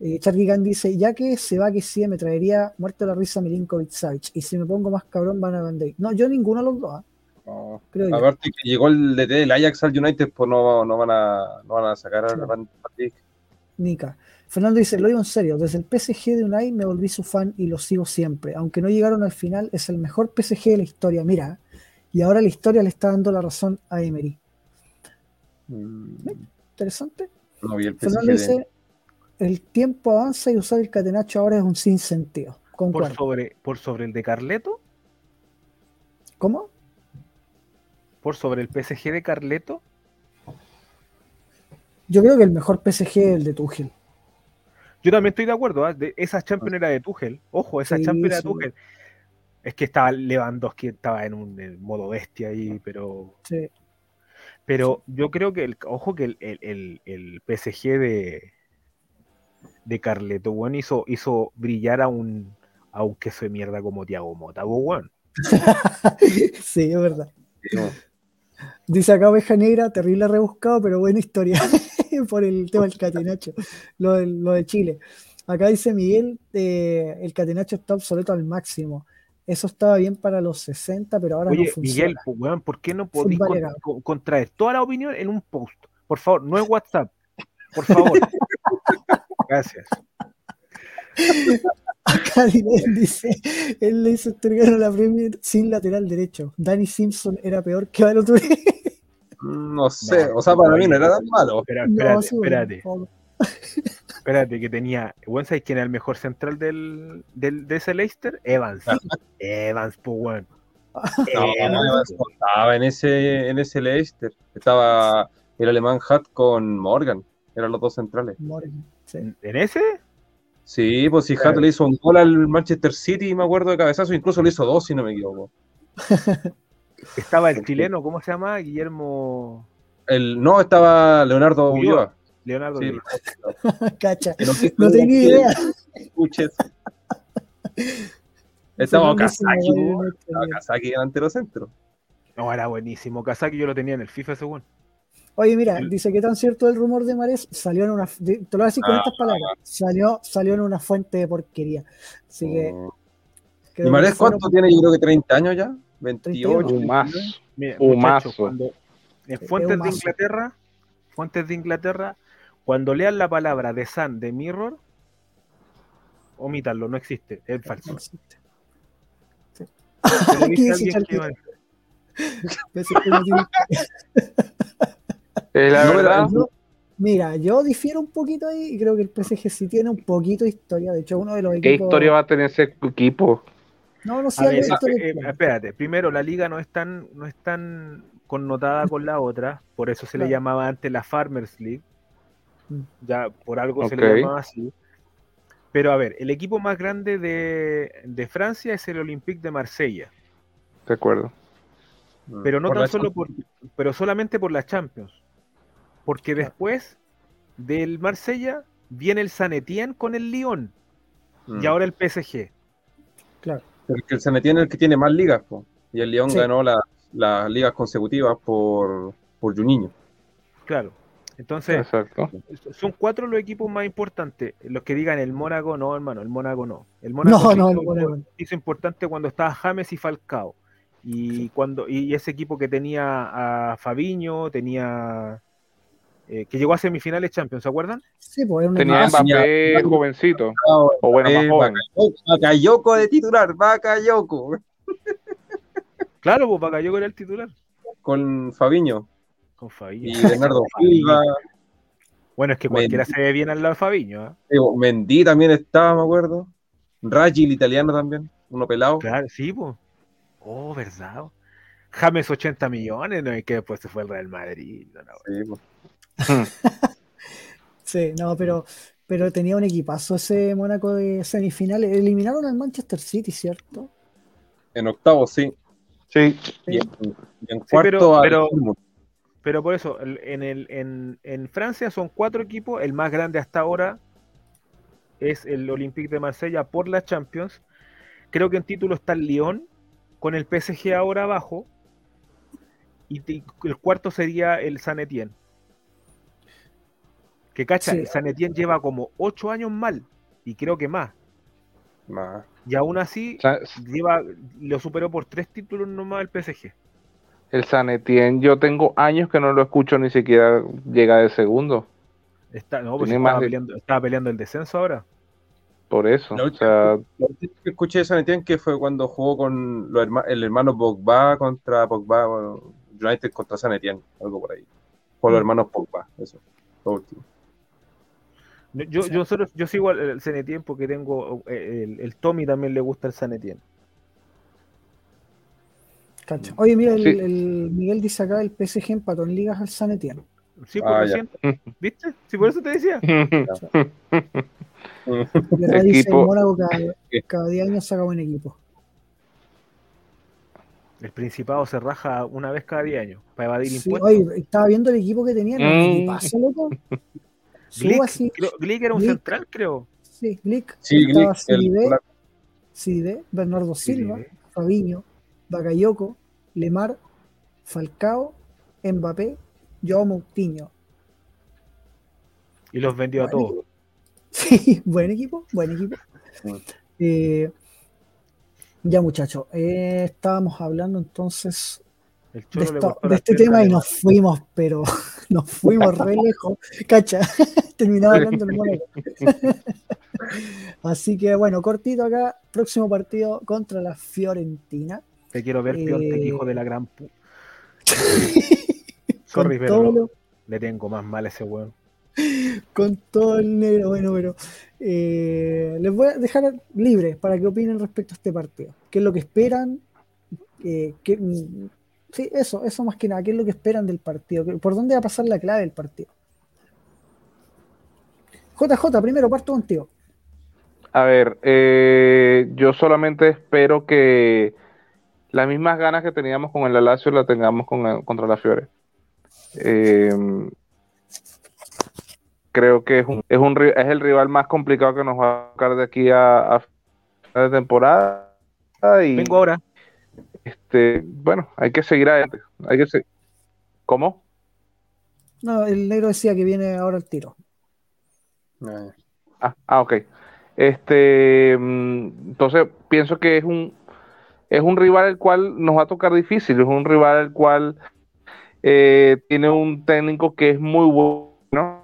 [SPEAKER 4] Eh, Charlie Khan dice, ya que se va que sí, me traería muerto la risa Milinkovic Savic. Y si me pongo más cabrón, van a Van Dijk. No, yo ninguno de los dos, ah,
[SPEAKER 6] No.
[SPEAKER 4] creo yo.
[SPEAKER 6] Aparte que llegó el DT del Ajax al United, pues no, no, van, a, no van a sacar a
[SPEAKER 4] Sí.
[SPEAKER 6] Van Dijk.
[SPEAKER 4] Nica. Fernando dice, lo digo en serio, desde el PSG de Unai me volví su fan y lo sigo siempre. Aunque no llegaron al final, es el mejor PSG de la historia. Mira, y ahora la historia le está dando la razón a Emery.
[SPEAKER 6] Mm,
[SPEAKER 4] Interesante.
[SPEAKER 6] No vi el.
[SPEAKER 4] Fernando dice, el tiempo avanza y usar el catenacho ahora es un sinsentido.
[SPEAKER 8] Por
[SPEAKER 4] Concuerdo.
[SPEAKER 8] sobre, por sobre el de Carleto,
[SPEAKER 4] ¿Cómo?
[SPEAKER 8] por sobre el PSG de Carleto.
[SPEAKER 4] Yo creo que el mejor PSG es el de Tuchel.
[SPEAKER 8] Yo también estoy de acuerdo, ¿ah? De- esa Champions era de Tuchel. Ojo, esa
[SPEAKER 4] Sí,
[SPEAKER 8] Champions era de
[SPEAKER 4] sí.
[SPEAKER 8] Tuchel. Es que estaba Lewandowski, estaba en un en modo bestia ahí, pero
[SPEAKER 4] Sí.
[SPEAKER 8] Pero yo creo que, el, ojo, que el, el, el- el PSG de, de Carleto, weón, hizo, hizo brillar a un, a un queso de mierda como Thiago Mota, weón.
[SPEAKER 4] sí, es verdad.
[SPEAKER 6] No.
[SPEAKER 4] Dice acá Oveja Negra, terrible rebuscado, pero buena historia por el tema del catenacho, lo, lo de Chile. Acá dice Miguel, eh, el catenacho está obsoleto al máximo. Eso estaba bien para los 60, pero ahora
[SPEAKER 8] Oye,
[SPEAKER 4] no funciona.
[SPEAKER 8] Miguel, pues, weón, ¿por qué no podéis contraer toda la opinión en un post? Por favor, no en WhatsApp. Por favor. Gracias.
[SPEAKER 4] Acá dice, él le hizo entregar a la Premier sin lateral derecho. Danny Simpson era peor que Balotelli.
[SPEAKER 6] No sé,
[SPEAKER 8] No,
[SPEAKER 6] o sea, para
[SPEAKER 8] no,
[SPEAKER 6] mí no era tan
[SPEAKER 8] no,
[SPEAKER 6] malo.
[SPEAKER 8] Espera,
[SPEAKER 4] No,
[SPEAKER 8] espérate,
[SPEAKER 4] sí,
[SPEAKER 8] espérate, espérate, que tenía. ¿Weón sabes quién era el mejor central del, del, de ese Leicester? Evans. Evans, pues, weón.
[SPEAKER 6] No,
[SPEAKER 8] Evans,
[SPEAKER 6] estaba en ese, en ese Leicester. Estaba el alemán Hat con Morgan. Eran los dos centrales.
[SPEAKER 4] Morgan, sí.
[SPEAKER 8] ¿En ese?
[SPEAKER 6] Sí, pues si Hat
[SPEAKER 8] Claro.
[SPEAKER 6] le hizo un gol al Manchester City, me acuerdo de cabezazo, incluso le hizo dos, si no me equivoco.
[SPEAKER 8] Estaba el chileno, ¿cómo se llama? Guillermo
[SPEAKER 6] El, no, estaba Leonardo
[SPEAKER 8] Ulloa. Leonardo.
[SPEAKER 6] Sí.
[SPEAKER 4] Cacha,
[SPEAKER 6] que no,
[SPEAKER 4] tenía idea.
[SPEAKER 6] Escuches. Estaba
[SPEAKER 4] Buenísimo,
[SPEAKER 6] Kazaki. Kazaki delantero centro.
[SPEAKER 8] No, era buenísimo. Kazaki yo lo tenía en el FIFA weón.
[SPEAKER 4] Oye, mira,
[SPEAKER 8] El-
[SPEAKER 4] dice que tan cierto el rumor de Mares salió en una. de- Te lo voy a decir con
[SPEAKER 6] Ah.
[SPEAKER 4] estas palabras. Salió, salió en una fuente de porquería. Así que. Creo
[SPEAKER 6] ¿Y
[SPEAKER 4] fueron-
[SPEAKER 6] cuánto tiene? Yo creo que 30 años ya. 28.
[SPEAKER 5] Un más.
[SPEAKER 8] Mira,
[SPEAKER 5] mazo.
[SPEAKER 8] cuando, En
[SPEAKER 4] Es
[SPEAKER 8] fuentes
[SPEAKER 4] un
[SPEAKER 8] de. Inglaterra, fuentes de Inglaterra, cuando lean la palabra de Sun de Mirror, omítanlo, no existe, es
[SPEAKER 4] No
[SPEAKER 8] falso.
[SPEAKER 4] existe. Sí. Es
[SPEAKER 5] la
[SPEAKER 6] No,
[SPEAKER 5] verdad.
[SPEAKER 4] Yo- mira, yo difiero un poquito ahí y creo que el PSG sí tiene un poquito de historia. De hecho, uno de los
[SPEAKER 5] ¿Qué
[SPEAKER 4] equipos.
[SPEAKER 5] historia va a tener ese equipo?
[SPEAKER 4] No, no sé,
[SPEAKER 8] ver, eh, espérate, primero la liga no es tan, no es tan connotada con la otra, por eso se le llamaba antes la Farmers League. Ya por algo se le llamaba así. Pero a ver, el equipo más grande de, de Francia es el Olympique de Marsella,
[SPEAKER 5] De acuerdo.
[SPEAKER 8] pero no
[SPEAKER 6] Por
[SPEAKER 8] tan
[SPEAKER 6] la
[SPEAKER 8] solo por, pero solamente por la Champions, porque después del Marsella viene el San Etienne con el Lyon
[SPEAKER 6] Mm.
[SPEAKER 8] y ahora el PSG.
[SPEAKER 4] Claro.
[SPEAKER 6] Porque el Sanetien es el que tiene más ligas, po. y el
[SPEAKER 4] Sí.
[SPEAKER 6] ganó la- las ligas consecutivas por, por Juninho.
[SPEAKER 8] Claro. Entonces,
[SPEAKER 5] Exacto.
[SPEAKER 8] Son cuatro los equipos más importantes. Los que digan el Mónaco, no, hermano, el Mónaco no. El
[SPEAKER 4] No,
[SPEAKER 8] Mónaco
[SPEAKER 4] no,
[SPEAKER 8] hizo,
[SPEAKER 4] el Mónaco no.
[SPEAKER 8] hizo importante cuando estaba James y Falcao. Y cuando y ese equipo que tenía a Fabiño, tenía eh, que llegó a semifinales Champions, ¿se acuerdan?
[SPEAKER 4] Sí, pues era un
[SPEAKER 5] Tenía
[SPEAKER 4] equipo-
[SPEAKER 5] Mbappé jovencito. O bueno, más joven.
[SPEAKER 6] Bakayoko- Bakayoko de titular, Bakayoko.
[SPEAKER 8] Claro, pues Bakayoko era el titular.
[SPEAKER 6] Con Fabiño
[SPEAKER 8] Con Fabiño.
[SPEAKER 6] y Bernardo Silva.
[SPEAKER 8] Bueno, es que cualquiera se ve bien al lado de Fabiño. ¿ah?
[SPEAKER 6] Digo, Mendy también estaba, me acuerdo. Raggi, el italiano también, uno pelado.
[SPEAKER 8] Claro, sí, pues. Oh, ¿verdad? James 80 millones, ¿no? Y que después se fue al Real Madrid. no, no.
[SPEAKER 6] Sí, po.
[SPEAKER 4] Sí, no, pero, pero tenía un equipazo ese Mónaco de semifinales. Eliminaron al Manchester City, ¿cierto?
[SPEAKER 6] En octavo, sí.
[SPEAKER 5] Sí.
[SPEAKER 6] Y en, y en
[SPEAKER 8] Sí,
[SPEAKER 6] cuarto
[SPEAKER 8] pero-
[SPEAKER 6] al
[SPEAKER 8] pero-
[SPEAKER 6] Dortmund.
[SPEAKER 8] Pero por eso, en, el, en, en Francia son cuatro equipos. El más grande hasta ahora es el Olympique de Marsella por la Champions. Creo que en título está el Lyon, con el PSG ahora abajo. Y el cuarto sería el San Etienne. Que cacha,
[SPEAKER 4] Sí.
[SPEAKER 8] el San Etienne lleva como ocho años mal. Y creo que más.
[SPEAKER 6] Más.
[SPEAKER 8] Y aún así, lleva, lo superó por tres títulos nomás el PSG.
[SPEAKER 5] El San Etienne, yo tengo años que no lo escucho ni siquiera llega de segundo.
[SPEAKER 8] Está, no, pues estaba,
[SPEAKER 5] de-
[SPEAKER 8] peleando, estaba peleando el descenso ahora.
[SPEAKER 5] Por eso.
[SPEAKER 6] La
[SPEAKER 5] O
[SPEAKER 6] última-
[SPEAKER 5] sea,
[SPEAKER 6] último que escuché de San Etienne que fue cuando jugó con los herma- el hermano Pogba contra Pogba, bueno, United contra San Etienne, algo por ahí. Por los hermanos Pogba, eso. Lo último.
[SPEAKER 8] Yo,
[SPEAKER 4] O sea-
[SPEAKER 8] yo, solo, yo sigo al el San Etienne porque tengo eh, el, el Tommy también le gusta el San Etienne.
[SPEAKER 4] Cacha. Oye, mira, el,
[SPEAKER 5] Sí.
[SPEAKER 4] el Miguel dice acá el PSG empató en ligas al San Etienne.
[SPEAKER 8] Sí,
[SPEAKER 6] Ah,
[SPEAKER 8] por
[SPEAKER 6] ya.
[SPEAKER 8] recién. ¿Viste? Sí, por eso te decía.
[SPEAKER 4] Dice el
[SPEAKER 5] Equipo-
[SPEAKER 4] Mónaco cada, cada 10 años saca buen equipo.
[SPEAKER 8] El Principado se raja una vez cada 10 años para evadir
[SPEAKER 4] Sí,
[SPEAKER 8] impuestos.
[SPEAKER 4] oye, estaba viendo el equipo que tenían.
[SPEAKER 5] Mm.
[SPEAKER 4] ¿Qué pasa, loco?
[SPEAKER 8] Glick,
[SPEAKER 4] así.
[SPEAKER 8] creo- Glick era un
[SPEAKER 4] Glick.
[SPEAKER 8] central, creo.
[SPEAKER 4] Sí, Glick.
[SPEAKER 6] Sí,
[SPEAKER 4] estaba
[SPEAKER 6] Glick,
[SPEAKER 4] Bernardo Silva. Fabiño, Bakayoko, Lemar, Falcao, Mbappé, Joao Moutinho.
[SPEAKER 8] Y los vendió a todos.
[SPEAKER 4] Sí, buen equipo, buen equipo. Eh, ya muchachos, eh, estábamos hablando entonces de, esto- de este tema y nos fuimos, pero nos fuimos re lejos. Cacha, terminaba hablando el Mónaco. Así que bueno, cortito acá, próximo partido contra la Fiorentina.
[SPEAKER 8] Te quiero ver, Piontek,
[SPEAKER 4] Eh,
[SPEAKER 8] hijo de la gran pu... Sorry, pero
[SPEAKER 4] lo-
[SPEAKER 8] le tengo más mal a ese weón.
[SPEAKER 4] con todo el negro. Bueno, pero eh, les voy a dejar libre para que opinen respecto a este partido. ¿Qué es lo que esperan? Eh, qué- mm, sí, eso, eso más que nada. ¿Qué es lo que esperan del partido? ¿Qué- ¿Por dónde va a pasar la clave del partido? JJ, primero parto contigo.
[SPEAKER 5] A ver, eh, yo solamente espero que las mismas ganas que teníamos con el Lazio las tengamos con el- contra la Fiore. Eh, creo que es, un, es, un, ri- es el rival más complicado que nos va a tocar de aquí a, a final de temporada. Y,
[SPEAKER 8] Vengo ahora.
[SPEAKER 5] este, bueno, hay que seguir adelante. Hay que se- ¿Cómo?
[SPEAKER 4] No, el negro decía que viene ahora el tiro.
[SPEAKER 6] Eh,
[SPEAKER 5] Ah, ah, ok. Este, mm, entonces pienso que es un es un rival el cual nos va a tocar difícil, es un rival el cual eh, tiene un técnico que es muy bueno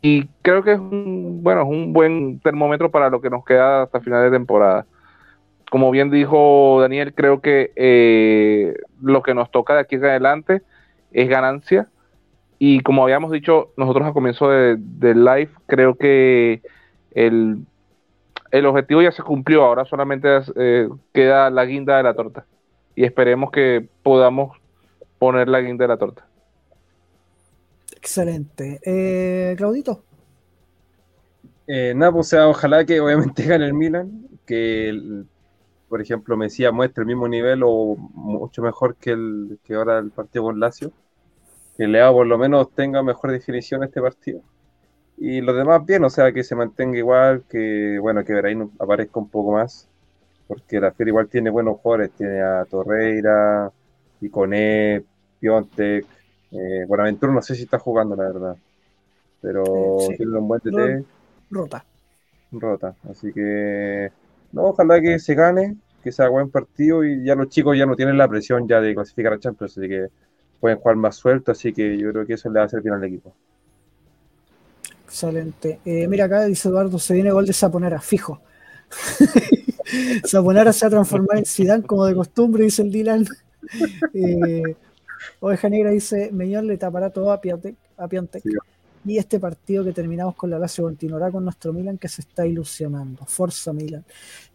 [SPEAKER 5] y creo que es un, bueno, es un buen termómetro para lo que nos queda hasta final de temporada. Como bien dijo Daniel, creo que eh, lo que nos toca de aquí en adelante es ganancia. Y como habíamos dicho nosotros al comienzo del live, creo que el, el, objetivo ya se cumplió. Ahora solamente eh, queda la guinda de la torta. Y esperemos que podamos poner la guinda de la torta.
[SPEAKER 4] Excelente. Eh, Claudito.
[SPEAKER 6] Eh, nada, pues, o sea, ojalá que obviamente gane el Milan, que por ejemplo Mesías muestre el mismo nivel o mucho mejor que el que ahora el partido con Lazio, que Leo por lo menos tenga mejor definición este partido. Y los demás bien, o sea, que se mantenga igual, que bueno, que Veraín aparezca un poco más, porque la Fiera igual tiene buenos jugadores, tiene a Torreira, Iconé, Piontek, eh, Buenaventura no sé si está jugando, la verdad. Pero tiene un buen TT.
[SPEAKER 4] Rota.
[SPEAKER 6] Rota. Así que. No, ojalá que se gane, que sea buen partido y ya los chicos ya no tienen la presión ya de clasificar a Champions, así que pueden jugar más suelto, así que yo creo que eso le va a hacer bien al equipo.
[SPEAKER 4] Excelente. Eh, mira acá dice Eduardo, se viene gol de Saponara, fijo. Saponara se va a transformar en Zidane como de costumbre, dice el Dylan. Eh, Oveja Negra dice, Meñón le tapará todo a Piontek. A Y este partido que terminamos con la Lazio continuará con nuestro Milan que se está ilusionando. Forza Milan.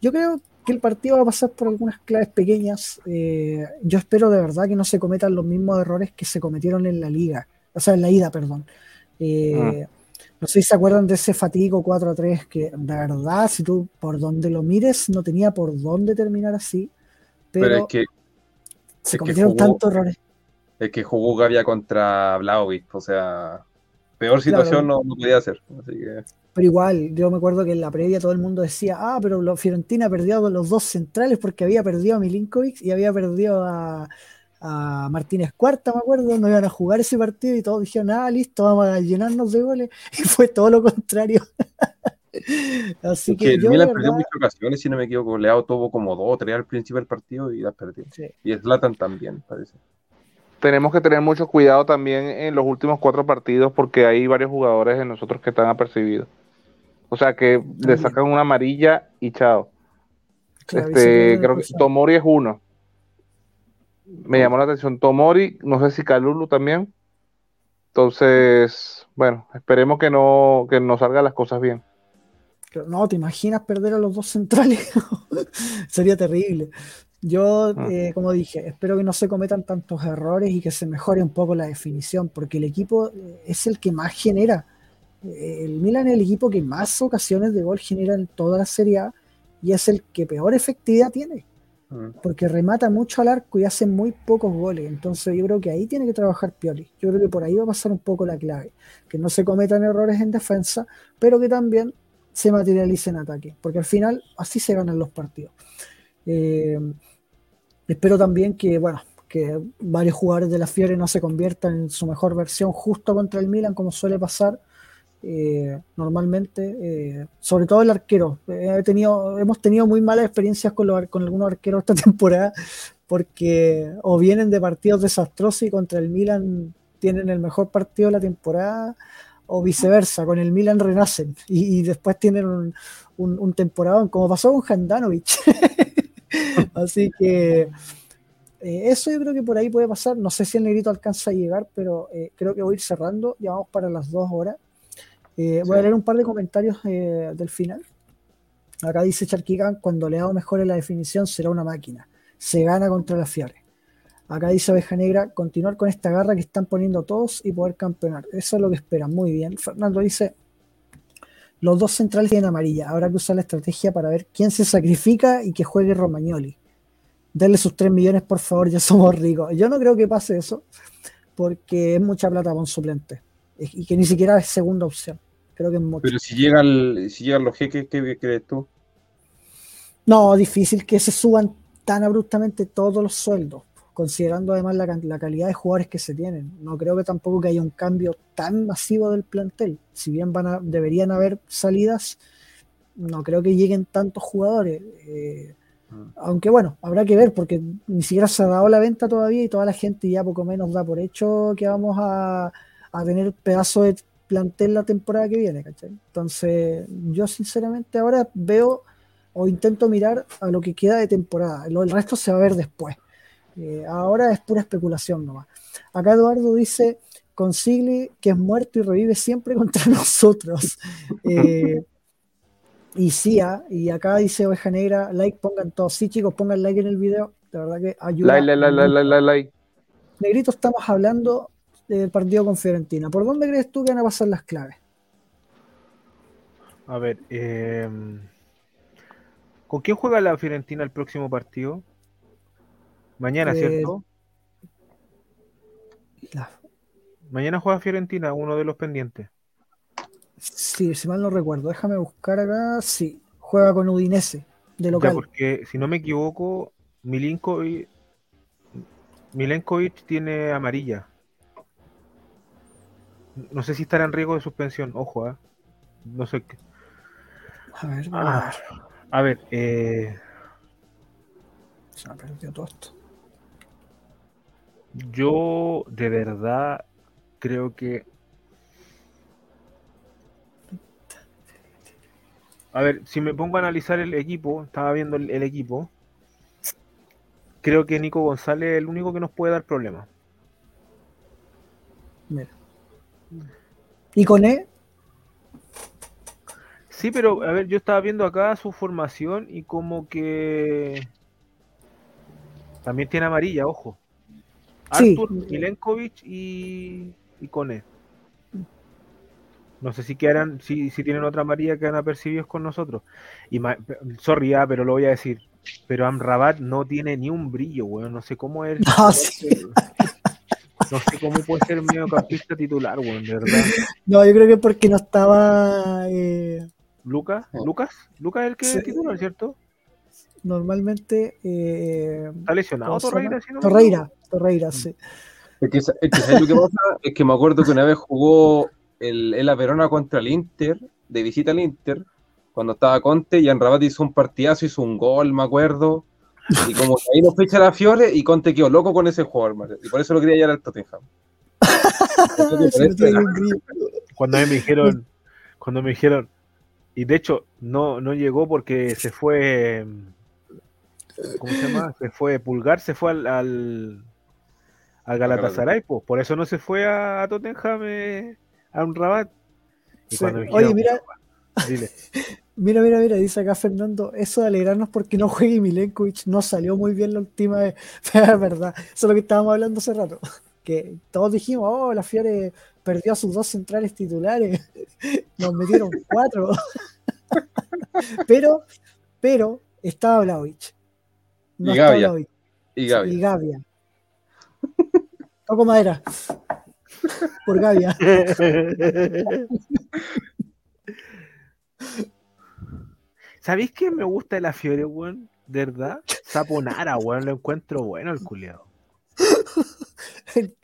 [SPEAKER 4] Yo creo que el partido va a pasar por algunas claves pequeñas. Eh, yo espero de verdad que no se cometan los mismos errores que se cometieron en la liga. O sea, en la ida, perdón. Eh, ah. No sé si se acuerdan de ese fatigo 4 a 3 que de verdad, si tú por donde lo mires, no tenía por dónde terminar así. Pero, es que se cometieron tantos errores
[SPEAKER 6] el que jugó Gavia contra Blaovic, o sea, peor situación no, podía ser.
[SPEAKER 4] Pero igual, yo me acuerdo que en la previa todo el mundo decía, ah, pero Fiorentina perdió los dos centrales porque había perdido a Milinkovic y había perdido a, Martínez Cuarta, me acuerdo, no iban a jugar ese partido y todos dijeron, ah, listo, vamos a llenarnos de goles. Y fue todo lo contrario.
[SPEAKER 6] Así que, yo Milan perdió muchas ocasiones, si no me equivoco, Leao tuvo como dos o tres al principio del partido y las perdió. Y Slatan también, parece
[SPEAKER 5] tenemos que tener mucho cuidado también en los últimos cuatro partidos porque hay varios jugadores de nosotros que están apercibidos. O sea que le sacan una amarilla y chao. este, creo que Tomori es uno. Me llamó la atención Tomori, no sé si Calulu también. Entonces, bueno, esperemos que no, que nos salgan las cosas bien.
[SPEAKER 4] No, ¿te imaginas perder a los dos centrales? Sería terrible. Yo, ah. eh, como dije, espero que no se cometan tantos errores y que se mejore un poco la definición, porque el equipo eh, es el que más genera. Eh, el Milan es el equipo que más ocasiones de gol genera en toda la Serie A y es el que peor efectividad tiene. Porque remata mucho al arco y hace muy pocos goles. Entonces yo creo que ahí tiene que trabajar Pioli. Yo creo que por ahí va a pasar un poco la clave, que no se cometan errores en defensa, pero que también se materialice en ataque, porque al final así se ganan los partidos. Espero también que, bueno, que varios jugadores de la Fiore no se conviertan en su mejor versión justo contra el Milan, como suele pasar eh, normalmente, eh, sobre todo el arquero. Eh, hemos tenido muy malas experiencias con, con algunos arqueros esta temporada, porque o vienen de partidos desastrosos y contra el Milan tienen el mejor partido de la temporada, o viceversa, con el Milan renacen y, después tienen un, un, temporada como pasó con Handanovic. Así que eso yo creo que por ahí puede pasar. No sé si el negrito alcanza a llegar, pero creo que voy a ir cerrando. Ya vamos para las dos horas. Eh, voy a leer un par de comentarios del final. Acá dice Charquigan, cuando le hago mejor en la definición será una máquina. Se gana contra la Fiare. Acá dice Oveja Negra, continuar con esta garra que están poniendo todos y poder campeonar. Eso es lo que esperan. Muy bien. Fernando dice, los dos centrales tienen amarilla. Habrá que usar la estrategia para ver quién se sacrifica y que juegue Romagnoli. Denle sus 3 millones, por favor, ya somos ricos. Yo no creo que pase eso, porque es mucha plata para un suplente. Y que ni siquiera es segunda opción. Creo que es mucho.
[SPEAKER 6] Pero si llegan, si llegan los jeques, ¿qué crees tú?
[SPEAKER 4] No, difícil que se suban tan abruptamente todos los sueldos considerando además la, calidad de jugadores que se tienen. No creo que tampoco que haya un cambio tan masivo del plantel. Si bien van a, deberían haber salidas, no creo que lleguen tantos jugadores. Eh, Aunque bueno, habrá que ver porque ni siquiera se ha dado la venta todavía y toda la gente ya poco menos da por hecho que vamos a, a tener pedazo de plantel la temporada que viene, ¿cachai? Entonces, yo sinceramente ahora veo o intento mirar a lo que queda de temporada. Lo, el resto se va a ver después. Eh, ahora es pura especulación nomás. Acá Eduardo dice, consigle que es muerto y revive siempre contra nosotros. Eh, y sí, ah, y acá dice Oveja Negra, like, pongan todos. Sí, chicos, pongan like en el video. De verdad que ayuda.
[SPEAKER 5] Like, like, like, like, like, like.
[SPEAKER 4] Negrito, estamos hablando del partido con Fiorentina. ¿Por dónde crees tú que van a pasar las claves?
[SPEAKER 8] A ver, eh, ¿con quién juega la Fiorentina el próximo partido? Mañana,
[SPEAKER 4] Eh,
[SPEAKER 8] ¿cierto?
[SPEAKER 4] La-
[SPEAKER 8] Mañana juega Fiorentina, uno de los pendientes.
[SPEAKER 4] Sí, si mal no recuerdo, déjame buscar acá. Sí, juega con Udinese, de
[SPEAKER 8] Ya,
[SPEAKER 4] local.
[SPEAKER 8] porque si no me equivoco, Milinkovic, Milenkovic tiene amarilla. No sé si estará en riesgo de suspensión, ojo, ¿ah? No sé qué.
[SPEAKER 4] A ver,
[SPEAKER 8] Ah,
[SPEAKER 4] ver.
[SPEAKER 8] a ver, eh,
[SPEAKER 4] Se me perdió todo esto.
[SPEAKER 8] yo de verdad creo que. A ver, si me pongo a analizar el equipo, estaba viendo el, el equipo, creo que Nico González es el único que nos puede dar problemas.
[SPEAKER 4] Mira. Y con E,
[SPEAKER 8] Sí, pero a ver, yo estaba viendo acá su formación y como que también tiene amarilla, ojo.
[SPEAKER 4] Sí.
[SPEAKER 8] Artur, Milenkovic y, y Cone. No sé si quedarán, si, si tienen otra amarilla que han apercibidos con nosotros. Y sorry, ah, pero lo voy a decir. Pero Amrabat no tiene ni un brillo, weón. No sé cómo es.
[SPEAKER 4] No, sí.
[SPEAKER 8] No sé cómo puede ser mediocampista titular, weón, de verdad.
[SPEAKER 4] no, yo creo que porque no estaba eh,
[SPEAKER 8] Lucas. Lucas, Lucas es el que
[SPEAKER 4] Sí.
[SPEAKER 8] es titular, ¿cierto?
[SPEAKER 4] normalmente eh,
[SPEAKER 8] Está lesionado
[SPEAKER 4] ¿cómo se
[SPEAKER 8] Torreira,
[SPEAKER 4] llama?
[SPEAKER 8] si no me
[SPEAKER 4] Torreira, Torreira, sí.
[SPEAKER 6] Es que, es que ¿sabes lo que pasa? Es que me acuerdo que una vez jugó el, el La Verona contra el Inter, de visita al Inter, cuando estaba Conte, y Rabat hizo un partidazo, hizo un gol, me acuerdo. Y como que ahí nos fecha la Fiore, y Conte quedó loco con ese jugador, man, y por eso lo quería llevar al Tottenham.
[SPEAKER 8] Cuando me dijeron, cuando me dijeron, y de hecho no, no llegó porque se fue, ¿cómo se llama? Se fue Pulgar, se fue al, al, al Galatasaray, pues, por eso no se fue a, a Tottenham eh, a un Rabat. Y
[SPEAKER 4] Sí.
[SPEAKER 8] cuando me
[SPEAKER 4] Oye, mira,
[SPEAKER 8] dile,
[SPEAKER 4] mira, mira, mira, dice acá Fernando, eso de alegrarnos porque no juegue Milenkovic no salió muy bien la última vez. Es verdad, eso es lo que estábamos hablando hace rato. Que todos dijimos, oh, la Fiore perdió a sus dos centrales titulares, nos metieron cuatro. pero, pero, estaba Vlaovic. No
[SPEAKER 6] Y
[SPEAKER 4] estaba
[SPEAKER 6] Gavia. Y Gaby.
[SPEAKER 4] Y Gavia. Toco madera. Por Gavia.
[SPEAKER 8] ¿Sabéis qué me gusta de la Fiore, weón? ¿De verdad? Saponara, weón, lo encuentro bueno el culiado.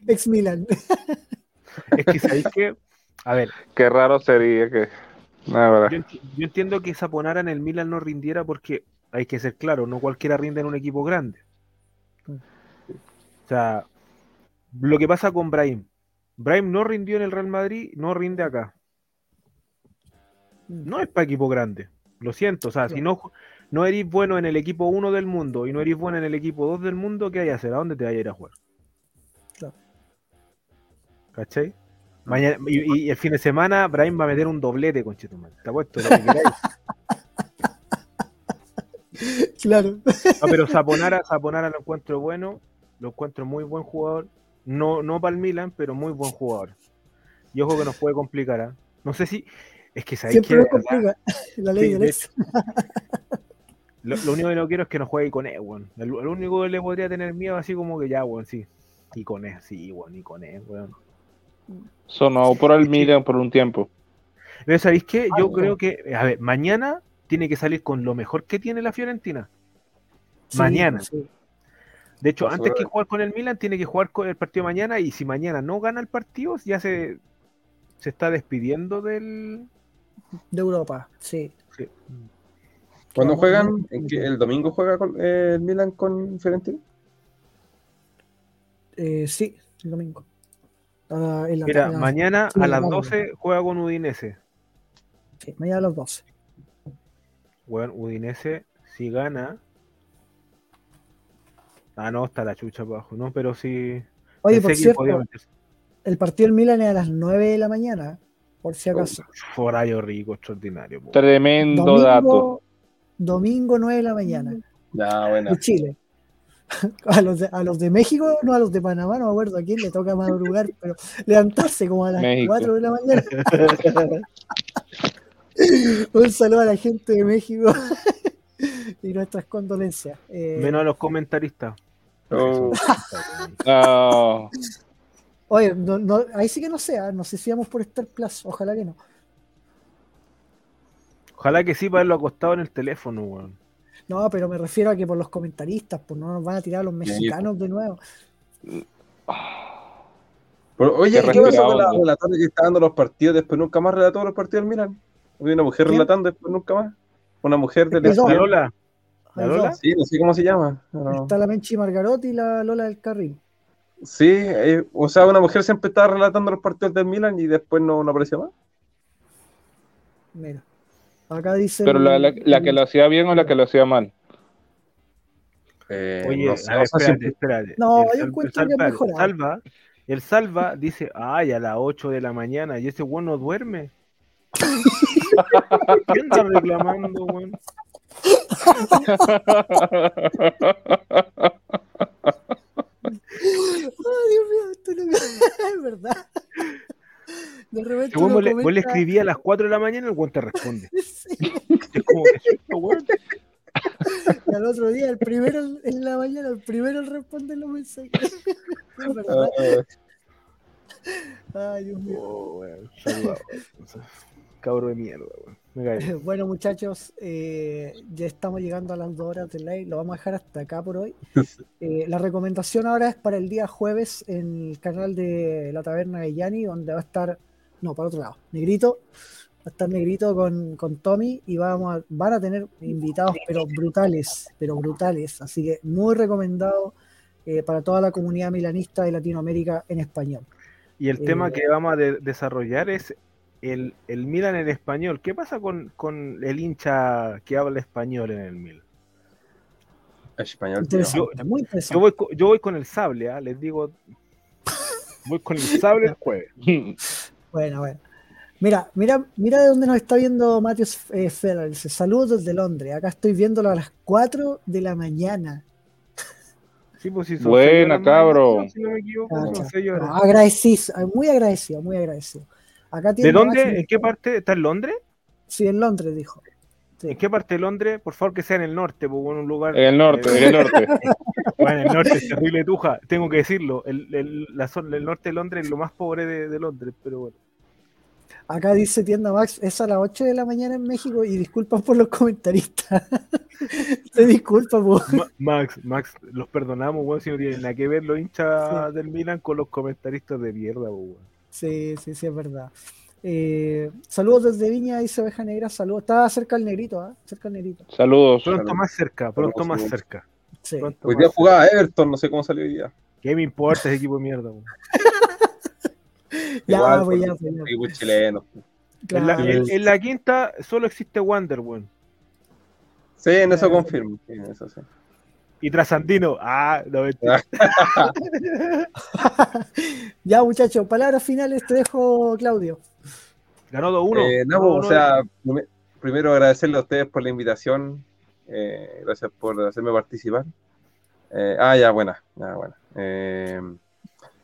[SPEAKER 4] Ex Milan.
[SPEAKER 8] Es que sabéis que, a ver,
[SPEAKER 5] Qué raro sería que. Verdad.
[SPEAKER 8] Yo, yo entiendo que Saponara en el Milan no rindiera porque hay que ser claro, no cualquiera rinde en un equipo grande. O sea, lo que pasa con Brahim. Brahim no rindió en el Real Madrid, no rinde acá. No es para equipo grande. Lo siento. O sea, si no, no eres bueno en el equipo 1 del mundo y no eres bueno en el equipo 2 del mundo, ¿qué hay que hacer? ¿A dónde te vas a ir a jugar?
[SPEAKER 4] Claro.
[SPEAKER 8] ¿Cachai? Mañana, y, y el fin de semana, Brahim va a meter un doblete, conchetumal. Te apuesto, lo que queráis.
[SPEAKER 4] Claro.
[SPEAKER 8] No, pero Saponara, Saponara lo encuentro bueno, lo encuentro muy buen jugador. No, no para el Milan, pero muy buen jugador. Y ojo que nos puede complicar. ¿ah? No sé si. Es que sabéis que
[SPEAKER 4] lo complica. La ley
[SPEAKER 8] Sí,
[SPEAKER 4] del
[SPEAKER 8] de
[SPEAKER 4] ex.
[SPEAKER 8] lo, lo único que no quiero es que no juegue con él, weón. El, el único que le podría tener miedo así como que ya, weón, sí. Y con él, sí, weón, y con él, weón.
[SPEAKER 5] Sonó por el Milan por un tiempo.
[SPEAKER 8] Pero ¿sabéis qué? Yo
[SPEAKER 4] Ah,
[SPEAKER 8] creo que, a ver, mañana tiene que salir con lo mejor que tiene la Fiorentina.
[SPEAKER 4] Sí,
[SPEAKER 8] Mañana.
[SPEAKER 4] sí.
[SPEAKER 8] De hecho, antes que jugar con el Milan, tiene que jugar con el partido mañana. Y si mañana no gana el partido, ya se, se está despidiendo del.
[SPEAKER 4] De Europa, sí.
[SPEAKER 8] sí.
[SPEAKER 6] ¿Cuándo juegan?
[SPEAKER 4] muy-
[SPEAKER 6] ¿En qué- ¿El domingo juega con, eh, el Milan con Fiorentina?
[SPEAKER 4] Eh, sí, el domingo. Ah, en la-
[SPEAKER 8] Mira,
[SPEAKER 4] en la-
[SPEAKER 8] mañana
[SPEAKER 4] sí,
[SPEAKER 8] a las
[SPEAKER 4] vamos.
[SPEAKER 8] 12 juega con Udinese.
[SPEAKER 4] sí, mañana a las 12.
[SPEAKER 8] Bueno, Udinese, si gana. Ah, no, está la chucha abajo, ¿no? Pero sí.
[SPEAKER 4] Oye, por cierto,
[SPEAKER 8] podía
[SPEAKER 4] el partido del Milan es a las 9 de la mañana, por si acaso.
[SPEAKER 8] Horario rico, extraordinario. po.
[SPEAKER 5] Tremendo dato.
[SPEAKER 4] Domingo, domingo 9 de la mañana,
[SPEAKER 6] Ya, bueno.
[SPEAKER 4] de Chile. A los de, a los de México, no a los de Panamá, no me acuerdo a quién le toca madrugar, pero levantarse como a las
[SPEAKER 5] México.
[SPEAKER 4] 4 de la mañana. Un saludo a la gente de México y nuestras condolencias. Eh,
[SPEAKER 8] Menos a los comentaristas.
[SPEAKER 6] Oh,
[SPEAKER 5] Ah,
[SPEAKER 4] Oye, no, no- ahí sí que no sé, ah, no sé si vamos por Star Plus, ojalá que no.
[SPEAKER 8] Ojalá que sí para haberlo acostado en el teléfono, weón.
[SPEAKER 4] No, pero me refiero a que por los comentaristas, pues no nos van a tirar a los mexicanos de nuevo.
[SPEAKER 6] Pero, oye,
[SPEAKER 5] Qué
[SPEAKER 6] ¿y ¿qué pasó con la relatora que está dando los partidos? Después nunca más relató los partidos del Milan. Había una mujer
[SPEAKER 4] ¿Quién?
[SPEAKER 6] relatando después nunca más. Una mujer
[SPEAKER 4] Perdón.
[SPEAKER 8] ¿La. Lola? ¿La Lola?
[SPEAKER 6] Sí, no sé cómo se llama. No.
[SPEAKER 4] Está la Menchi Margarotti y la Lola del Carril.
[SPEAKER 6] Sí, eh, o sea, una mujer siempre estaba relatando los partidos del Milan y después no, no aparecía más.
[SPEAKER 4] Mira. Acá dice.
[SPEAKER 5] pero la, la- la que lo hacía bien o la que lo hacía mal.
[SPEAKER 6] Eh,
[SPEAKER 8] Oye,
[SPEAKER 6] no sé,
[SPEAKER 8] ver, espérate,
[SPEAKER 6] siempre-
[SPEAKER 8] espérate.
[SPEAKER 4] No,
[SPEAKER 8] El
[SPEAKER 4] yo encuentro que mejorado.
[SPEAKER 8] Salva, el Salva dice, ay, a las 8 de la mañana, y ese weón no duerme. ¿Qué anda reclamando, weón?
[SPEAKER 4] Ay, Dios mío, esto no es verdad. De repente.
[SPEAKER 8] Si vos, le, vos le
[SPEAKER 4] comenta-
[SPEAKER 8] escribí a las 4 de la mañana, el weón te responde.
[SPEAKER 4] Sí,
[SPEAKER 8] Es como que
[SPEAKER 4] y al otro día, el primero en la mañana, el primero en responder los mensajes. Es verdad.
[SPEAKER 6] Ah,
[SPEAKER 4] Ay, Dios mío.
[SPEAKER 8] Oh, weón. Cabro de mierda, weón.
[SPEAKER 4] Bueno, muchachos, eh, ya estamos llegando a las dos horas de live. Lo vamos a dejar hasta acá por hoy. Eh, la recomendación ahora es para el día jueves en el canal de la Taberna de Yanni, donde va a estar, no, para otro lado, Negrito. Va a estar Negrito con, con Tommy y vamos a- van a tener invitados, pero brutales, pero brutales. Así que muy recomendado eh, para toda la comunidad milanista de Latinoamérica en español.
[SPEAKER 8] Y el tema que vamos a de- desarrollar es el, el Milan en español. ¿Qué pasa con, con el hincha que habla español en el Milan?
[SPEAKER 6] español.
[SPEAKER 4] Interesante,
[SPEAKER 8] Yo-
[SPEAKER 4] muy interesante.
[SPEAKER 8] Yo voy, co- yo voy con el sable, ¿ah? les digo. Voy con el sable el jueves.
[SPEAKER 4] Bueno, bueno. Mira, mira, mira de dónde nos está viendo Matius eh, Ferrer. Dice, saludos desde Londres. Acá estoy viéndolo a las 4 de la mañana.
[SPEAKER 8] Sí, pues si
[SPEAKER 5] Buena, cabro.
[SPEAKER 8] Si no me equivoco.
[SPEAKER 4] Ah, agradecido, muy agradecido, muy agradecido. Acá
[SPEAKER 8] ¿De dónde?
[SPEAKER 4] Máximo-
[SPEAKER 8] ¿En qué parte? ¿Está en Londres?
[SPEAKER 4] Sí, en Londres, dijo. Sí.
[SPEAKER 8] ¿En qué parte de Londres? Por favor que sea en el norte, pues en un lugar.
[SPEAKER 5] En el norte,
[SPEAKER 8] eh,
[SPEAKER 5] en el norte.
[SPEAKER 8] Bueno, el norte es terrible tuja, tengo que decirlo. El, el- la zona, el norte de Londres es lo más pobre de, de Londres, pero bueno.
[SPEAKER 4] Acá dice Tienda Max, es a las 8 de la mañana en México y disculpas por los comentaristas. Te disculpa, po.
[SPEAKER 8] Ma- Max, Max, los perdonamos, weón, si no tienen nada que ver los hinchas del Milan con los comentaristas de mierda, pues, weón.
[SPEAKER 4] Sí, sí, sí, es verdad. Eh, saludos desde Viña, dice Oveja Negra, saludos. Estaba cerca al negrito, ¿ah? Cerca al negrito.
[SPEAKER 5] Saludos.
[SPEAKER 8] Pronto más cerca, pronto
[SPEAKER 6] Saludos,
[SPEAKER 8] más
[SPEAKER 6] saludos.
[SPEAKER 8] cerca.
[SPEAKER 4] Sí.
[SPEAKER 8] Pronto
[SPEAKER 6] Hoy día
[SPEAKER 8] cerca.
[SPEAKER 6] jugaba Everton, no sé cómo salió hoy día.
[SPEAKER 8] ¿Qué me importa ese equipo de mierda?
[SPEAKER 4] Ya,
[SPEAKER 6] Igual,
[SPEAKER 4] pues,
[SPEAKER 6] por-
[SPEAKER 4] ya, pues, ya.
[SPEAKER 6] Equipo chileno.
[SPEAKER 8] En, la,
[SPEAKER 4] Claro.
[SPEAKER 8] en- en la quinta solo existe Wander, weón.
[SPEAKER 6] Sí, en eso confirmo. Sí, en eso sí.
[SPEAKER 8] Y Trasandino, ah, no, mentira.
[SPEAKER 4] Ya, muchachos, palabras finales te dejo, Claudio.
[SPEAKER 8] Ganó 2-1.
[SPEAKER 6] Eh, no, o
[SPEAKER 8] 2-1.
[SPEAKER 6] sea, prime- primero agradecerle a ustedes por la invitación. eh, gracias por hacerme participar. Eh, ah, ya, buena. Ya, buena. Eh,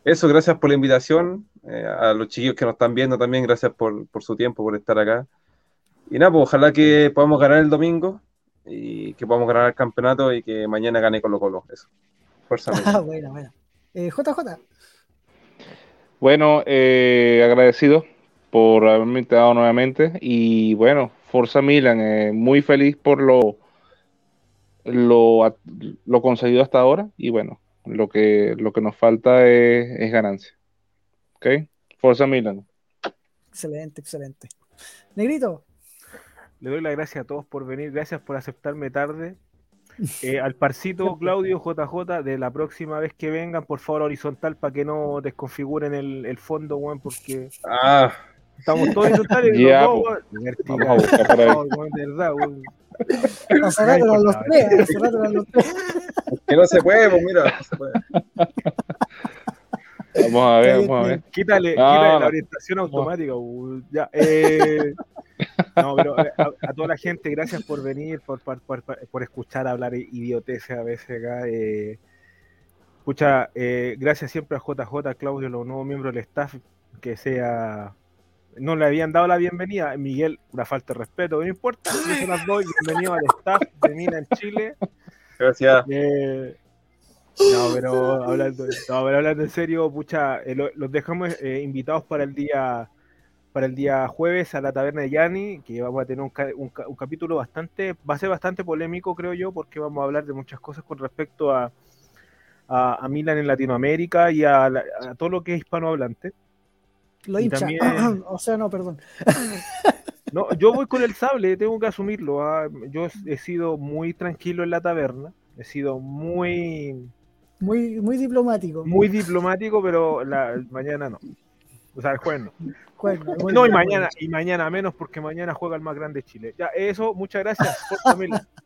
[SPEAKER 6] eso, gracias por la invitación. eh, a los chiquillos que nos están viendo también, gracias por, por su tiempo, por estar acá. Y nada, pues ojalá que podamos ganar el domingo y que podamos ganar el campeonato y que mañana gane Colo Colo. Eso. Fuerza.
[SPEAKER 4] Ah, bueno, bueno. Eh, JJ,
[SPEAKER 5] Bueno, eh, agradecido por haberme invitado nuevamente y bueno, Forza Milan, eh, muy feliz por lo, lo, lo conseguido hasta ahora y bueno, lo que, lo que nos falta es, es ganancia. ¿Ok? Forza Milan.
[SPEAKER 4] excelente, excelente. Negrito,
[SPEAKER 8] le doy las gracias a todos por venir, gracias por aceptarme tarde. Eh, al parcito Claudio JJ, de la próxima vez que vengan, por favor, horizontal para que no desconfiguren el, el fondo, weón, porque
[SPEAKER 6] Ah,
[SPEAKER 8] estamos todos horizontales.
[SPEAKER 5] Po.
[SPEAKER 8] weón.
[SPEAKER 5] Vamos a buscar.
[SPEAKER 8] No, weón, de verdad, weón.
[SPEAKER 4] Hace rato eran los tres, hace rato eran los tres.
[SPEAKER 6] que no se puede, pues mira, no se puede.
[SPEAKER 5] Vamos a ver, vamos a ver.
[SPEAKER 8] Quítale,
[SPEAKER 5] No,
[SPEAKER 8] quítale
[SPEAKER 5] no.
[SPEAKER 8] la orientación automática. ya, eh, no, pero eh, a, a toda la gente, gracias por venir, por, por, por- por escuchar hablar idioteces a veces acá. Eh, escucha, eh, gracias siempre a JJ, a Claudio, los nuevos miembros del staff, que sea. No le habían dado la bienvenida. Miguel, una falta de respeto, no importa. Yo las doy. Bienvenido al staff de Mina en Chile.
[SPEAKER 6] Gracias.
[SPEAKER 8] Eh, no, pero hablando, no, pero hablando en serio, pucha, lo- los dejamos invitados para el día para el día jueves a la taberna de Yanni, que vamos a tener un, un un capítulo bastante, va a ser bastante polémico, creo yo, porque vamos a hablar de muchas cosas con respecto a, a, a Milan en Latinoamérica y a, la- a todo lo que es hispanohablante.
[SPEAKER 4] Lo hincha.
[SPEAKER 8] también-
[SPEAKER 4] O sea, no, perdón.
[SPEAKER 8] No, yo voy con el sable, tengo que asumirlo. ah, Yo he sido muy tranquilo en la taberna, he sido muy
[SPEAKER 4] Muy, muy diplomático.
[SPEAKER 8] muy diplomático, pero la, mañana no. O sea, el jueves no. No, y mañana, y mañana menos porque mañana juega el más grande de Chile. Ya, eso, muchas gracias. Milan.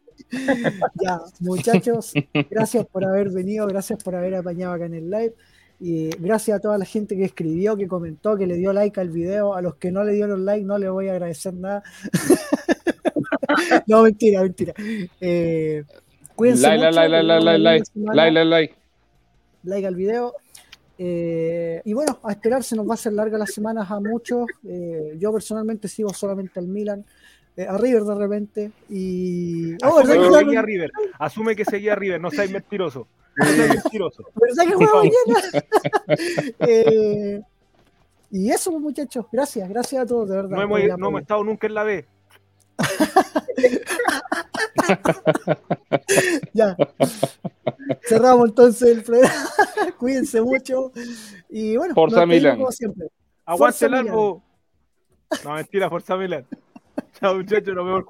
[SPEAKER 4] Ya, muchachos, gracias por haber venido, gracias por haber apañado acá en el live. Y gracias a toda la gente que escribió, que comentó, que le dio like al video. A los que no le dieron like, no les voy a agradecer nada. no, mentira, mentira. Eh, cuídense
[SPEAKER 5] Like,
[SPEAKER 4] mucho,
[SPEAKER 5] like, like, like, like, like, like, like. like
[SPEAKER 4] al video. Eh, y bueno, a esperar, se nos va a hacer larga las semanas a muchos. Eh, yo personalmente sigo solamente al Milan, eh, a River de repente. Y. Oh,
[SPEAKER 8] Asume
[SPEAKER 4] ¿verdad,
[SPEAKER 8] que seguía River. Asume que seguía River. No seas mentiroso. No seas mentiroso.
[SPEAKER 4] ¿verdad que juega mañana? Eh, y eso, pues, muchachos, gracias, gracias a todos, de verdad.
[SPEAKER 8] No hemos, no hemos estado nunca en la B.
[SPEAKER 4] Ya. Cerramos entonces el programa. Cuídense mucho. Y bueno,
[SPEAKER 5] Forza Milan.
[SPEAKER 4] como siempre.
[SPEAKER 8] Aguante el largo. No, mentira, Forza Milan. Chao, muchachos, nos vemos